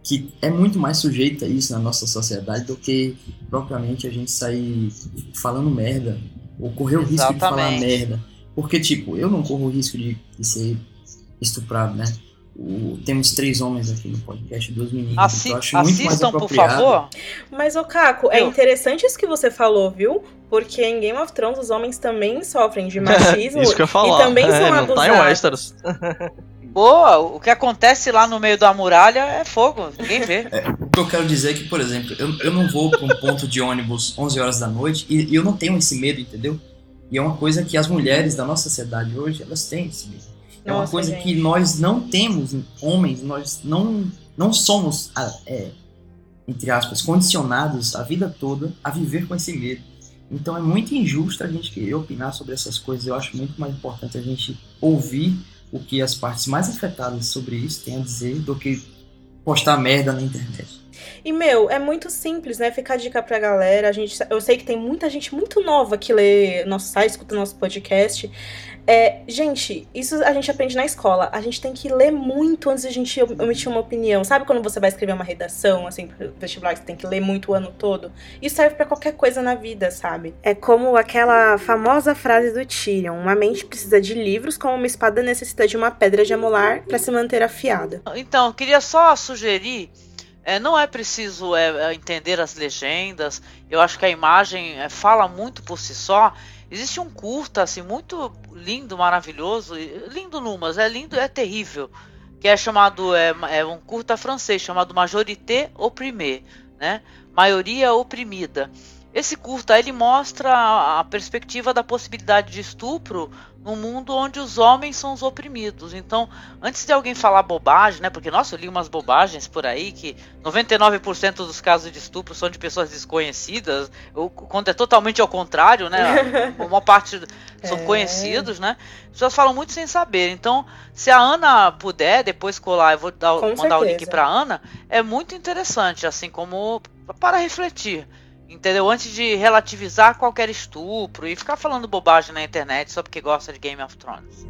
que é muito mais sujeita a isso na nossa sociedade do que propriamente a gente sair falando merda ou correr o risco de falar Exatamente. merda. Porque, tipo, eu não corro o risco de, de ser estuprado, né? O- temos três homens aqui no podcast, duas meninas. Assi- então eu acho muito mais assistam, por apropriado. favor. Mas, ô Caco, é Eu- interessante isso que você falou, viu? Porque em Game of Thrones os homens também sofrem de machismo Isso que eu falar. e também são é, não tá em abusados. Westeros. Boa, o que acontece lá no meio da muralha é fogo, ninguém vê. O que eu quero dizer é que, por exemplo, eu, eu não vou para um ponto de ônibus 11 horas da noite e, e eu não tenho esse medo, entendeu? E é uma coisa que as mulheres da nossa sociedade hoje, elas têm esse medo. É uma Nossa, coisa gente. que nós não temos, homens, nós não, não somos, é, entre aspas, condicionados a vida toda a viver com esse medo. Então é muito injusto a gente querer opinar sobre essas coisas. Eu acho muito mais importante a gente ouvir o que as partes mais afetadas sobre isso têm a dizer do que postar merda na internet. E, meu, é muito simples, né? Fica a dica pra galera. A gente, eu sei que tem muita gente muito nova que lê nosso site, escuta nosso podcast. É, gente, isso a gente aprende na escola. A gente tem que ler muito antes de a gente emitir uma opinião. Sabe quando você vai escrever uma redação, assim, pro vestibular, que você tem que ler muito o ano todo? Isso serve pra qualquer coisa na vida, sabe? É como aquela famosa frase do Tyrion: Uma mente precisa de livros, como uma espada necessita de uma pedra de amolar pra se manter afiada. Então, eu queria só sugerir, é, não é preciso é, é, entender as legendas, eu acho que a imagem é, fala muito por si só. Existe um curta, assim, muito lindo, maravilhoso, lindo numas, é lindo, é terrível, que é chamado, é, é um curta francês chamado Majorité Opprimée, né? Maioria oprimida. Esse curta ele mostra a perspectiva da possibilidade de estupro num mundo onde os homens são os oprimidos. Então, antes de alguém falar bobagem, né? Porque nossa, eu li umas bobagens por aí que 99% dos casos de estupro são de pessoas desconhecidas, ou quando é totalmente ao contrário, né? Uma parte são É. conhecidos, né? As pessoas falam muito sem saber. Então, se a Ana puder depois colar, eu vou dar, mandar o link certeza. para Ana, é muito interessante, assim como para refletir. Entendeu? Antes de relativizar qualquer estupro e ficar falando bobagem na internet só porque gosta de Game of Thrones.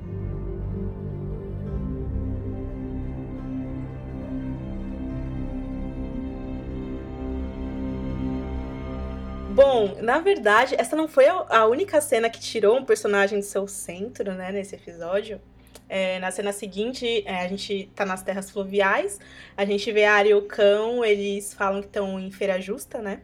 Bom, na verdade, essa não foi a única cena que tirou um personagem do seu centro, né, nesse episódio. É, na cena seguinte, é, a gente tá nas terras fluviais, a gente vê a Arya e o cão, eles falam que estão em feira justa, né?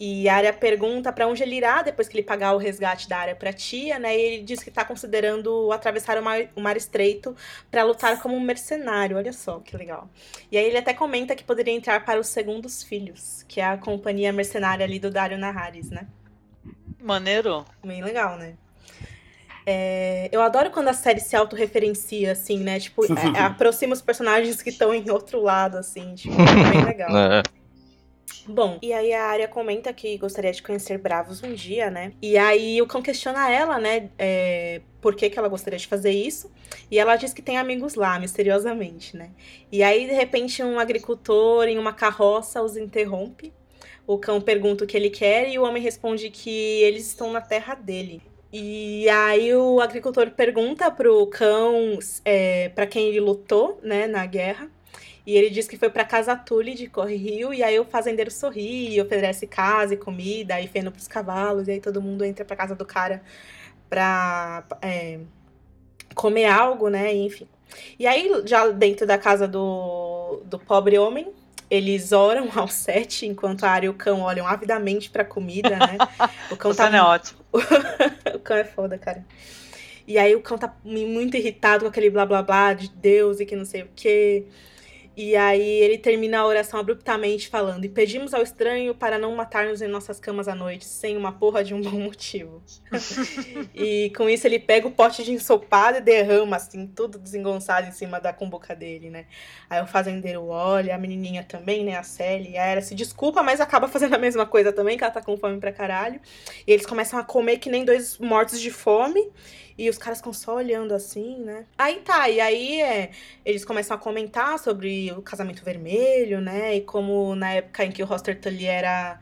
E a Arya pergunta pra onde ele irá depois que ele pagar o resgate da Arya pra tia, né? E ele diz que tá considerando atravessar o mar, o mar estreito pra lutar como um mercenário. Olha só que legal. E aí ele até comenta que poderia entrar para os segundos filhos, que é a companhia mercenária ali do Dario Naharis, né? Maneiro. Bem legal, né? É, eu adoro quando a série se autorreferencia, assim, né? Tipo, é- aproxima os personagens que estão em outro lado, assim. Tipo, é bem legal. É. Bom, e aí a Arya comenta que gostaria de conhecer Bravos um dia, né? E aí o cão questiona ela, né? é, por que, que ela gostaria de fazer isso. E ela diz que tem amigos lá, misteriosamente, né? E aí, de repente, um agricultor em uma carroça os interrompe. O cão pergunta o que ele quer e o homem responde que eles estão na terra dele. E aí o agricultor pergunta pro cão é, para quem ele lutou, né, na guerra. E ele diz que foi pra casa Tule de Corre Rio, e aí o fazendeiro sorri, e oferece casa e comida, e feno pros cavalos, e aí todo mundo entra pra casa do cara pra é, comer algo, né, enfim. E aí, já dentro da casa do, do pobre homem, eles oram ao sete, enquanto a Arya e o cão olham avidamente pra comida, né? O cão tá é ótimo. o cão é foda, cara. E aí o cão tá muito irritado com aquele blá blá blá de Deus e que não sei o quê. E aí ele termina a oração abruptamente falando: E pedimos ao estranho para não matar-nos em nossas camas à noite, sem uma porra de um bom motivo. e com isso ele pega o pote de ensopado e derrama, assim, tudo desengonçado em cima da cumbuca dele, né? Aí o fazendeiro olha, a menininha também, né? A Sally, e a Era se desculpa, mas acaba fazendo a mesma coisa também, que ela tá com fome pra caralho. E eles começam a comer que nem dois mortos de fome. E os caras ficam só olhando assim, né? Aí tá, e aí é, eles começam a comentar sobre o casamento vermelho, né? E como na época em que o Roster Tully era,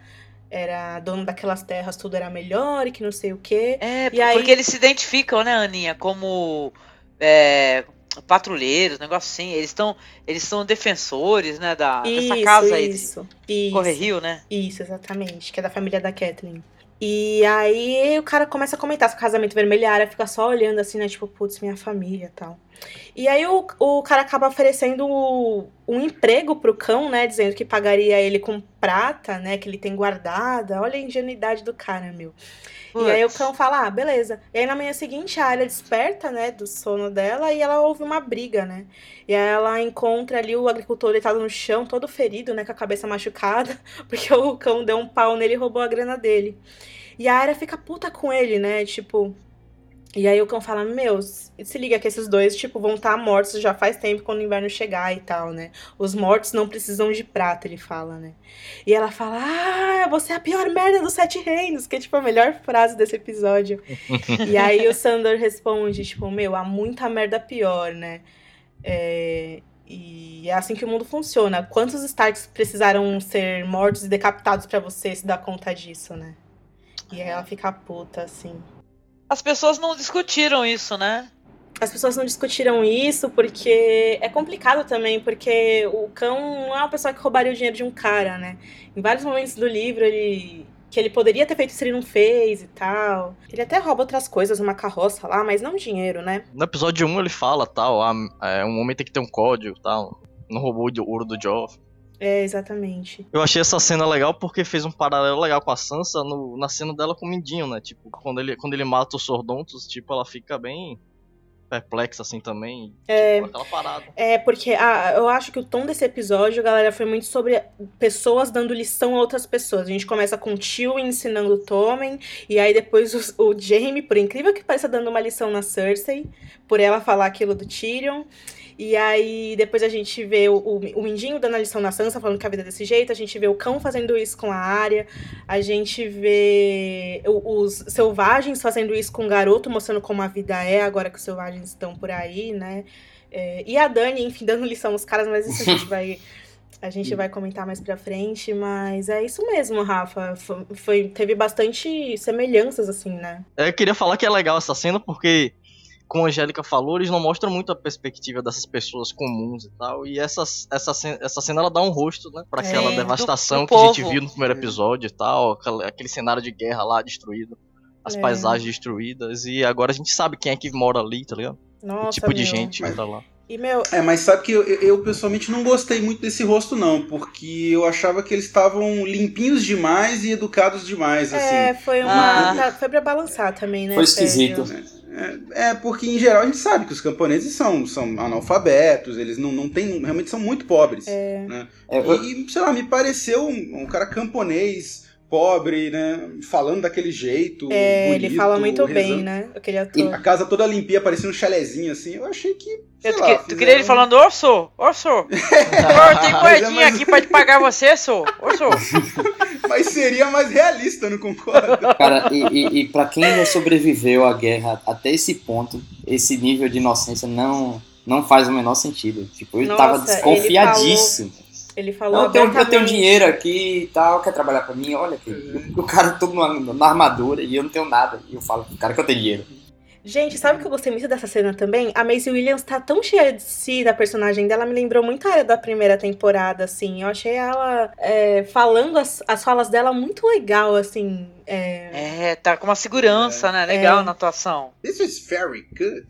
era dono daquelas terras, tudo era melhor e que não sei o quê. É, E aí- porque eles se identificam, né, Aninha, como. é, patrulheiros, negócio assim. Eles estão eles são defensores, né, da, dessa Isso, casa aí. isso. Isso. Corre Rio, né? Isso, exatamente. Que é da família da Kathleen. E aí o cara começa a comentar sobre o casamento vermelho a fica só olhando assim, né? Tipo, putz, minha família tal. E aí o, o cara acaba oferecendo um emprego pro cão, né? Dizendo que pagaria ele com prata, né? Que ele tem guardada. Olha a ingenuidade do cara, meu. E aí o Putz. cão fala, ah, beleza. E aí na manhã seguinte a área desperta, né, do sono dela e ela ouve uma briga, né? E aí ela encontra ali o agricultor deitado no chão, todo ferido, né, com a cabeça machucada, porque o cão deu um pau nele e roubou a grana dele. E a área fica puta com ele, né, tipo... E aí o cão fala, meu, se liga que esses dois, tipo, vão estar mortos já faz tempo quando o inverno chegar e tal, né? Os mortos não precisam de prata, ele fala, né? E ela fala, ah, você é a pior merda dos sete reinos, que é, tipo, a melhor frase desse episódio. e aí o Sandor responde, tipo, meu, há muita merda pior, né? É, E é assim que o mundo funciona. Quantos Starks precisaram ser mortos e decapitados pra você se dar conta disso, né? E aí ela fica puta, assim. As pessoas não discutiram isso, né? As pessoas não discutiram isso porque é complicado também, porque o cão não é uma pessoa que roubaria o dinheiro de um cara, né? Em vários momentos do livro ele que ele poderia ter feito isso ele não fez e tal. Ele até rouba outras coisas, uma carroça lá, mas não dinheiro, né? No episódio 1 ele fala tal, ah, é, um homem tem que ter um código tal. Não roubou o ouro do Joff. É, exatamente. Eu achei essa cena legal porque fez um paralelo legal com a Sansa no- na cena dela com o Mindinho, né? Tipo, quando ele, quando ele mata os Sordontos, tipo, ela fica bem perplexa assim também. É. Tipo, aquela parada. É, porque ah, eu acho que o tom desse episódio, galera, foi muito sobre pessoas dando lição a outras pessoas. A gente começa com o tio ensinando o Tommen, e aí depois o, o Jaime, por incrível que pareça, dando uma lição na Cersei, por ela falar aquilo do Tyrion. E aí depois a gente vê o, o, o Mindinho dando a lição na Sansa, falando que a vida é desse jeito, a gente vê o cão fazendo isso com a Arya, a gente vê os selvagens fazendo isso com o garoto, mostrando como a vida é agora que os selvagens estão por aí, né? É, e a Dani, enfim, dando lição nos caras, mas isso a gente vai. A gente vai comentar mais pra frente, mas é isso mesmo, Rafa. Foi, foi- teve bastante semelhanças, assim, né? Eu queria falar que é legal essa cena porque, como a Angélica falou, eles não mostram muito a perspectiva dessas pessoas comuns e tal. E essa, essa, cena, essa cena ela dá um rosto, né? Pra aquela É, devastação do- do que a gente viu no primeiro episódio e tal. Aquele, aquele cenário de guerra lá destruído. As É. paisagens destruídas. E agora a gente sabe quem é que mora ali, tá ligado? Nossa, o tipo de meu. gente que tá lá. E, meu, É, mas sabe que eu, eu, eu, pessoalmente não gostei muito desse rosto, não, porque eu achava que eles estavam limpinhos demais e educados demais, assim. é, foi uma. Ah. pra- Foi pra balançar também, né? Foi esquisito. Sérgio? É, é, porque em geral a gente sabe que os camponeses são, são analfabetos, eles não, não têm. realmente são muito pobres. Né? É, E, sei lá, me pareceu um, um cara camponês, pobre, né? Falando daquele jeito. É, ele bonito, fala muito bem, rezando. né? Aquele ator. A casa toda limpinha, parecia um chalezinho assim. Eu achei que. Sei Eu, tu, lá, que- tu queria ele falando, ô sou, ô sou. Ô, tem moedinha mas- aqui pra te pagar você, sou, ô sou. Mas seria mais realista, não concorda? Cara, e, e, e pra quem ainda sobreviveu à guerra até esse ponto, esse nível de inocência não, não faz o menor sentido. Tipo, ele Nossa, tava ele desconfiadíssimo. Ele falou Não, eu tenho, eu tenho dinheiro aqui e tal, quer trabalhar pra mim? Olha aqui, o cara todo na, na armadura e eu não tenho nada. E eu falo pro cara que eu tenho dinheiro. Gente, sabe o que eu gostei muito dessa cena também? A Maisie Williams tá tão cheia de si, da personagem dela, me lembrou muito a área da primeira temporada, assim. Eu achei ela é, falando as, as falas dela muito legal, assim. é, É, tá com uma segurança, né? Legal na atuação. This is very good.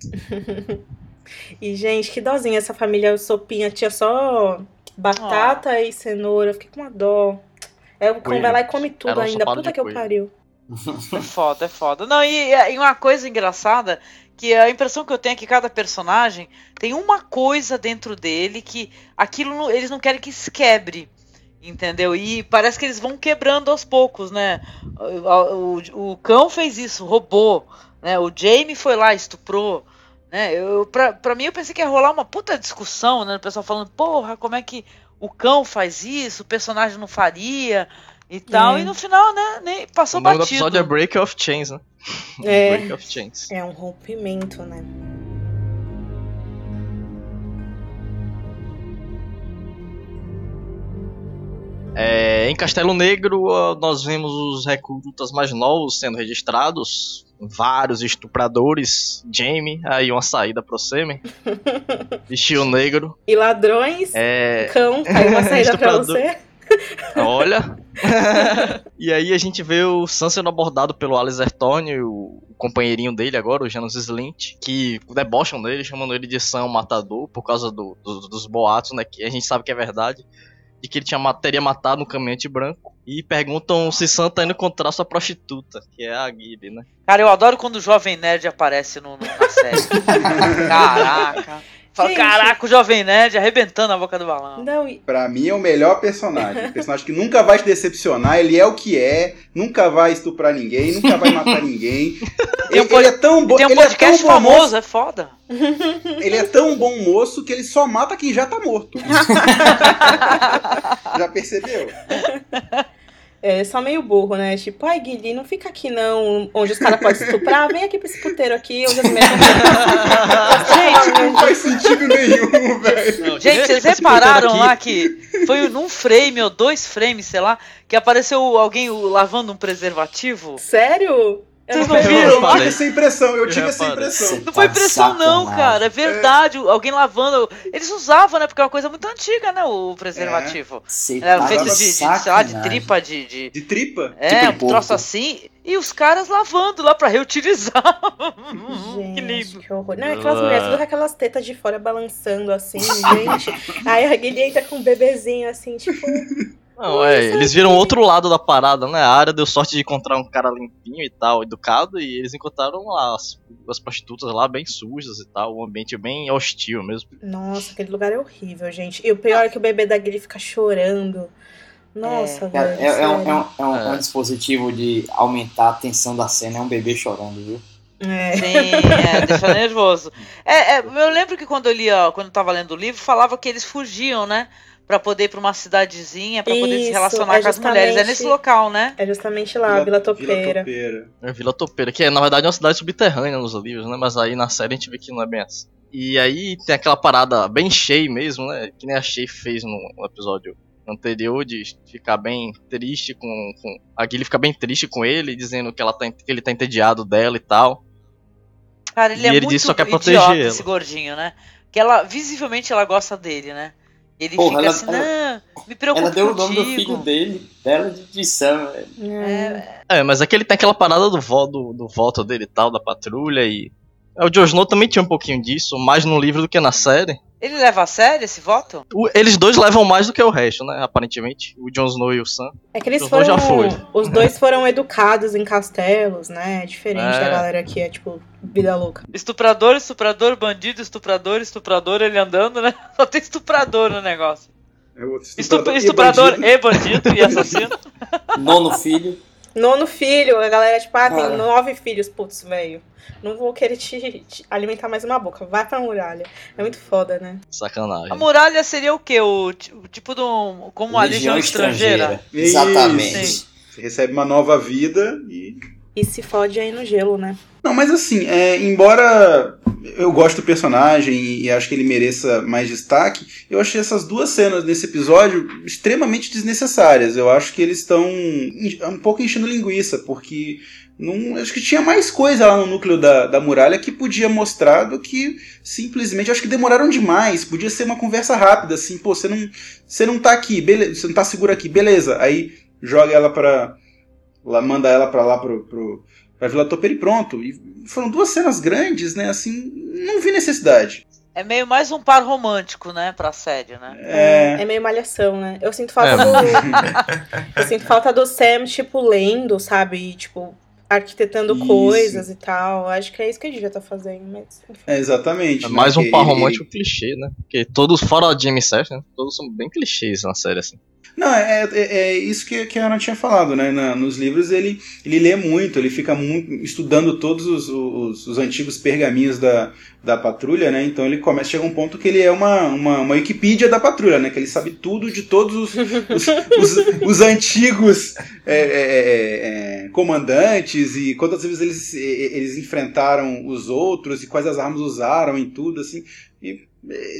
E, gente, que dozinha essa família sopinha. Tinha só batata e cenoura. Eu Fiquei com uma dó. É, o cão vai lá e come tudo Era ainda. Puta que eu pariu. É foda, é foda. Não, e, e uma coisa engraçada, que a impressão que eu tenho é que cada personagem tem uma coisa dentro dele que aquilo eles não querem que se quebre. Entendeu? E parece que eles vão quebrando aos poucos, né? O, o- o cão fez isso, roubou. Né? O Jamie foi lá, estuprou. Né? Eu, pra, pra mim, eu pensei que ia rolar uma puta discussão, né? O pessoal falando, porra, como é que o cão faz isso? O personagem não faria e tal. É. E no final, né? Nem passou o nome do batido. episódio é Break of Chains, né? É. Break of Chains. É um rompimento, né? É, em Castelo Negro, nós vemos os recrutas mais novos sendo registrados. vários estupradores, Jamie, aí uma saída pro Semi, Vestido Negro, E ladrões, é... cão, aí uma saída pra você. Olha! e aí a gente vê o Sam sendo abordado pelo Alistair Tony, o companheirinho dele agora, o Janus Slint, que debocham dele, chamando ele de Sam o Matador, por causa do- do- dos boatos, né? Que a gente sabe que é verdade. De que ele tinha, teria matado um caminhante branco. E perguntam se Sam tá indo encontrar sua prostituta, que é a Gibby, né? Cara, eu adoro quando o Jovem Nerd aparece no, no- na série. Caraca. Fala, Gente. caraca, o Jovem Nerd arrebentando a boca do balão. Não, e- Pra mim é o melhor personagem. Um personagem que nunca vai te decepcionar, ele é o que é, nunca vai estuprar ninguém, nunca vai matar ninguém. Tem um Ele, pod- ele é tão bom, Tem um ele é podcast tão bom famoso, moço, é foda. ele é tão bom moço que ele só mata quem já tá morto. já percebeu? É só meio burro, né? Tipo, ai, Guilherme, não fica aqui não, onde os caras podem estuprar, vem aqui pra esse puteiro aqui, onde as mulheres Gente, não faz sentido nenhum, velho. Gente, vocês repararam lá que foi num frame ou dois frames, sei lá, que apareceu alguém lavando um preservativo? Sério? Eu Vocês não não vi. viram? Eu tive essa impressão, eu tive Já essa impressão. Não foi Tá impressão, não, cara. É verdade. Alguém lavando. Eles usavam, né? Porque é uma coisa muito antiga, né? O preservativo. Você Era tá feito de de, sei lá, de tripa de. de- De tripa? É, Tipo de um troço assim. E os caras lavando lá pra reutilizar. Gente, que lindo. que horror. Não, é aquelas mulheres todas com aquelas tetas de fora balançando assim, gente. Aí a Guilherme entra com um bebezinho assim, tipo. Não, é, eles viram outro lado da parada, né? A área deu sorte de encontrar um cara limpinho e tal, educado, e eles encontraram lá as, as prostitutas lá bem sujas e tal, um ambiente bem hostil mesmo. Nossa, aquele lugar é horrível, gente. E o pior é que o bebê da Guilherme fica chorando. Nossa, Cara, velho. é, é um, é um- é um- É. é um dispositivo de aumentar a tensão da cena, é um bebê chorando, viu? É. Sim, é, deixa nervoso. É, é, eu lembro que quando eu lia, quando eu tava lendo o livro, falava que eles fugiam, né? Pra poder ir pra uma cidadezinha, pra poder se relacionar é com as mulheres. É nesse local, né? É justamente lá, Vila Topeira. Topeira. É Vila Topeira, que é, na verdade é uma cidade subterrânea nos livros, né? Mas aí na série a gente vê que não é bem assim. E aí tem aquela parada bem cheia mesmo, né? Que nem a Shay fez no, episódio anterior, de ficar bem triste com. com... A Gilly fica bem triste com ele, dizendo que, ela tá, que ele tá entediado dela e tal. Cara, ele E é ele muito diz que só quer idiota, proteger ela. esse gordinho, né? Que ela, visivelmente, ela gosta dele, né? Ele Porra, fica ela- assim, não, me preocupa Ela deu o nome do contigo. filho dele, dela de, Sam, velho. É. É, mas é que ele tem aquela parada do, vo, do, do voto dele e tal, da patrulha e. É, O Jon Snow também tinha um pouquinho disso, mais no livro do que na série. Ele leva a sério esse voto? O- eles dois levam mais do que o resto, né? Aparentemente. O Jon Snow e o Sam. É que eles Os foram. já foi. Os dois foram educados em castelos, né? É diferente É. da galera que é, tipo, vida louca. Estuprador, estuprador, bandido, estuprador, estuprador, ele andando, né? Só tem estuprador no negócio. É outro Estup- e estuprador bandido. e bandido e assassino. Nono filho. Nono filho, a galera, tipo, ah, tem nove filhos, putz, velho. Não vou querer te, te alimentar mais uma boca. Vai pra muralha. É muito foda, né? Sacanagem. A muralha seria o quê? O, o tipo de um. Como uma legião estrangeira. Isso. Exatamente. Sim. Você recebe uma nova vida e. E se fode aí no gelo, né? Não, mas assim, é, embora eu goste do personagem e acho que ele mereça mais destaque, eu achei essas duas cenas nesse episódio extremamente desnecessárias. Eu acho que eles estão en- um pouco enchendo linguiça, porque não, acho que tinha mais coisa lá no núcleo da, da muralha que podia mostrar do que simplesmente. Acho que demoraram demais. Podia ser uma conversa rápida, assim, pô, você não, você não tá aqui, beleza, você não tá seguro aqui, beleza. Aí joga ela pra. Lá, manda ela pra lá pro, pro, pra Vila Topeira e pronto. E foram duas cenas grandes, né? Assim, não vi necessidade. É meio mais um par romântico, né? Pra série, né? É. É meio malhação, né? Eu sinto falta É. do. Eu sinto falta do Sam, tipo, lendo, sabe? E, tipo, arquitetando Isso. coisas e tal. Acho que é isso que a gente já tá fazendo, mas. enfim. É, exatamente. É né? mais um Que par romântico clichê, né? Porque todos, fora a Jamie Seth, né? Todos são bem clichês na série, assim. Não, é, é, é isso que, que a Ana tinha falado, né? Na- nos livros ele, ele lê muito, ele fica muito estudando todos os, os, os antigos pergaminhos da, da patrulha, né? Então ele começa, chega um ponto que ele é uma, uma, uma Wikipídia da patrulha, né? Que ele sabe tudo de todos os, os, os, os antigos é, é, é, é, comandantes e quantas vezes eles, eles enfrentaram os outros e quais as armas usaram e tudo, assim. E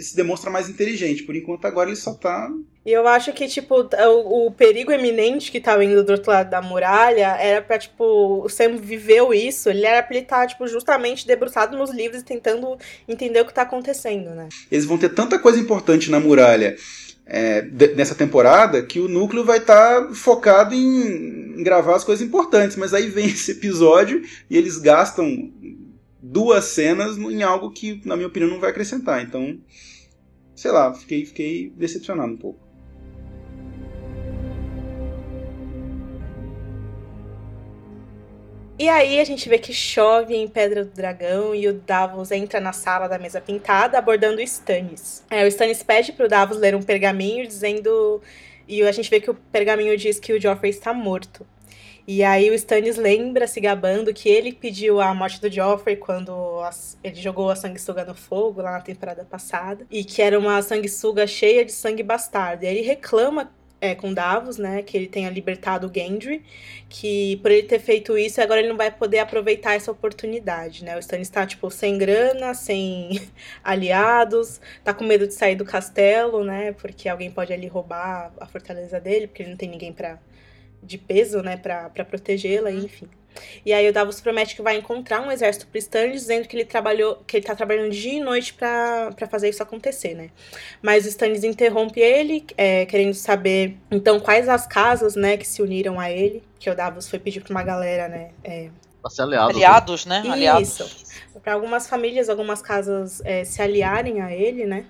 se demonstra mais inteligente. Por enquanto, agora ele só tá. E eu acho que, tipo, o, o perigo eminente que tava indo do outro lado da muralha era pra, tipo, o Sam viveu isso, ele era pra ele estar, tá, tipo, justamente debruçado nos livros e tentando entender o que tá acontecendo, né? Eles vão ter tanta coisa importante na muralha é, nessa temporada que o núcleo vai estar tá focado em, em, gravar as coisas importantes. Mas aí vem esse episódio e eles gastam duas cenas em algo que, na minha opinião, não vai acrescentar. Então, sei lá, fiquei, fiquei decepcionado um pouco. E aí a gente vê que chove em Pedra do Dragão e o Davos entra na sala da mesa pintada abordando o Stannis. É, o Stannis pede pro Davos ler um pergaminho dizendo... E a gente vê que o pergaminho diz que o Joffrey está morto. E aí o Stannis lembra, se gabando, que ele pediu a morte do Joffrey quando as, ele jogou a sanguessuga no fogo lá na temporada passada. E que era uma sanguessuga cheia de sangue bastardo. E aí ele reclama é, com Davos, né, que ele tenha libertado o Gendry, que por ele ter feito isso, agora ele não vai poder aproveitar essa oportunidade, né? O Stannis tá, tipo, sem grana, sem aliados, tá com medo de sair do castelo, né, porque alguém pode ali roubar a fortaleza dele, porque ele não tem ninguém para de peso, né, para protegê-la, enfim. E aí o Davos promete que vai encontrar um exército pro Stannis, dizendo que ele trabalhou, que ele tá trabalhando dia e noite para fazer isso acontecer, né? Mas o Stannis interrompe ele, é, querendo saber então quais as casas, né, que se uniram a ele, que o Davos foi pedir para uma galera, né, é, aliados, aliados, né? Aliados. Para algumas famílias, algumas casas é, se aliarem a ele, né?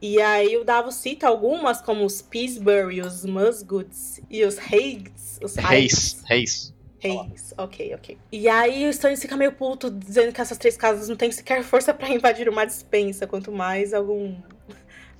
E aí o Davos cita algumas, como os Peacebury, os Musgoods e os Haigs. Os Reis. Reis. Reis, ok, ok. E aí o Stannis fica meio puto, dizendo que essas três casas não têm sequer força para invadir uma dispensa, quanto mais algum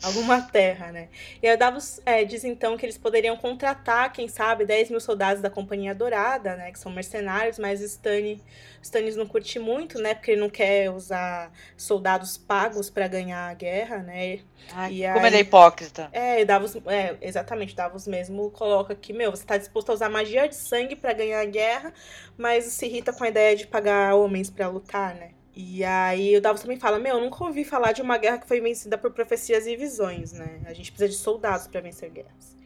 alguma terra, né? E a Davos é, diz então que eles poderiam contratar, quem sabe, 10 mil soldados da Companhia Dourada, né? Que são mercenários, mas Stannis, Stannis não curte muito, né? Porque ele não quer usar soldados pagos para ganhar a guerra, né? Ai, e como aí, ele é hipócrita. É, Davos, é, exatamente, Davos mesmo coloca que, meu, você tá disposto a usar magia de sangue para ganhar a guerra, mas se irrita com a ideia de pagar homens para lutar, né? E aí o Davos também fala, meu, eu nunca ouvi falar de uma guerra que foi vencida por profecias e visões, né? A gente precisa de soldados para vencer guerras.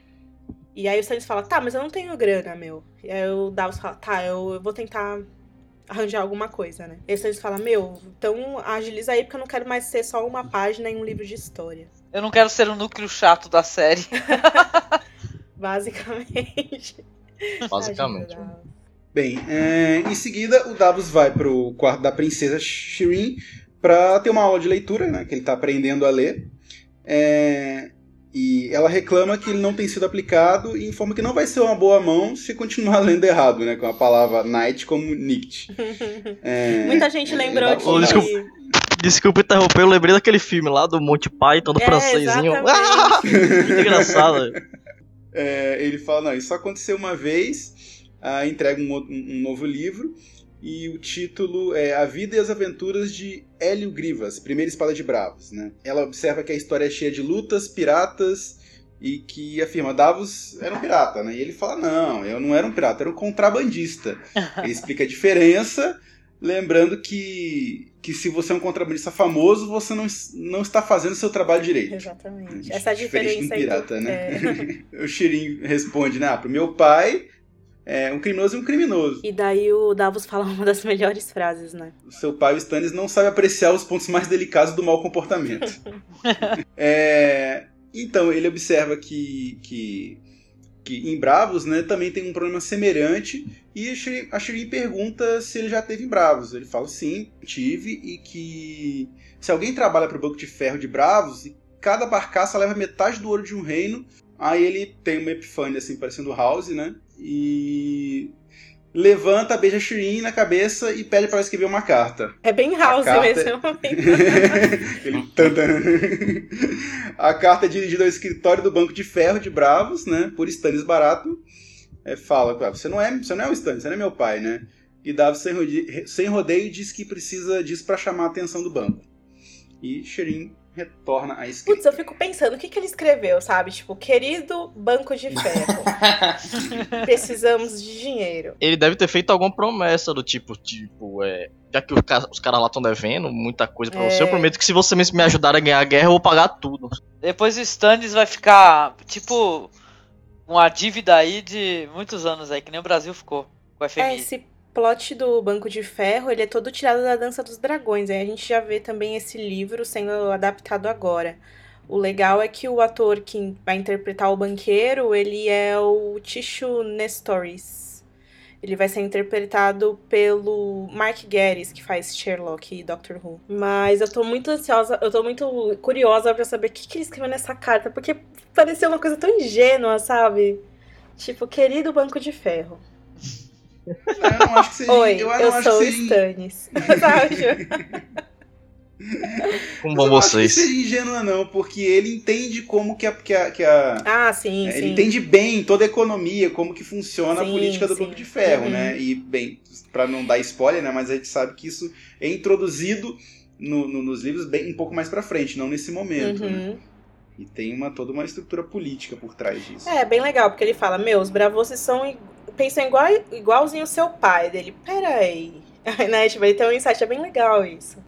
E aí o Stannis fala, tá, mas eu não tenho grana, meu. E aí o Davos fala, tá, eu, vou tentar arranjar alguma coisa, né? E o Stannis fala, meu, então agiliza aí porque eu não quero mais ser só uma página em um livro de história. Eu não quero ser o núcleo chato da série. Basicamente. Basicamente. Bem, é, em seguida o Davos vai pro quarto da princesa Shireen para ter uma aula de leitura, né, que ele está aprendendo a ler. É, e ela reclama que ele não tem sido aplicado e informa que não vai ser uma boa mão se continuar lendo errado, né? Com a palavra night como night. É, Muita gente lembrou é, de... Desculpa, desculpa interromper, eu lembrei daquele filme lá do Monty Python, do é, francesinho. Ah, que engraçado. É, ele fala, não, isso aconteceu uma vez uh, entrega um, um, novo livro e o título é A Vida e as Aventuras de Hélio Grivas, Primeira Espada de Bravos. Né? Ela observa que a história é cheia de lutas, piratas e que afirma Davos era um pirata, né? E ele fala não, eu não era um pirata, era um contrabandista. Ele explica a diferença, lembrando que que se você é um contrabandista famoso, você não, não está fazendo seu trabalho direito. Exatamente. Essa é a diferença. Um pirata, né? É. o Shirin responde, né? Ah, pro meu pai, é, um criminoso e um criminoso. E daí o Davos fala uma das melhores frases, né? O seu pai, o Stannis, não sabe apreciar os pontos mais delicados do mau comportamento. é, então, ele observa que, que, que em Bravos né, também tem um problema semelhante e a Shireen pergunta se ele já teve em Bravos. Ele fala sim, tive, e que se alguém trabalha para o Banco de Ferro de Bravos, cada barcaça leva metade do ouro de um reino, aí ele tem uma epifânia assim, parecendo House, né? E levanta, beija Shirin na cabeça e pede para ela escrever uma carta. É bem House carta... esse momento. Ele... a carta é dirigida ao escritório do Banco de Ferro de Bravos, né, por Stannis Barato. É, fala, você não é, você não é o Stannis, você não é meu pai, né? E Davos sem rodeio, sem rodeio diz que precisa disso para chamar a atenção do banco. E Shirin retorna à escrita. Putz, eu fico pensando, o que, que ele escreveu, sabe? Tipo, querido banco de ferro, precisamos de dinheiro. Ele deve ter feito alguma promessa do tipo, tipo, é. Já que os caras lá estão devendo muita coisa pra É. você, eu prometo que se você me me ajudar a ganhar a guerra, eu vou pagar tudo. Depois o Stannis vai ficar, tipo, uma dívida aí de muitos anos aí, que nem o Brasil ficou com a É, FMI. Plot do Banco de Ferro, ele é todo tirado da Dança dos Dragões. Aí a gente já vê também esse livro sendo adaptado agora. O legal é que o ator que vai interpretar o banqueiro, ele é o Tishu Nestoris. Ele vai ser interpretado pelo Mark Gatiss, que faz Sherlock e Doctor Who. Mas eu tô muito ansiosa, eu tô muito curiosa pra saber o que, que ele escreveu nessa carta, porque pareceu uma coisa tão ingênua, sabe? Tipo, querido Banco de Ferro. Eu não acho que seja. Oi, eu, eu, não acho sou o que Stannis. Sabe? Como vão não vocês? seja ingênua, não, porque ele entende como que a. Que a, que a ah, sim, é, sim. ele entende bem toda a economia, como que funciona a Sim, política do sim. Banco de Ferro, Uhum. né? E, bem, pra não dar spoiler, né? Mas a gente sabe que isso é introduzido no- no- nos livros bem um pouco mais pra frente, não nesse momento, né? E tem uma, toda uma estrutura política por trás disso. É, bem legal, porque ele fala, meus bravos são i- pensam igual, igualzinho o seu pai dele. Peraí. Aí, né, tipo, ele tem um insight, é bem legal isso.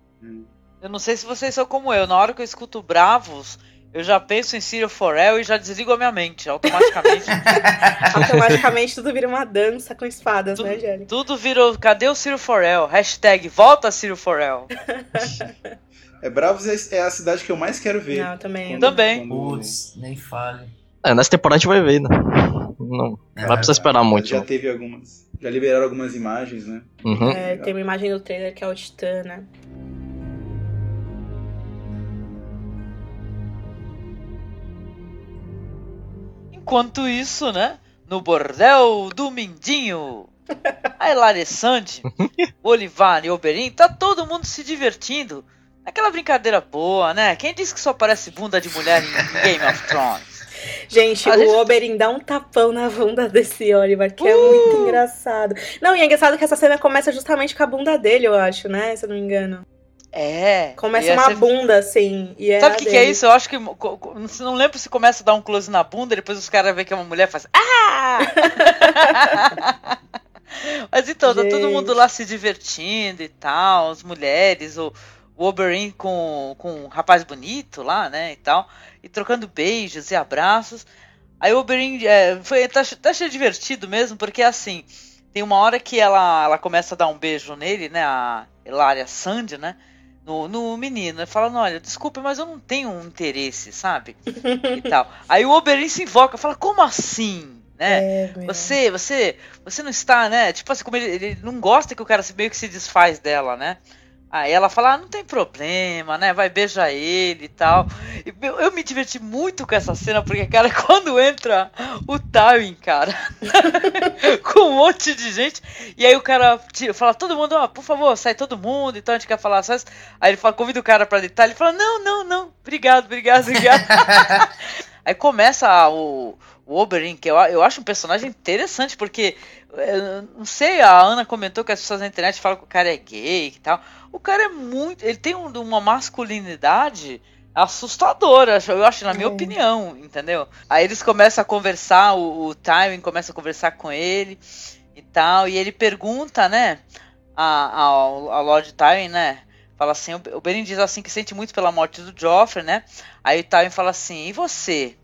Eu não sei se vocês são como eu, na hora que eu escuto Bravos, eu já penso em Cyril Forel e já desligo a minha mente, automaticamente. Automaticamente tudo vira uma dança com espadas, né, Angélica? Tudo virou, cadê o Cyril Forel? Hashtag volta Cyril Forel. É, Bravos é, é a cidade que eu mais quero ver. Não, também. Quando- Também. quando- Putz, nem fale. É, nessa temporada a gente vai ver, né? Não, não vai precisar esperar muito. Já não. teve algumas. Já liberaram algumas imagens, né? Uhum. É, tem uma imagem do trailer que é o Titã, né? Enquanto isso, né? No bordel do Mindinho. A o Olivar e o Oberyn, tá todo mundo se divertindo. Aquela brincadeira boa, né? Quem disse que só parece bunda de mulher em Game of Thrones? Gente, A o gente- Oberyn dá um tapão na bunda desse Oliver, que é muito engraçado. Não, e é engraçado que essa cena começa justamente com a bunda dele, eu acho, né? Se eu não me engano. É. Começa uma essa- bunda, assim. E é Sabe o que, que é isso? Eu acho que. Não lembro se começa a dar um close na bunda, depois os caras veem que é uma mulher e faz. Ah! Mas então, tá todo Gente. mundo lá se divertindo e tal, as mulheres, o, o Oberyn com, com um rapaz bonito lá, né, e tal, e trocando beijos e abraços. Aí o Oberyn é, foi, tá, tá achei divertido mesmo, porque assim, tem uma hora que ela, ela começa a dar um beijo nele, né, a Hilaria Sandy, né, no, no menino, falando, olha, desculpa, mas eu não tenho um interesse, sabe, e tal. Aí o Oberyn se invoca, fala, como assim, né, É, você, você, você não está, né? Tipo assim, como ele, ele não gosta que o cara meio que se desfaz dela, né? Aí ela fala, ah, não tem problema, né? Vai beijar ele e tal. E, meu, eu me diverti muito com essa cena, porque, cara, quando entra o Tywin, cara, com um monte de gente, e aí o cara fala, todo mundo, ó, por favor, sai todo mundo, então a gente quer falar só isso. Aí ele fala, convida o cara pra deitar, ele fala, não, não, não, obrigado, obrigado, obrigado. Aí começa o, o Oberyn, que eu, eu acho um personagem interessante, porque, eu não sei, a Ana comentou que as pessoas na internet falam que o cara é gay e tal. O cara é muito. Ele tem um- uma masculinidade assustadora, eu acho, na minha É. opinião, entendeu? Aí eles começam a conversar, o, o Tywin começa a conversar com ele e tal, e ele pergunta, né, a, ao, ao Lord Tywin, né? Fala assim, o o Beren diz assim que sente muito pela morte do Joffrey, né? Aí o Tywin fala assim, e você?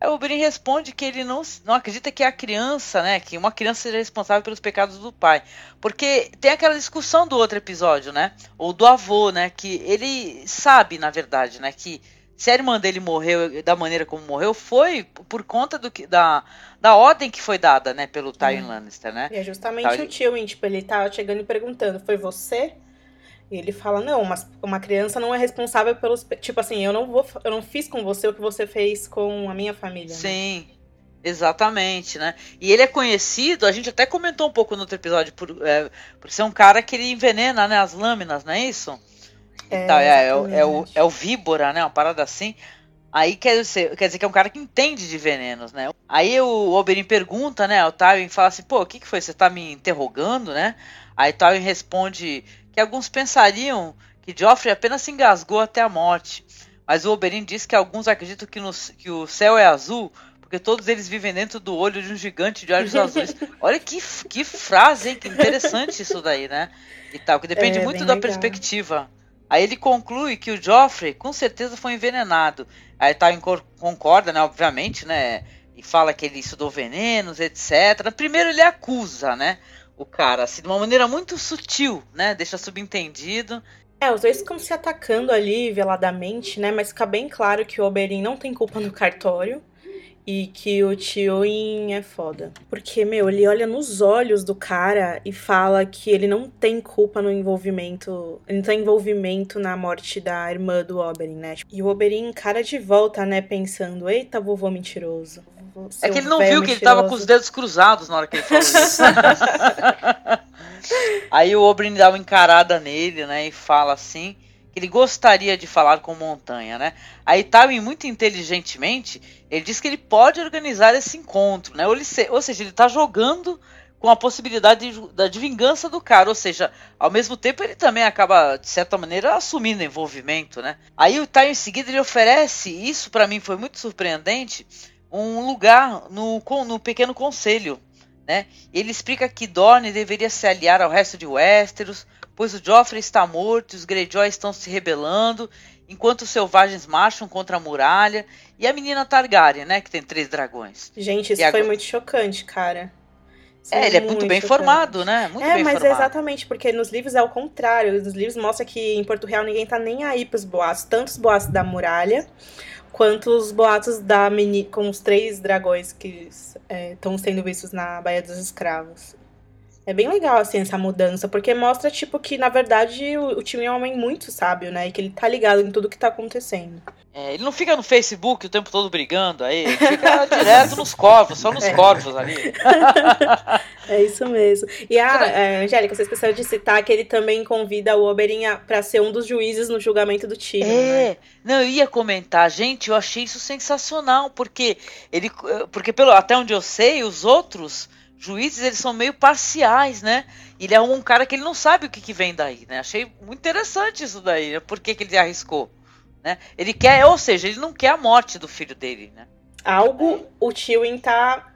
Aí o Beren responde que ele não, não acredita que a criança, né? Que uma criança seja responsável pelos pecados do pai. Porque tem aquela discussão do outro episódio, né? Ou do avô, né? Que ele sabe, na verdade, né? Que se a irmã dele morreu da maneira como morreu, foi por conta do que, da, da ordem que foi dada, né? Pelo Tywin Lannister, né? E é justamente o Tywin, tipo, ele tá chegando e perguntando, foi você? E ele fala, não, mas uma criança não é responsável pelos... pe- Tipo assim, eu não vou, eu não fiz com você o que você fez com a minha família. né? Sim, exatamente, né? E ele é conhecido, a gente até comentou um pouco no outro episódio, por, é, por ser um cara que ele envenena né, as lâminas, não é isso? É, Tá, é, é, o- é o, exatamente. é o víbora, né? Uma parada assim. Aí quer dizer, quer dizer que é um cara que entende de venenos, né? Aí o Oberyn pergunta, né? O Tywin fala assim, pô, o que, que foi? Você tá me interrogando, né? Aí Tywin responde que alguns pensariam que Joffrey apenas se engasgou até a morte. Mas o Oberyn diz que alguns acreditam que, no, que o céu é azul porque todos eles vivem dentro do olho de um gigante de olhos azuis. Olha que, que frase, hein? Que interessante isso daí, né? E tal, que depende É, muito da legal. perspectiva. Aí ele conclui que o Joffrey com certeza foi envenenado. Aí Tywin cor- concorda, né? Obviamente, né? E fala que ele estudou venenos, etc. Primeiro ele acusa, né? O cara, assim, de uma maneira muito sutil, né? Deixa subentendido. É, os dois ficam se atacando ali veladamente, né? Mas fica bem claro que o Oberyn não tem culpa no cartório. E que o Tywin é foda. Porque, meu, ele olha nos olhos do cara e fala que ele não tem culpa no envolvimento. Ele não tem envolvimento na morte da irmã do Oberyn, né? E o Oberyn encara de volta, né? Pensando: eita, vovô mentiroso. Vovô, É que ele não viu que ele tava com mentiroso." os dedos cruzados na hora que ele falou isso. Aí o Oberyn dá uma encarada nele, né, e fala assim ele gostaria de falar com Montanha, né? Aí Tywin, muito inteligentemente, ele diz que ele pode organizar esse encontro, né? Ou, se- ou seja, ele tá jogando com a possibilidade de, da- de vingança do cara, ou seja, ao mesmo tempo ele também acaba, de certa maneira, assumindo envolvimento, né? Aí o Tywin em seguida ele oferece, isso pra mim foi muito surpreendente, um lugar no, no pequeno conselho, né? Ele explica que Dorne deveria se aliar ao resto de Westeros, pois o Joffrey está morto, e os Greyjoy estão se rebelando, enquanto os selvagens marcham contra a muralha, e a menina Targaryen, né, que tem três dragões. Gente, isso E foi agora- muito chocante, cara. Isso É, ele é muito bem chocante. formado, né? Muito é, bem mas é formado. exatamente, porque nos livros é o contrário. Nos livros mostra que em Porto Real ninguém tá nem aí pros boatos. Tanto os boatos da muralha, quanto os boatos da meni com os três dragões que estão sendo vistos na Baía dos Escravos. É bem legal, assim, essa mudança, porque mostra, tipo, que, na verdade, o, o time é um homem muito sábio, né? E que ele tá ligado em tudo que tá acontecendo. É, ele não fica no Facebook o tempo todo brigando aí, ele fica direto nos corvos, só nos É. corvos ali. É isso mesmo. E a é, Angélica, você esqueceu de citar que ele também convida o Oberyn a- pra ser um dos juízes no julgamento do time, né? É, não, eu ia comentar, gente, eu achei isso sensacional, porque ele, porque pelo até onde eu sei, os outros juízes eles são meio parciais, né? Ele é um cara que ele não sabe o que, que vem daí, né? Achei muito interessante isso daí, né? Por que, que ele arriscou, né? Ele quer, ou seja, ele não quer a morte do filho dele, né? Algo o Tywin tá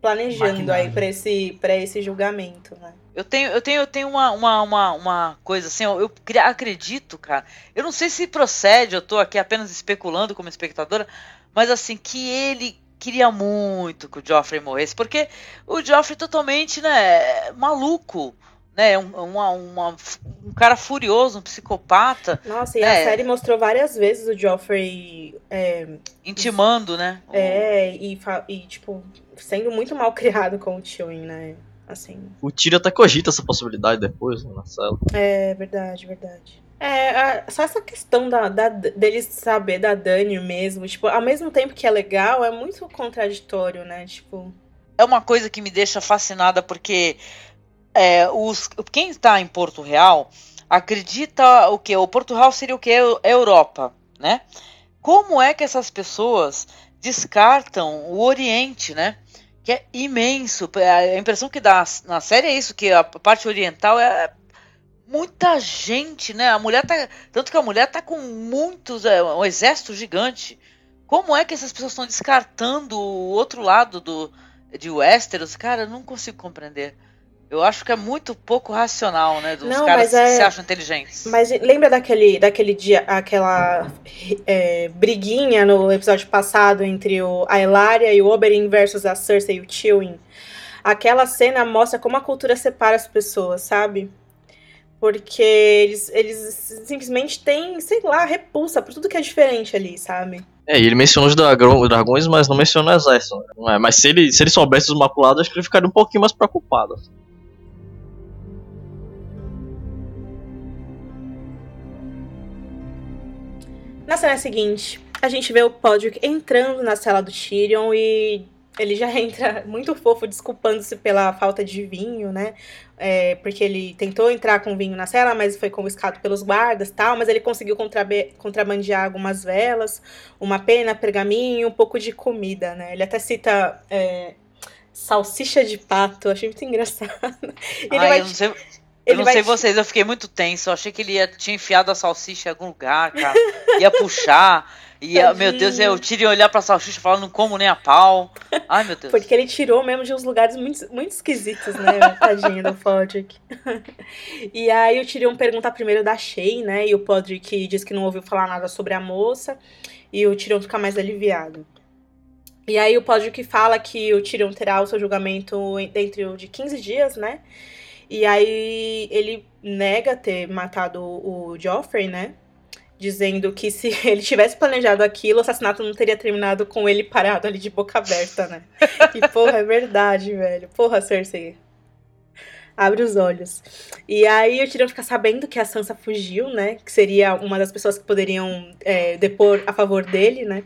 planejando Maquinando. aí pra esse, pra esse julgamento, né? Eu tenho, eu tenho, eu tenho uma, uma, uma, uma coisa assim, eu, eu cre- acredito, cara. Eu não sei se procede, eu tô aqui apenas especulando como espectadora, mas assim, que ele queria muito que o Joffrey morresse, porque o Joffrey é totalmente, né, maluco, né, um, uma, uma- um cara furioso, um psicopata, Nossa, e É. a série mostrou várias vezes o Joffrey é, intimando, né? é, e, e, tipo, sendo muito mal criado com o Tywin, né? Assim, O Tyrion até cogita essa possibilidade depois, né, na cela. é verdade, verdade. É, só essa questão da, da, dele saber da Dani mesmo, tipo, ao mesmo tempo que é legal, é muito contraditório, né? Tipo, é uma coisa que me deixa fascinada porque é, os, quem está em Porto Real acredita o que? O Porto Real seria o que? É Europa, né? Como é que essas pessoas descartam o Oriente, né? Que é imenso. A impressão que dá na série é isso, que a parte oriental é muita gente, né? A mulher tá. Tanto que a mulher tá com muitos. É, um exército gigante. Como é que essas pessoas estão descartando o outro lado do, de Westeros? Cara, eu não consigo compreender. Eu acho que é muito pouco racional, né? Dos Não, caras é- que se acham inteligentes. Mas lembra daquele, daquele dia, aquela é, briguinha no episódio passado entre o, a Elaria e o Oberyn versus a Cersei e o Tywin? Aquela cena mostra como a cultura separa as pessoas, sabe? Porque eles, eles simplesmente têm, sei lá, repulsa por tudo que é diferente ali, sabe? É, e ele mencionou os dragões, mas não mencionou o exército. né? É, Mas se ele, se ele soubesse os maculados, acho que ele ficaria um pouquinho mais preocupado. assim. Na cena seguinte, a gente vê o Podrick entrando na cela do Tyrion e ele já entra muito fofo, desculpando-se pela falta de vinho, né? É, porque ele tentou entrar com vinho na cela, mas foi confiscado pelos guardas tal. Mas ele conseguiu contrabandear algumas velas, uma pena, pergaminho e um pouco de comida, né? Ele até cita é, salsicha de pato, achei muito engraçado. Ele Ai, vai eu não sei, Eu Ele não sei te- vocês, eu fiquei muito tenso. Eu achei que ele ia, tinha enfiado a salsicha em algum lugar, cara. Ia puxar. Ia, meu Deus, Tadinho. eu tirei olhar pra salsicha e falar, não como nem a pau. Ai, meu Deus. Porque ele tirou mesmo de uns lugares muito, muito esquisitos, né? Tadinho do Podrick. e aí o Tyrion pergunta primeiro da Shay, né? E o Podrick diz que não ouviu falar nada sobre a moça. E o Tyrion fica mais aliviado. E aí o Podrick fala que o Tyrion terá o seu julgamento dentro de 15 dias, né? E aí ele nega ter matado o Joffrey, né? Dizendo que se ele tivesse planejado aquilo, o assassinato não teria terminado com ele parado ali de boca aberta, né? E porra, é verdade, velho. Porra, Cersei. Abre os olhos. E aí o Tyrion fica sabendo que a Sansa fugiu, né? Que seria uma das pessoas que poderiam é, depor a favor dele, né?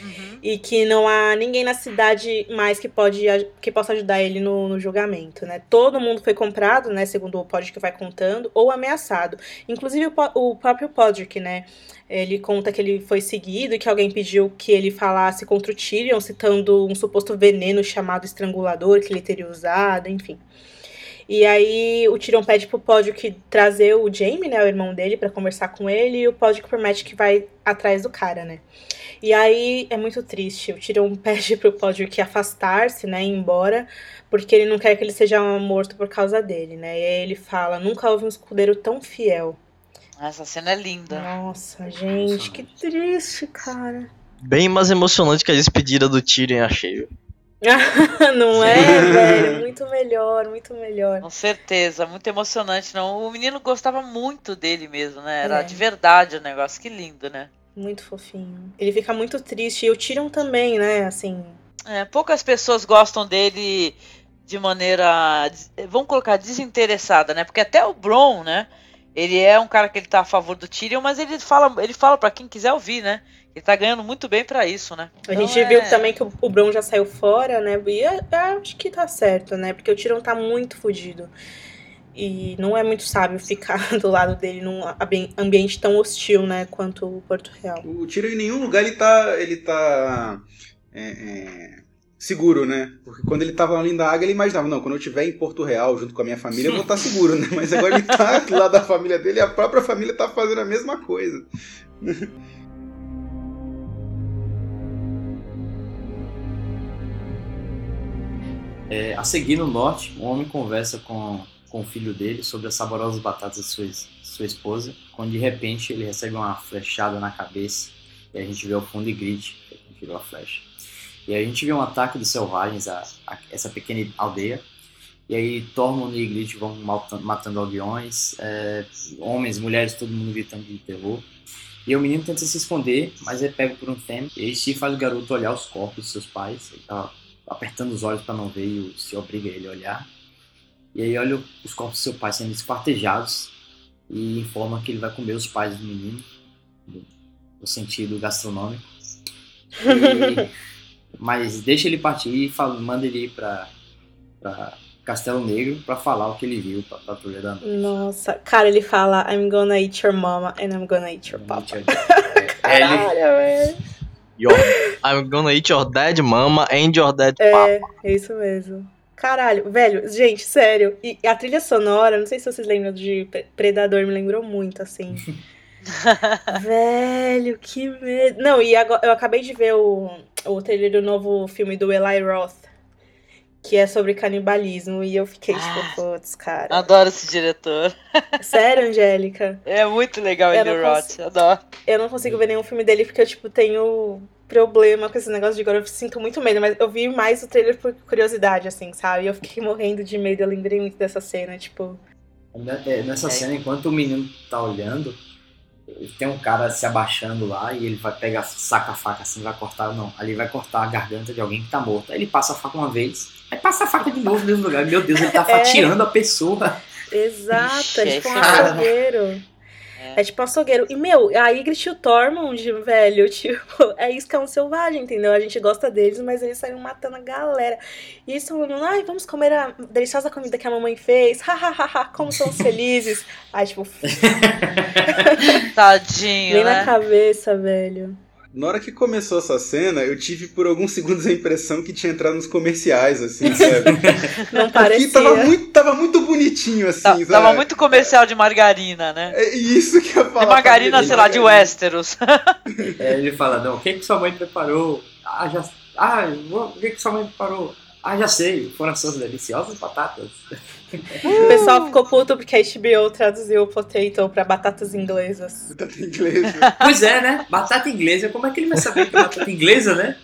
Uhum. E que não há ninguém na cidade mais que, pode, que possa ajudar ele no, no julgamento, né? Todo mundo foi comprado, né? Segundo o Podrick vai contando, ou ameaçado. Inclusive o, o próprio Podrick, né? Ele conta que ele foi seguido e que alguém pediu que ele falasse contra o Tyrion, citando um suposto veneno chamado estrangulador que ele teria usado, enfim. E aí o Tyrion pede pro Podrick trazer o Jaime, né, o irmão dele, pra conversar com ele, e o Podrick promete que vai atrás do cara, né? E aí é muito triste. O Tyrion pede pro Podrick afastar-se, né, ir embora, porque ele não quer que ele seja morto por causa dele, né? E aí ele fala: "Nunca houve um escudeiro tão fiel". Essa cena é linda. Nossa, gente, que triste, cara. Bem mais emocionante que a despedida do Tyrion, achei. não é, velho? Muito melhor, muito melhor. Com certeza, muito emocionante, não. O menino gostava muito dele mesmo, né? Era É. de verdade o negócio, que lindo, né? Muito fofinho. Ele fica muito triste. E o Tyrion também, né? Assim. É, poucas pessoas gostam dele de maneira, vamos colocar, desinteressada, né? Porque até o Bron, né? Ele é um cara que ele tá a favor do Tyrion, mas ele fala, ele fala para quem quiser ouvir, né? Ele tá ganhando muito bem pra isso, né? A Então gente é- viu também que o o Bron já saiu fora, né? E eu, eu acho que tá certo, né? Porque o Tyrion tá muito fudido. E não é muito sábio ficar do lado dele num ambi- ambiente tão hostil, né? Quanto o Porto Real. O Tyrion em nenhum lugar ele tá. ele tá. é, é, seguro, né? Porque quando ele tava ali da águia, ele imaginava, não, quando eu estiver em Porto Real junto com a minha família, eu vou estar seguro, né? Mas agora ele tá do lado da família dele e a própria família tá fazendo a mesma coisa. É, a seguir no norte, um homem conversa com, com o filho dele sobre as saborosas batatas de sua, sua esposa, quando de repente ele recebe uma flechada na cabeça e a gente vê ao fundo e grite que tirou a flecha. E aí a gente vê um ataque dos selvagens a, a essa pequena aldeia. E aí Tormund e Ygritte vão matando aldeões, é, homens, mulheres, todo mundo gritando de terror. E o menino tenta se esconder, mas é pego por um Fem. E aí se faz o garoto olhar os corpos de seus pais. Ele tá apertando os olhos para não ver e o- se obriga ele a olhar. E aí olha os corpos do seu pai sendo esquartejados e informa que ele vai comer os pais do menino, no, sentido gastronômico. E- mas deixa ele partir e fala, manda ele ir para Castelo Negro para falar o que ele viu para Patrulha da Noite. Nossa, cara, ele fala I'm gonna eat your mama and I'm gonna eat your papa. É, ele, Caralho, velho. Your, I'm gonna eat your dead mama and your dead papa. É, é isso mesmo. Caralho, velho, gente, sério. E a trilha sonora, não sei se vocês lembram de Pre- Predador, me lembrou muito, assim. velho, que medo. Não, e agora eu acabei de ver o, o trailer do novo filme do Eli Roth, que é sobre canibalismo, e eu fiquei tipo, Ah. putz, cara. Adoro esse diretor. Sério, Angélica? É muito legal ele, Roth. Adoro. Eu não consigo ver nenhum filme dele porque eu, tipo, tenho problema com esse negócio de agora. Eu sinto muito medo, mas eu vi mais o trailer por curiosidade, assim, sabe? E eu fiquei morrendo de medo. Eu lembrei muito dessa cena, tipo. É, Nessa cena, enquanto o menino tá olhando, tem um cara se abaixando lá e ele vai pegar, saca a faca assim, vai cortar, não, ali vai cortar a garganta de alguém que tá morto. Aí ele passa a faca uma vez, aí passa a faca de novo no mesmo lugar. Meu Deus, ele tá É. fatiando a pessoa. Exato, é tipo um açougueiro. É. Tipo açougueiro. E, meu, a Ygritte e o Tormund, velho, tipo, é isso que é um selvagem, entendeu? A gente gosta deles, mas eles saíram matando a galera. E eles estão falando, ai, vamos comer a deliciosa comida que a mamãe fez. Hahaha, como somos felizes. Ai, tipo, Tadinho, na né? cabeça, velho. Na hora que começou essa cena, eu tive por alguns segundos a impressão que tinha entrado nos comerciais, assim, sabe? Não parecia. tava muito, tava muito bonitinho, assim, Tá- sabe? Tava muito comercial de margarina, né? É isso que eu falar. De margarina, sei lá, de Westeros. É, ele fala, não, o que, que sua mãe preparou? Ah, já. Ah, vou- o que, que sua mãe preparou? Ah, já sei, foram essas deliciosas batatas. O pessoal ficou puto porque a HBO traduziu potato pra batatas inglesas. Em inglês. Pois é, né? Batata inglesa, como é que ele vai saber que é batata inglesa, né?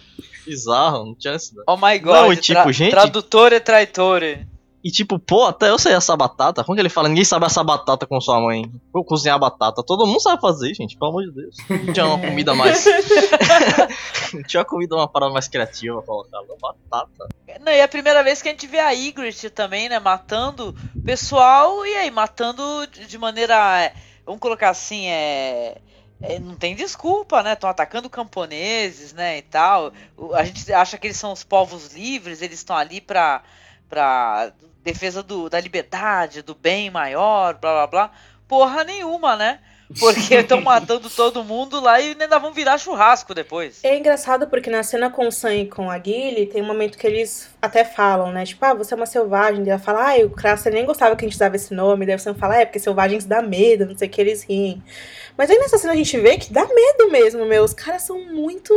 Bizarro, não tinha essa. Oh my god. Não, tipo, gente- Tradutor e traitore. E tipo, pô, até eu sei essa batata. Como que ele fala? Ninguém sabe essa batata com sua mãe. Vou cozinhar batata. Todo mundo sabe fazer, gente, pelo amor de Deus. Não tinha uma comida mais. não tinha uma comida, uma parada mais criativa pra colocar. Batata. Não, e é a primeira vez que a gente vê a Ygritte também, né? Matando o pessoal e aí matando de maneira. é, Vamos colocar assim, é. é, não tem desculpa, né? Estão atacando camponeses, né? E tal. A gente acha que eles são os povos livres, eles estão ali pra, pra defesa do, da liberdade, do bem maior, blá blá blá. Porra nenhuma, né? Porque estão matando todo mundo lá e ainda vão virar churrasco depois. É engraçado porque na cena com o Sam e com a Gilly, tem um momento que eles até falam, né? Tipo, ah, você é uma selvagem. E ela fala, ah, o Craster nem gostava que a gente usava esse nome. Daí o Sam fala, é, porque selvagens dá medo, não sei o que, eles riem. Mas aí nessa cena a gente vê que dá medo mesmo, meu. Os caras são muito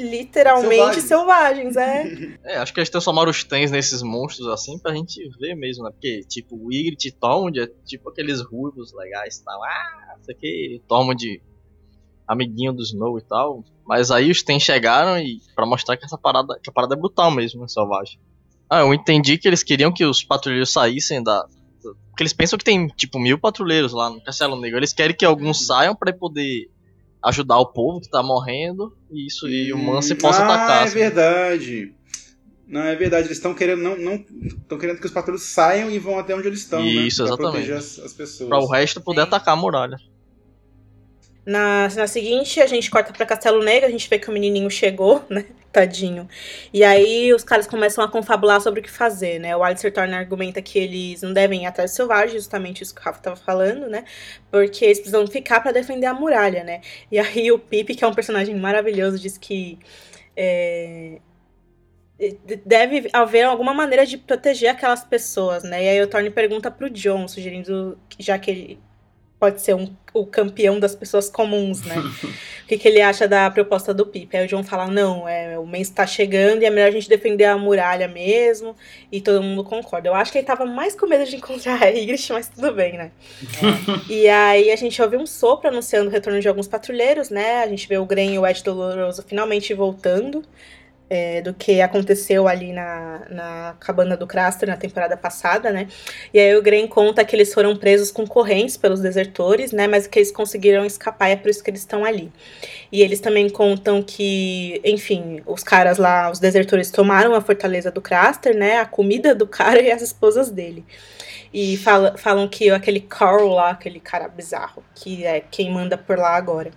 literalmente selvagens, é. É, acho que eles transformaram os Tens nesses monstros assim pra gente ver mesmo, né? Porque, tipo, o Ygritte e Tormund é tipo aqueles ruivos legais e tal. Ah, isso aqui, Tormund amiguinho do Snow e tal. Mas aí os Tens chegaram e para mostrar que essa parada, que a parada é brutal mesmo, né, selvagem. Ah, eu entendi que eles queriam que os patrulheiros saíssem da. Porque eles pensam que tem, tipo, mil patrulheiros lá no Castelo Negro. Eles querem que alguns saiam pra poder ajudar o povo que tá morrendo. E isso, e o Mance possa ah, atacar. é assim. verdade. Não, é verdade. Eles estão querendo não não estão querendo que os patrulhos saiam e vão até onde eles estão, Isso, né? Pra exatamente. proteger as, as pessoas. Pra o resto poder Sim. atacar a muralha. Na cena seguinte, a gente corta pra Castelo Negro, a gente vê que o menininho chegou, né? Tadinho. E aí os caras começam a confabular sobre o que fazer, né? O Alistair Thorne argumenta que eles não devem ir atrás de selvagens, justamente isso que o Rafa tava falando, né? Porque eles precisam ficar pra defender a muralha, né? E aí o Pip, que é um personagem maravilhoso, diz que é, deve haver alguma maneira de proteger aquelas pessoas, né? E aí o Thorne pergunta pro John, sugerindo já que ele pode ser um, o campeão das pessoas comuns, né? o que, que ele acha da proposta do Pip? Aí o John fala, não, é, o mês tá chegando e é melhor a gente defender a muralha mesmo, e todo mundo concorda. Eu acho que ele tava mais com medo de encontrar a Ygritte, mas tudo bem, né? e aí a gente ouve um sopro anunciando o retorno de alguns patrulheiros, né? A gente vê o Gren e o Ed Doloroso finalmente voltando, é, do que aconteceu ali na, na cabana do Craster na temporada passada, né? E aí o Gren conta que eles foram presos com correntes pelos desertores, né? Mas que eles conseguiram escapar e é por isso que eles estão ali. E eles também contam que, enfim, os caras lá, os desertores tomaram a fortaleza do Craster, né? A comida do cara e as esposas dele. E fala, falam que aquele Carl lá, aquele cara bizarro, que é quem manda por lá agora.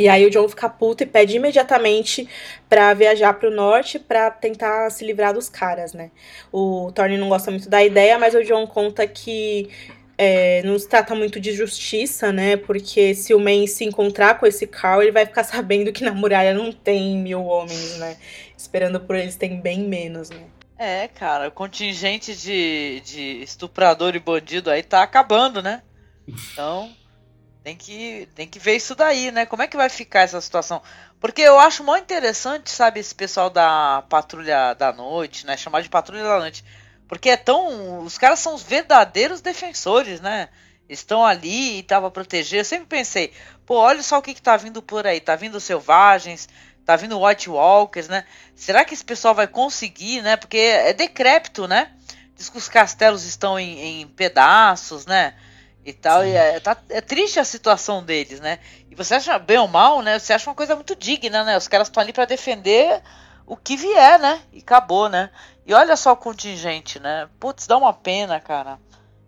E aí o John fica puto e pede imediatamente pra viajar pro norte pra tentar se livrar dos caras, né? O Thorne não gosta muito da ideia, mas o John conta que é, não se trata muito de justiça, né? Porque se o Man se encontrar com esse Carl, ele vai ficar sabendo que na muralha não tem mil homens, né? Esperando por eles tem bem menos, né? É, cara, o contingente de, de estuprador e bandido aí tá acabando, né? Então, tem que, tem que ver isso daí, né? Como é que vai ficar essa situação? Porque eu acho muito interessante, sabe, esse pessoal da patrulha da noite, né? Chamar de patrulha da noite. Porque é tão. Os caras são os verdadeiros defensores, né? Estão ali e tava proteger. Eu sempre pensei, pô, olha só o que, que tá vindo por aí. Tá vindo selvagens, tá vindo White Walkers, né? Será que esse pessoal vai conseguir, né? Porque é decrépito, né? Diz que os castelos estão em, em pedaços, né? E tal. E é, tá- é triste a situação deles, né? E você acha, bem ou mal, né? Você acha uma coisa muito digna, né? Os caras estão ali para defender o que vier, né? E acabou, né? E olha só o contingente, né? Putz, dá uma pena, cara.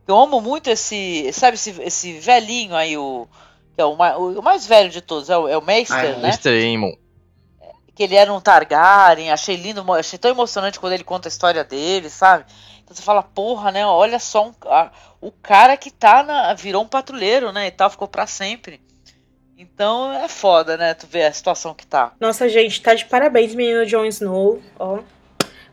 Eu amo muito esse, sabe, esse, esse velhinho aí, o, que é o, mais, o mais velho de todos, é o, é o Meister, Ah, é o né? Mr. Aemon. que ele era um Targaryen, achei lindo, achei tão emocionante quando ele conta a história dele, sabe? Você fala, porra, né? Olha só um, a- o cara que tá na. virou um patrulheiro, né? E tal, ficou pra sempre. Então é foda, né? Tu vê a situação que tá. Nossa, gente, tá de parabéns, menino Jon Snow. Ó.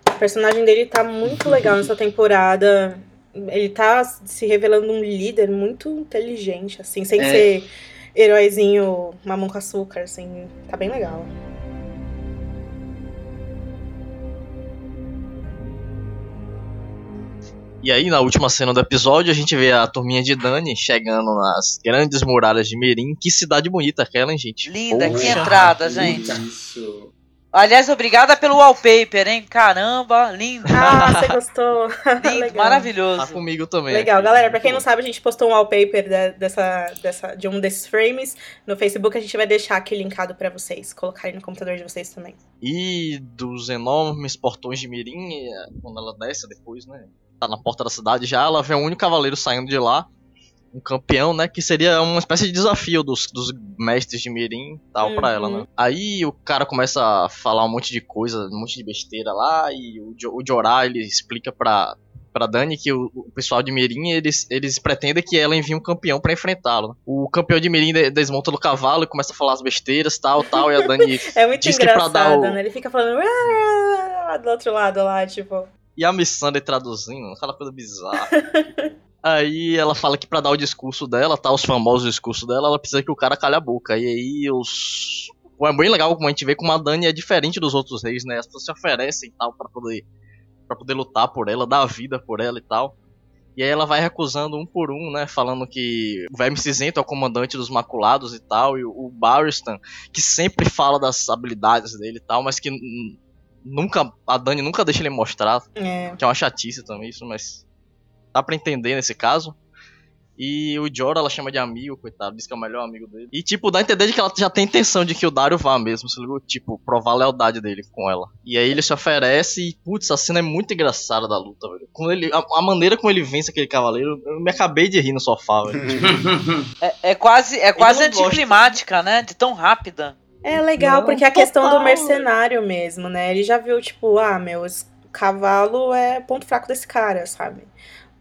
O personagem dele tá muito legal nessa temporada. Ele tá se revelando um líder muito inteligente, assim, sem É. ser heróizinho mamão com açúcar, assim. Tá bem legal. E aí, na última cena do episódio, a gente vê a turminha de Dani chegando nas grandes muralhas de Merim. Que cidade bonita aquela, hein, gente? Linda, Poxa. que entrada, gente. Isso. Aliás, obrigada pelo wallpaper, hein? Caramba, lindo. Ah, você gostou? lindo, legal. Tá maravilhoso. comigo também. Legal, aqui. galera. Pra quem não sabe, a gente postou um wallpaper de, dessa, dessa, de um desses frames no Facebook. A gente vai deixar aqui linkado pra vocês colocarem no computador de vocês também. E dos enormes portões de Mirim, eh, quando ela desce depois, né? Tá na porta da cidade já, ela vê um único cavaleiro saindo de lá. Um campeão, né? Que seria uma espécie de desafio dos, dos mestres de Mirim e tal pra Uhum. ela, né? Aí o cara começa a falar um monte de coisa, um monte de besteira lá. E o, o Jorah, ele explica pra, pra Dani que o, o pessoal de Mirim, eles, eles pretendem que ela envie um campeão pra enfrentá-lo. O campeão de Mirim de- desmonta do cavalo e começa a falar as besteiras tal, tal. E a Dani É muito diz que pra engraçado, dar o, né? Ele fica falando "Ah", do outro lado lá, tipo. E a Missandei traduzindo, aquela coisa bizarra. aí ela fala que pra dar o discurso dela, tá? Os famosos discursos dela, ela precisa que o cara calhe a boca. E aí os. É bem legal como a gente vê como a Dani é diferente dos outros reis, né? As pessoas se oferecem tal pra poder, pra poder lutar por ela, dar a vida por ela e tal. E aí ela vai recusando um por um, né? Falando que o Verme Cinzento é o comandante dos Maculados e tal. E o- Barristan, que sempre fala das habilidades dele e tal, mas que nunca. A Dani nunca deixa ele mostrar. É. Que é uma chatice também isso, mas dá pra entender nesse caso. E o Jorah ela chama de amigo, coitado, diz que é o melhor amigo dele. E tipo, dá a entender de que ela já tem intenção de que o Dario vá mesmo, se ligou? Tipo, provar a lealdade dele com ela. E aí ele se oferece e, putz, a cena é muito engraçada da luta, velho. Quando ele, a, a maneira como ele vence aquele cavaleiro, eu me acabei de rir no sofá, velho. É, é quase, é quase anticlimática, né? De tão rápida. É legal, Não, porque a questão do total. mercenário mesmo, né? Ele já viu, tipo, ah, meu, cavalo é ponto fraco desse cara, sabe?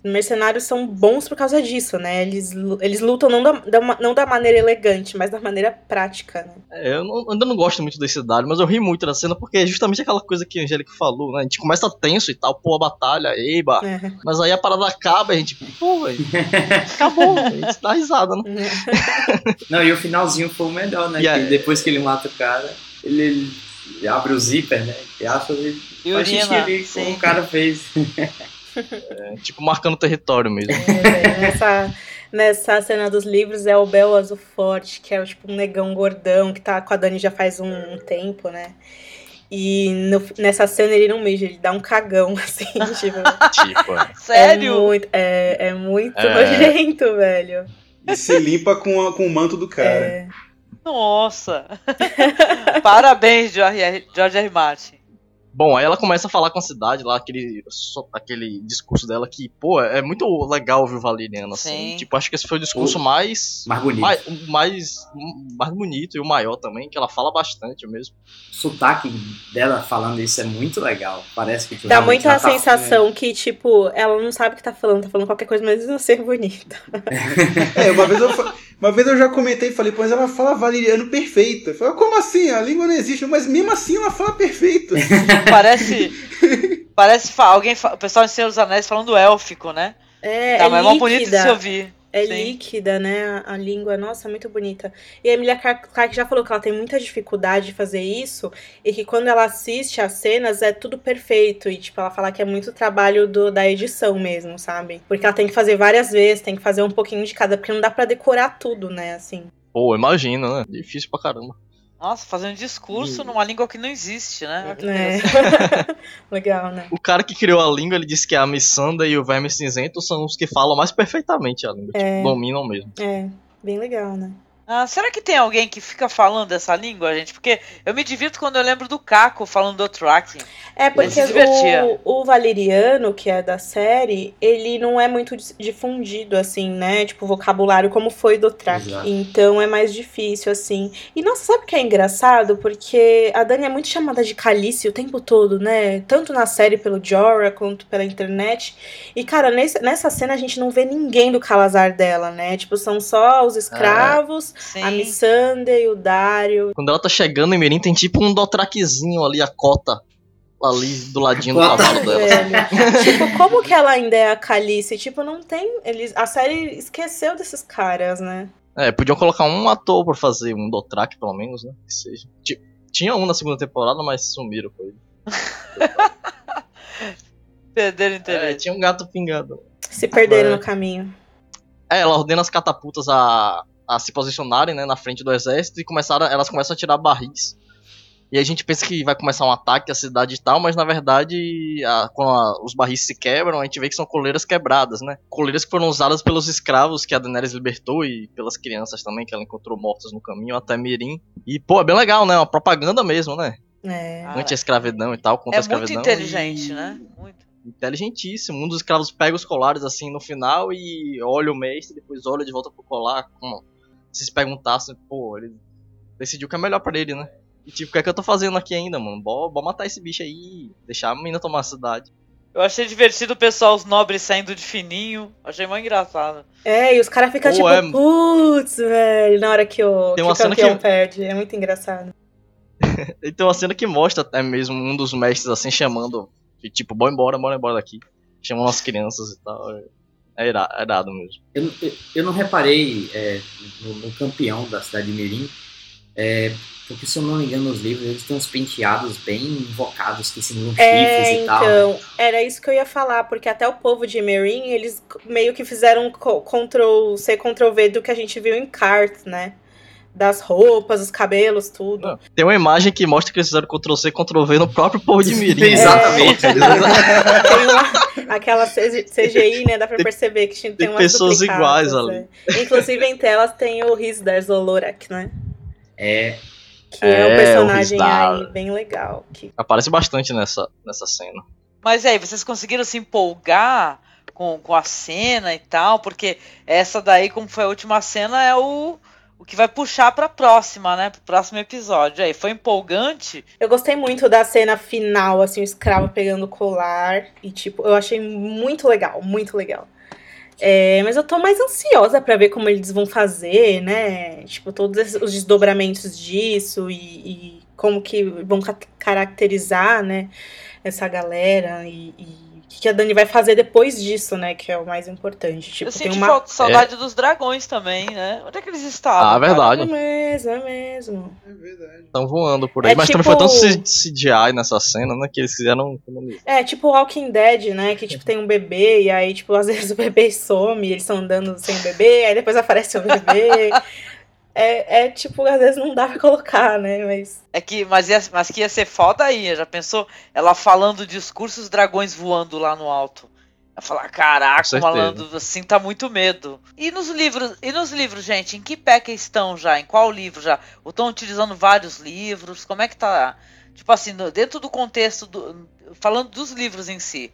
Mercenários são bons por causa disso, né? Eles, eles lutam não da, da não da maneira elegante, mas da maneira prática, né? É, eu não- ainda não gosto muito desse Dario, mas eu ri muito da cena porque é justamente aquela coisa que a Angélica falou, né? A gente começa tenso e tal, pô, a batalha, eba. É. Mas aí a parada acaba e a gente, pô, velho, acabou, a gente dá risada, né? Não, e o finalzinho foi o melhor, né? E aí? Que depois que ele mata o cara, ele, ele abre o zíper, né? E acha e E ali sim. como o cara fez. É, tipo, marcando território mesmo. É, velho, nessa, nessa cena dos livros é o Bel Azul Forte, que é tipo um negão gordão que tá com a Dani já faz um, um tempo, né? E no- nessa cena ele não mija, ele dá um cagão, assim, tipo. tipo, é. Sério? É muito, é, é muito É. nojento, velho. E se limpa com, a- com o manto do cara. É. Nossa. Parabéns, George, R- George R. Martin. Bom, aí ela começa a falar com a cidade lá, aquele, só- aquele discurso dela que, pô, é muito legal ouvir o Valeriano, assim. Sim. Tipo, acho que esse foi o discurso mais, Mais bonito. mais, mais, mais bonito e o maior também, que ela fala bastante mesmo. O sotaque dela falando isso é muito legal. Parece que tu Dá muito a tá- sensação que, tipo, ela não sabe o que tá falando, tá falando qualquer coisa, mas não ser bonita. É, uma vez, eu, uma vez eu já comentei e falei, pois ela fala valeriano perfeito. Eu falei, como assim? A língua não existe, mas mesmo assim ela fala perfeito. Parece. parece alguém. O pessoal em Senhor dos Anéis falando élfico, né? É, tá, é mas é mó bonito de líquida. se ouvir. É Sim. líquida, né? A, língua, nossa, muito bonita. E a Emilia Clarke já falou que ela tem muita dificuldade de fazer isso e que quando ela assiste as cenas é tudo perfeito. E, tipo, ela fala que é muito trabalho do, da edição mesmo, sabe? Porque ela tem que fazer várias vezes, tem que fazer um pouquinho de cada, porque não dá pra decorar tudo, né? Assim. Pô, imagina, né? Difícil pra caramba. Nossa, fazendo discurso numa língua que não existe, né? Que É. interessante. Legal, né? O cara que criou a língua, ele disse que a Missanda e o Verme Cinzento são os que falam mais perfeitamente a língua. É. Tipo, dominam mesmo. É, bem legal, né? Ah, será que tem alguém que fica falando essa língua, gente? Porque eu me divirto quando eu lembro do Caco falando do Track. É, porque o, o Valeriano, que é da série, ele não é muito difundido, assim, né? Tipo, vocabulário como foi do track. Exato. Então é mais difícil, assim. E nossa, sabe o que é engraçado? Porque a Dani é muito chamada de Calice o tempo todo, né? Tanto na série pelo Jorah quanto pela internet. E, cara, nesse- nessa cena a gente não vê ninguém do Calazar dela, né? Tipo, são só os escravos Sim. A Missandei, o Dario. Quando ela tá chegando em Mirim, tem tipo um Dotraquezinho ali, a cota. Ali do ladinho do cavalo dela. Velho. tipo, como que ela ainda é a Calice? Tipo, não tem. Eles, a série esqueceu desses caras, né? É, podiam colocar um ator pra fazer um Dotrak, pelo menos, né? Que seja. Ti- Tinha um na segunda temporada, mas sumiram com ele. Perderam É, interesse. tinha um gato pingando. Se perderam É. no caminho. É, ela ordena as catapultas a, a se posicionarem, né, na frente do exército e começaram, elas começam a tirar barris. E a gente pensa que vai começar um ataque à cidade e tal, mas na verdade, a- quando a- os barris se quebram, a gente vê que são coleiras quebradas, né? Coleiras que foram usadas pelos escravos que a Daenerys libertou e pelas crianças também que ela encontrou mortas no caminho até Mirim. E, pô, é bem legal, né? Uma propaganda mesmo, né? É. Anti-escravidão e tal, contra é a escravidão. muito inteligente, e- né? Muito. inteligentíssimo. Um dos escravos pega os colares assim no final e olha o mestre, depois olha de volta pro colar. Como se se perguntasse, pô, ele decidiu que é melhor pra ele, né? E tipo, o que é que eu tô fazendo aqui ainda, mano? Bora, bora matar esse bicho aí, deixar a menina tomar a cidade. Eu achei divertido o pessoal, os nobres saindo de fininho. Achei muito engraçado. É, e os caras ficam tipo, é- putz, velho, na hora que o, Tem que uma o cena campeão que- perde. É muito engraçado. E tem uma cena que mostra até mesmo um dos mestres assim chamando, de, tipo, bora embora, bora embora daqui. Chamando as crianças e tal. É, é ira- é irado mesmo. Eu, não- eu, eu não reparei é, no, no campeão da cidade de Mirim, é, porque se eu não me engano nos livros, eles têm uns penteados bem invocados que simulam É, chifres e tal. então, era isso que eu ia falar, porque até o povo de Meereen, eles meio que fizeram co- Ctrl C, Ctrl V do que a gente viu em Cart, né? Das roupas, os cabelos, tudo. Tem uma imagem que mostra que eles fizeram Ctrl C, Ctrl V no próprio povo de Mirim. É. Exatamente. Tem uma, aquela CGI, né? Dá pra Tem- perceber que tem, tem umas pessoas iguais ali. é. Inclusive, entre elas tem o Rizdar Zolorak, né? É, Que é, um É, o personagem aí bem legal. Que... Aparece bastante nessa, nessa cena. Mas aí, vocês conseguiram se empolgar com, com a cena e tal? Porque essa daí, como foi a última cena, é o, o que vai puxar pra próxima, né? Pro próximo episódio. Aí, foi empolgante. Eu gostei muito da cena final, assim, o escravo pegando o colar. E, tipo, eu achei muito legal, muito legal. É, mas eu tô mais ansiosa pra ver como eles vão fazer, né? Tipo, todos os desdobramentos disso e, e como que vão ca- caracterizar, né? Essa galera e, e que que a Dani vai fazer depois disso, né? Que é o mais importante. Tipo, eu tem senti uma. falta- saudade dos dragões também, né? Onde é que eles estavam? Ah, cara? verdade. É mesmo, é mesmo. É verdade. Estão voando por aí. É mas tipo- também foi tanto C- CGI nessa cena, né? Que eles fizeram. É, tipo Walking Dead, né? Que, tipo, tem um bebê e aí, tipo, às vezes o bebê some e eles estão andando sem o bebê, aí depois aparece o bebê. É, é, tipo, às vezes não dá pra colocar, né? Mas. É que, mas, ia, mas que ia ser foda aí. Já pensou? Ela falando o discurso, os dragões voando lá no alto. Ela falar, Com caraca, malandro, assim tá muito medo. E nos livros, e nos livros, gente, em que pé que estão já? Em qual livro já? Ou estão utilizando vários livros? Como é que tá? Tipo assim, dentro do contexto do. Falando dos livros em si.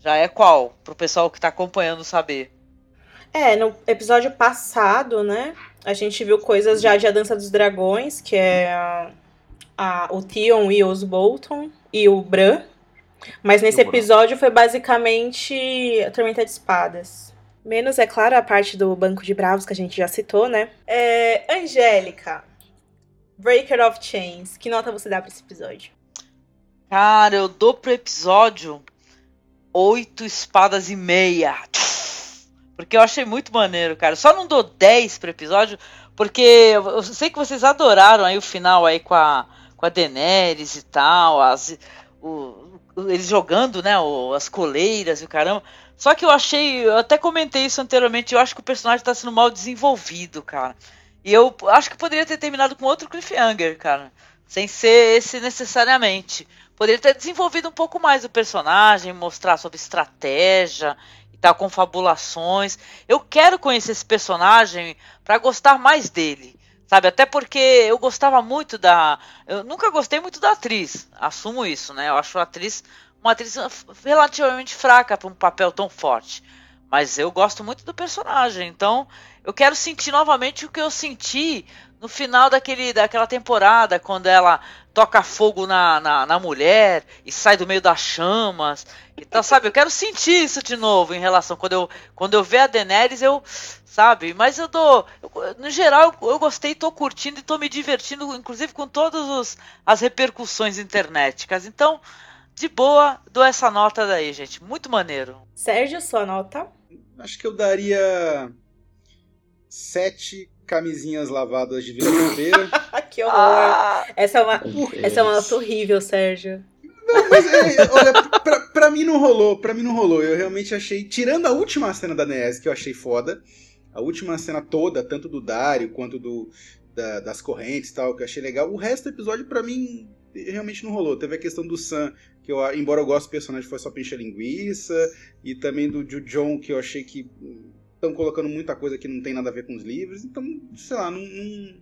Já é qual? Pro pessoal que tá acompanhando saber. É, no episódio passado, né? A gente viu coisas já de A Dança dos Dragões, que é a, a- o Theon e os Bolton e o Bran. Mas nesse episódio foi basicamente a Tormenta de Espadas. Menos, é claro, a parte do Banco de Bravos que a gente já citou, né? É, Angélica, Breaker of Chains, que nota você dá pra esse episódio? Cara, eu dou pro episódio oito espadas e meia. Porque eu achei muito maneiro, cara. Só não dou 10 pro episódio, porque eu sei que vocês adoraram aí o final aí com a, com a Daenerys e tal, as, o- eles jogando, né, o- as coleiras e o caramba. Só que eu achei, eu até comentei isso anteriormente, eu acho que o personagem tá sendo mal desenvolvido, cara. E eu acho que poderia ter terminado com outro cliffhanger, cara. Sem ser esse necessariamente. Poderia ter desenvolvido um pouco mais o personagem, mostrar sobre estratégia tal, confabulações. Eu quero conhecer esse personagem pra gostar mais dele. Sabe, até porque eu gostava muito da. Eu nunca gostei muito da atriz, assumo isso, né? Eu acho a atriz uma atriz relativamente fraca para um papel tão forte. Mas eu gosto muito do personagem, então eu quero sentir novamente o que eu senti no final daquele, daquela temporada, quando ela toca fogo na, na, na, mulher e sai do meio das chamas. Então, sabe, eu quero sentir isso de novo em relação. Quando eu, quando eu ver a Daenerys, eu. Sabe? Mas eu dou. no geral, eu, eu gostei, tô curtindo e tô me divertindo, inclusive com todas as repercussões internéticas. Então, de boa, dou essa nota daí, gente. Muito maneiro. Sérgio, sua nota? Acho que eu daria. Sete camisinhas lavadas de vira-feira. que horror! Ah, essa, é uma, essa é uma nota horrível, Sérgio. Não, mas é, olha, pra, pra mim não rolou, pra mim não rolou. Eu realmente achei, tirando a última cena da NES, que eu achei foda, a última cena toda, tanto do Dario quanto do, da, das correntes e tal, que eu achei legal, o resto do episódio, pra mim, realmente não rolou. Teve a questão do Sam, que eu, embora eu goste do personagem, foi só pincha linguiça, e também do, do John, que eu achei que estão colocando muita coisa que não tem nada a ver com os livros, então, sei lá, não, não,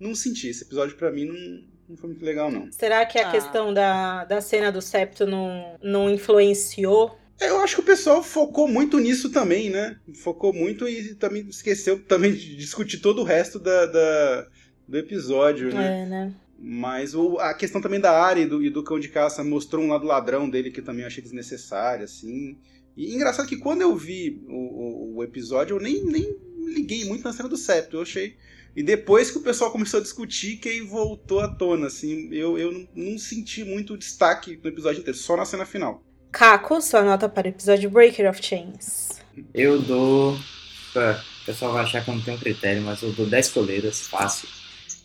não senti. Esse episódio para mim não, não foi muito legal, não. Será que a ah. questão da, da cena do septo não, não influenciou? É, eu acho que o pessoal focou muito nisso também, né? Focou muito e também esqueceu também de discutir todo o resto da, da do episódio, né? É, né? Mas o, a questão também da área e do, e do cão de caça mostrou um lado ladrão dele que também eu achei desnecessário, assim. E engraçado que quando eu vi o, o, o, episódio, eu nem, nem liguei muito na cena do septo. Eu achei. E depois que o pessoal começou a discutir, que aí voltou à tona, assim, eu, eu não, não senti muito destaque no episódio inteiro, só na cena final. Caco, sua nota para o episódio Breaker of Chains. Eu dou. O pessoal vai achar que eu não tenho critério, mas eu dou 10 coleiras, fácil.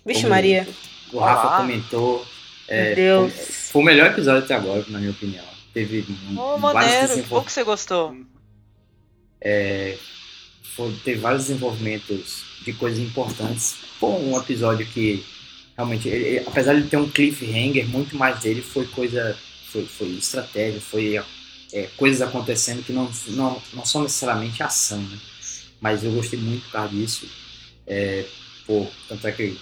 Vixe, Como Maria. O Rafa ah. comentou. É, Meu Deus. Foi, foi o melhor episódio até agora, na minha opinião teve oh, maneiro, que que você gostou. É, foi, teve vários desenvolvimentos de coisas importantes. Foi um episódio que realmente, ele, apesar de ter um cliffhanger, muito mais dele foi coisa, foi, foi estratégia, foi é, coisas acontecendo que não, não, não são necessariamente ação, né? Mas eu gostei muito por causa disso. É, pô, tanto é que eu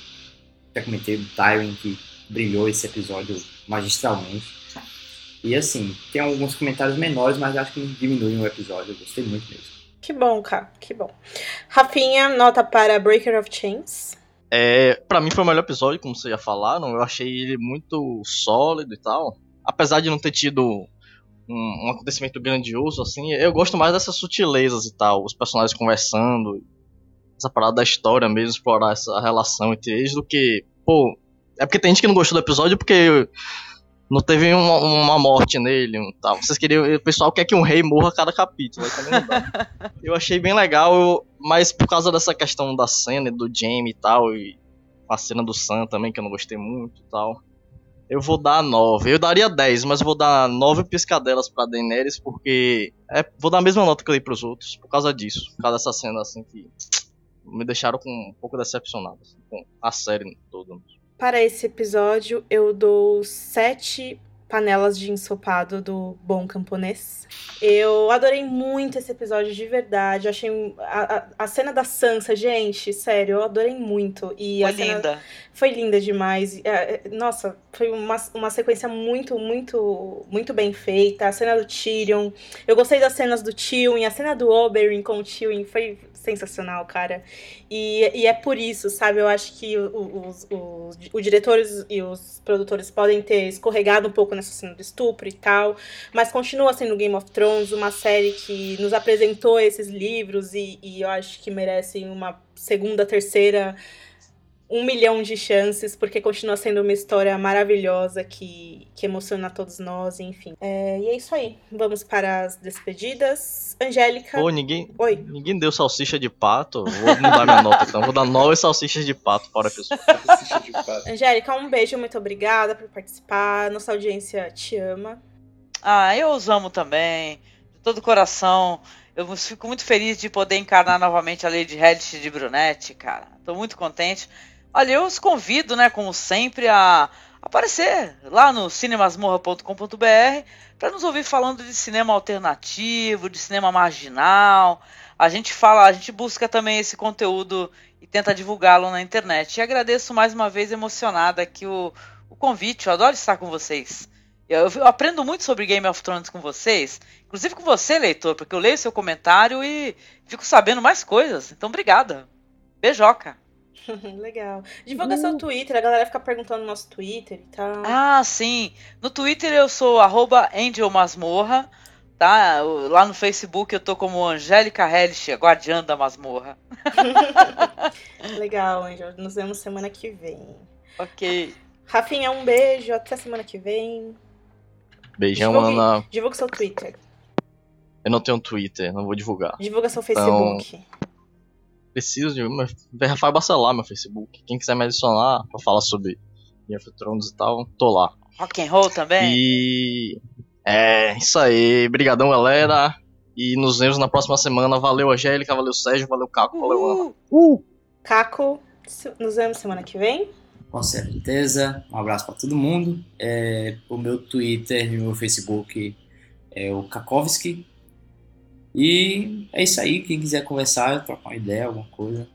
até comentei do Tywin que brilhou esse episódio magistralmente. E assim, tem alguns comentários menores, mas acho que não diminuem o episódio. Eu gostei muito mesmo. Que bom, cara, que bom. Rafinha, nota para Breaker of Chains. É, para mim foi o melhor episódio, como vocês já falaram. Eu achei ele muito sólido e tal. Apesar de não ter tido um, um, acontecimento grandioso, assim, eu gosto mais dessas sutilezas e tal. Os personagens conversando, essa parada da história mesmo, explorar essa relação entre eles, do que, pô. É porque tem gente que não gostou do episódio porque não teve uma, uma morte nele tal. Vocês queriam. O pessoal quer que um rei morra a cada capítulo. eu achei bem legal, mas por causa dessa questão da cena do Jamie e tal, e a cena do Sam também, que eu não gostei muito e tal. Eu vou dar 9. Eu daria 10, mas vou dar 9 piscadelas pra Daenerys, porque. É, vou dar a mesma nota que eu dei pros outros, por causa disso. Por causa dessa cena assim que. Me deixaram com um pouco decepcionado assim, com a série toda. Para esse episódio, eu dou sete panelas de ensopado do Bom Camponês. Eu adorei muito esse episódio de verdade. Eu achei a, a, a, cena da Sansa, gente, sério, eu adorei muito. E foi linda. Cena foi linda demais. É, é, nossa, foi uma, uma sequência muito, muito, muito bem feita. A cena do Tyrion. Eu gostei das cenas do Tywin, a cena do Oberyn com o Tywin foi sensacional, cara. E, e é por isso, sabe? Eu acho que os, os, os diretores e os produtores podem ter escorregado um pouco nessa cena do estupro e tal, mas continua sendo Game of Thrones, uma série que nos apresentou esses livros e, e eu acho que merecem uma segunda, terceira um milhão de chances, porque continua sendo uma história maravilhosa que, que emociona todos nós, enfim. É, e é isso aí. Vamos para as despedidas. Angélica. Ô, ninguém, Oi. ninguém deu salsicha de pato. Vou mudar minha nota então. Vou dar nove salsichas de pato para a pessoa. Angélica, um beijo, muito obrigada por participar. Nossa audiência te ama. Ah, eu os amo também. De todo coração. Eu fico muito feliz de poder encarnar novamente a Lady Reddit de Brunette, cara. Tô muito contente. Olha, eu os convido, né, como sempre, a aparecer lá no cinemasmorra.com.br para nos ouvir falando de cinema alternativo, de cinema marginal. A gente fala, a gente busca também esse conteúdo e tenta divulgá-lo na internet. E agradeço mais uma vez emocionada aqui o, o convite. Eu adoro estar com vocês. Eu, eu aprendo muito sobre Game of Thrones com vocês, inclusive com você, leitor, porque eu leio seu comentário e fico sabendo mais coisas. Então, obrigada. Beijoca. Legal. Divulga seu Twitter, a galera fica perguntando no nosso Twitter e tal. Ah, sim. No Twitter eu sou arroba Angel Masmorra, tá? Lá no Facebook eu tô como Angélica Hellish, guardiã da masmorra. Legal, Angel. Nos vemos semana que vem. Ok. Rafinha, um beijo. Até semana que vem. Beijão, Divulgue- Ana. Divulga seu Twitter. Eu não tenho Twitter, não vou divulgar. Divulga seu Então, Facebook. Preciso de uma. Rafael Bacelar, meu Facebook. Quem quiser me adicionar pra falar sobre Game of Thrones e tal, tô lá. Rock and roll também? E. É, isso aí. Brigadão, galera. E nos vemos na próxima semana. Valeu, Angélica. Valeu, Sérgio. Valeu, Caco. Valeu, Ana. Uhul. Caco, se- nos vemos semana que vem. Com certeza. Um abraço para todo mundo. É, o meu Twitter e o meu Facebook é o Kakovski. E é isso aí. Quem quiser conversar, trocar uma ideia, alguma coisa,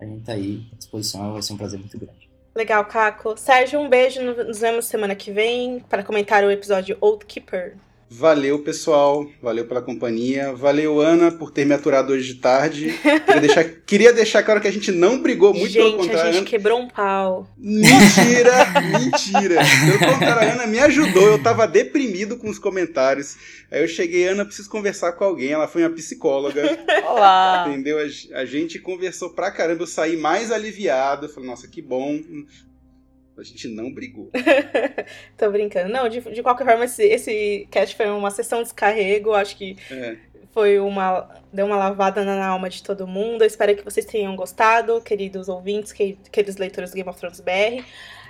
a gente tá aí à disposição. Vai ser um prazer muito grande. Legal, Caco. Sérgio, um beijo. Nos vemos semana que vem para comentar o episódio Old Keeper. Valeu, pessoal. Valeu pela companhia. Valeu, Ana, por ter me aturado hoje de tarde. Queria deixar, queria deixar claro que a gente não brigou, muito pelo gente, a contrário. gente quebrou um pau. Mentira, mentira. Pelo contrário, a Ana me ajudou. Eu tava deprimido com os comentários. Aí eu cheguei, Ana, preciso conversar com alguém. Ela foi uma psicóloga. Olá. Entendeu? A, a gente conversou pra caramba. Eu saí mais aliviado. Eu falei, nossa, que bom. A gente não brigou. Tô brincando. Não, de, de qualquer forma, esse, esse cast foi uma sessão de descarrego. Acho que É. foi uma. Deu uma lavada na alma de todo mundo. Eu espero que vocês tenham gostado, queridos ouvintes, que- queridos leitores do Game of Thrones BR.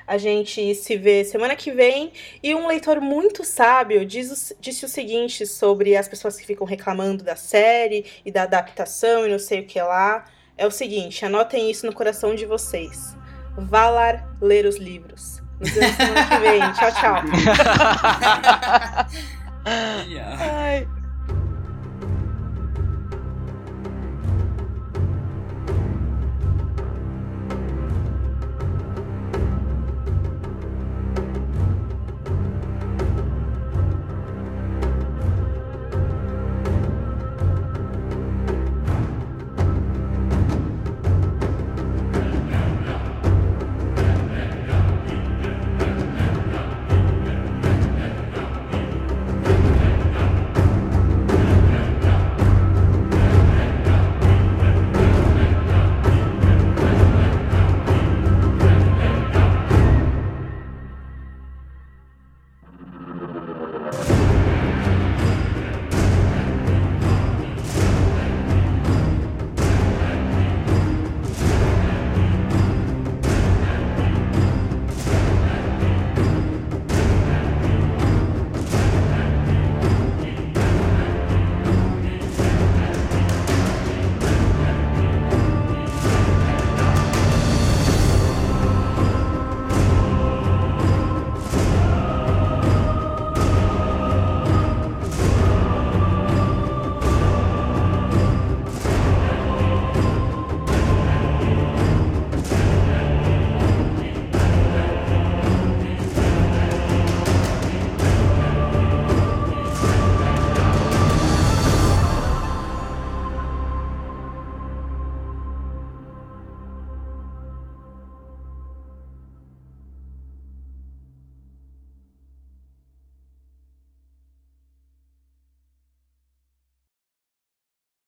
A gente se vê semana que vem. E um leitor muito sábio diz disse o seguinte sobre as pessoas que ficam reclamando da série e da adaptação e não sei o que lá. É o seguinte, anotem isso no coração de vocês. Valar ler os livros. Nos vemos semana que vem. Tchau, tchau. Ai.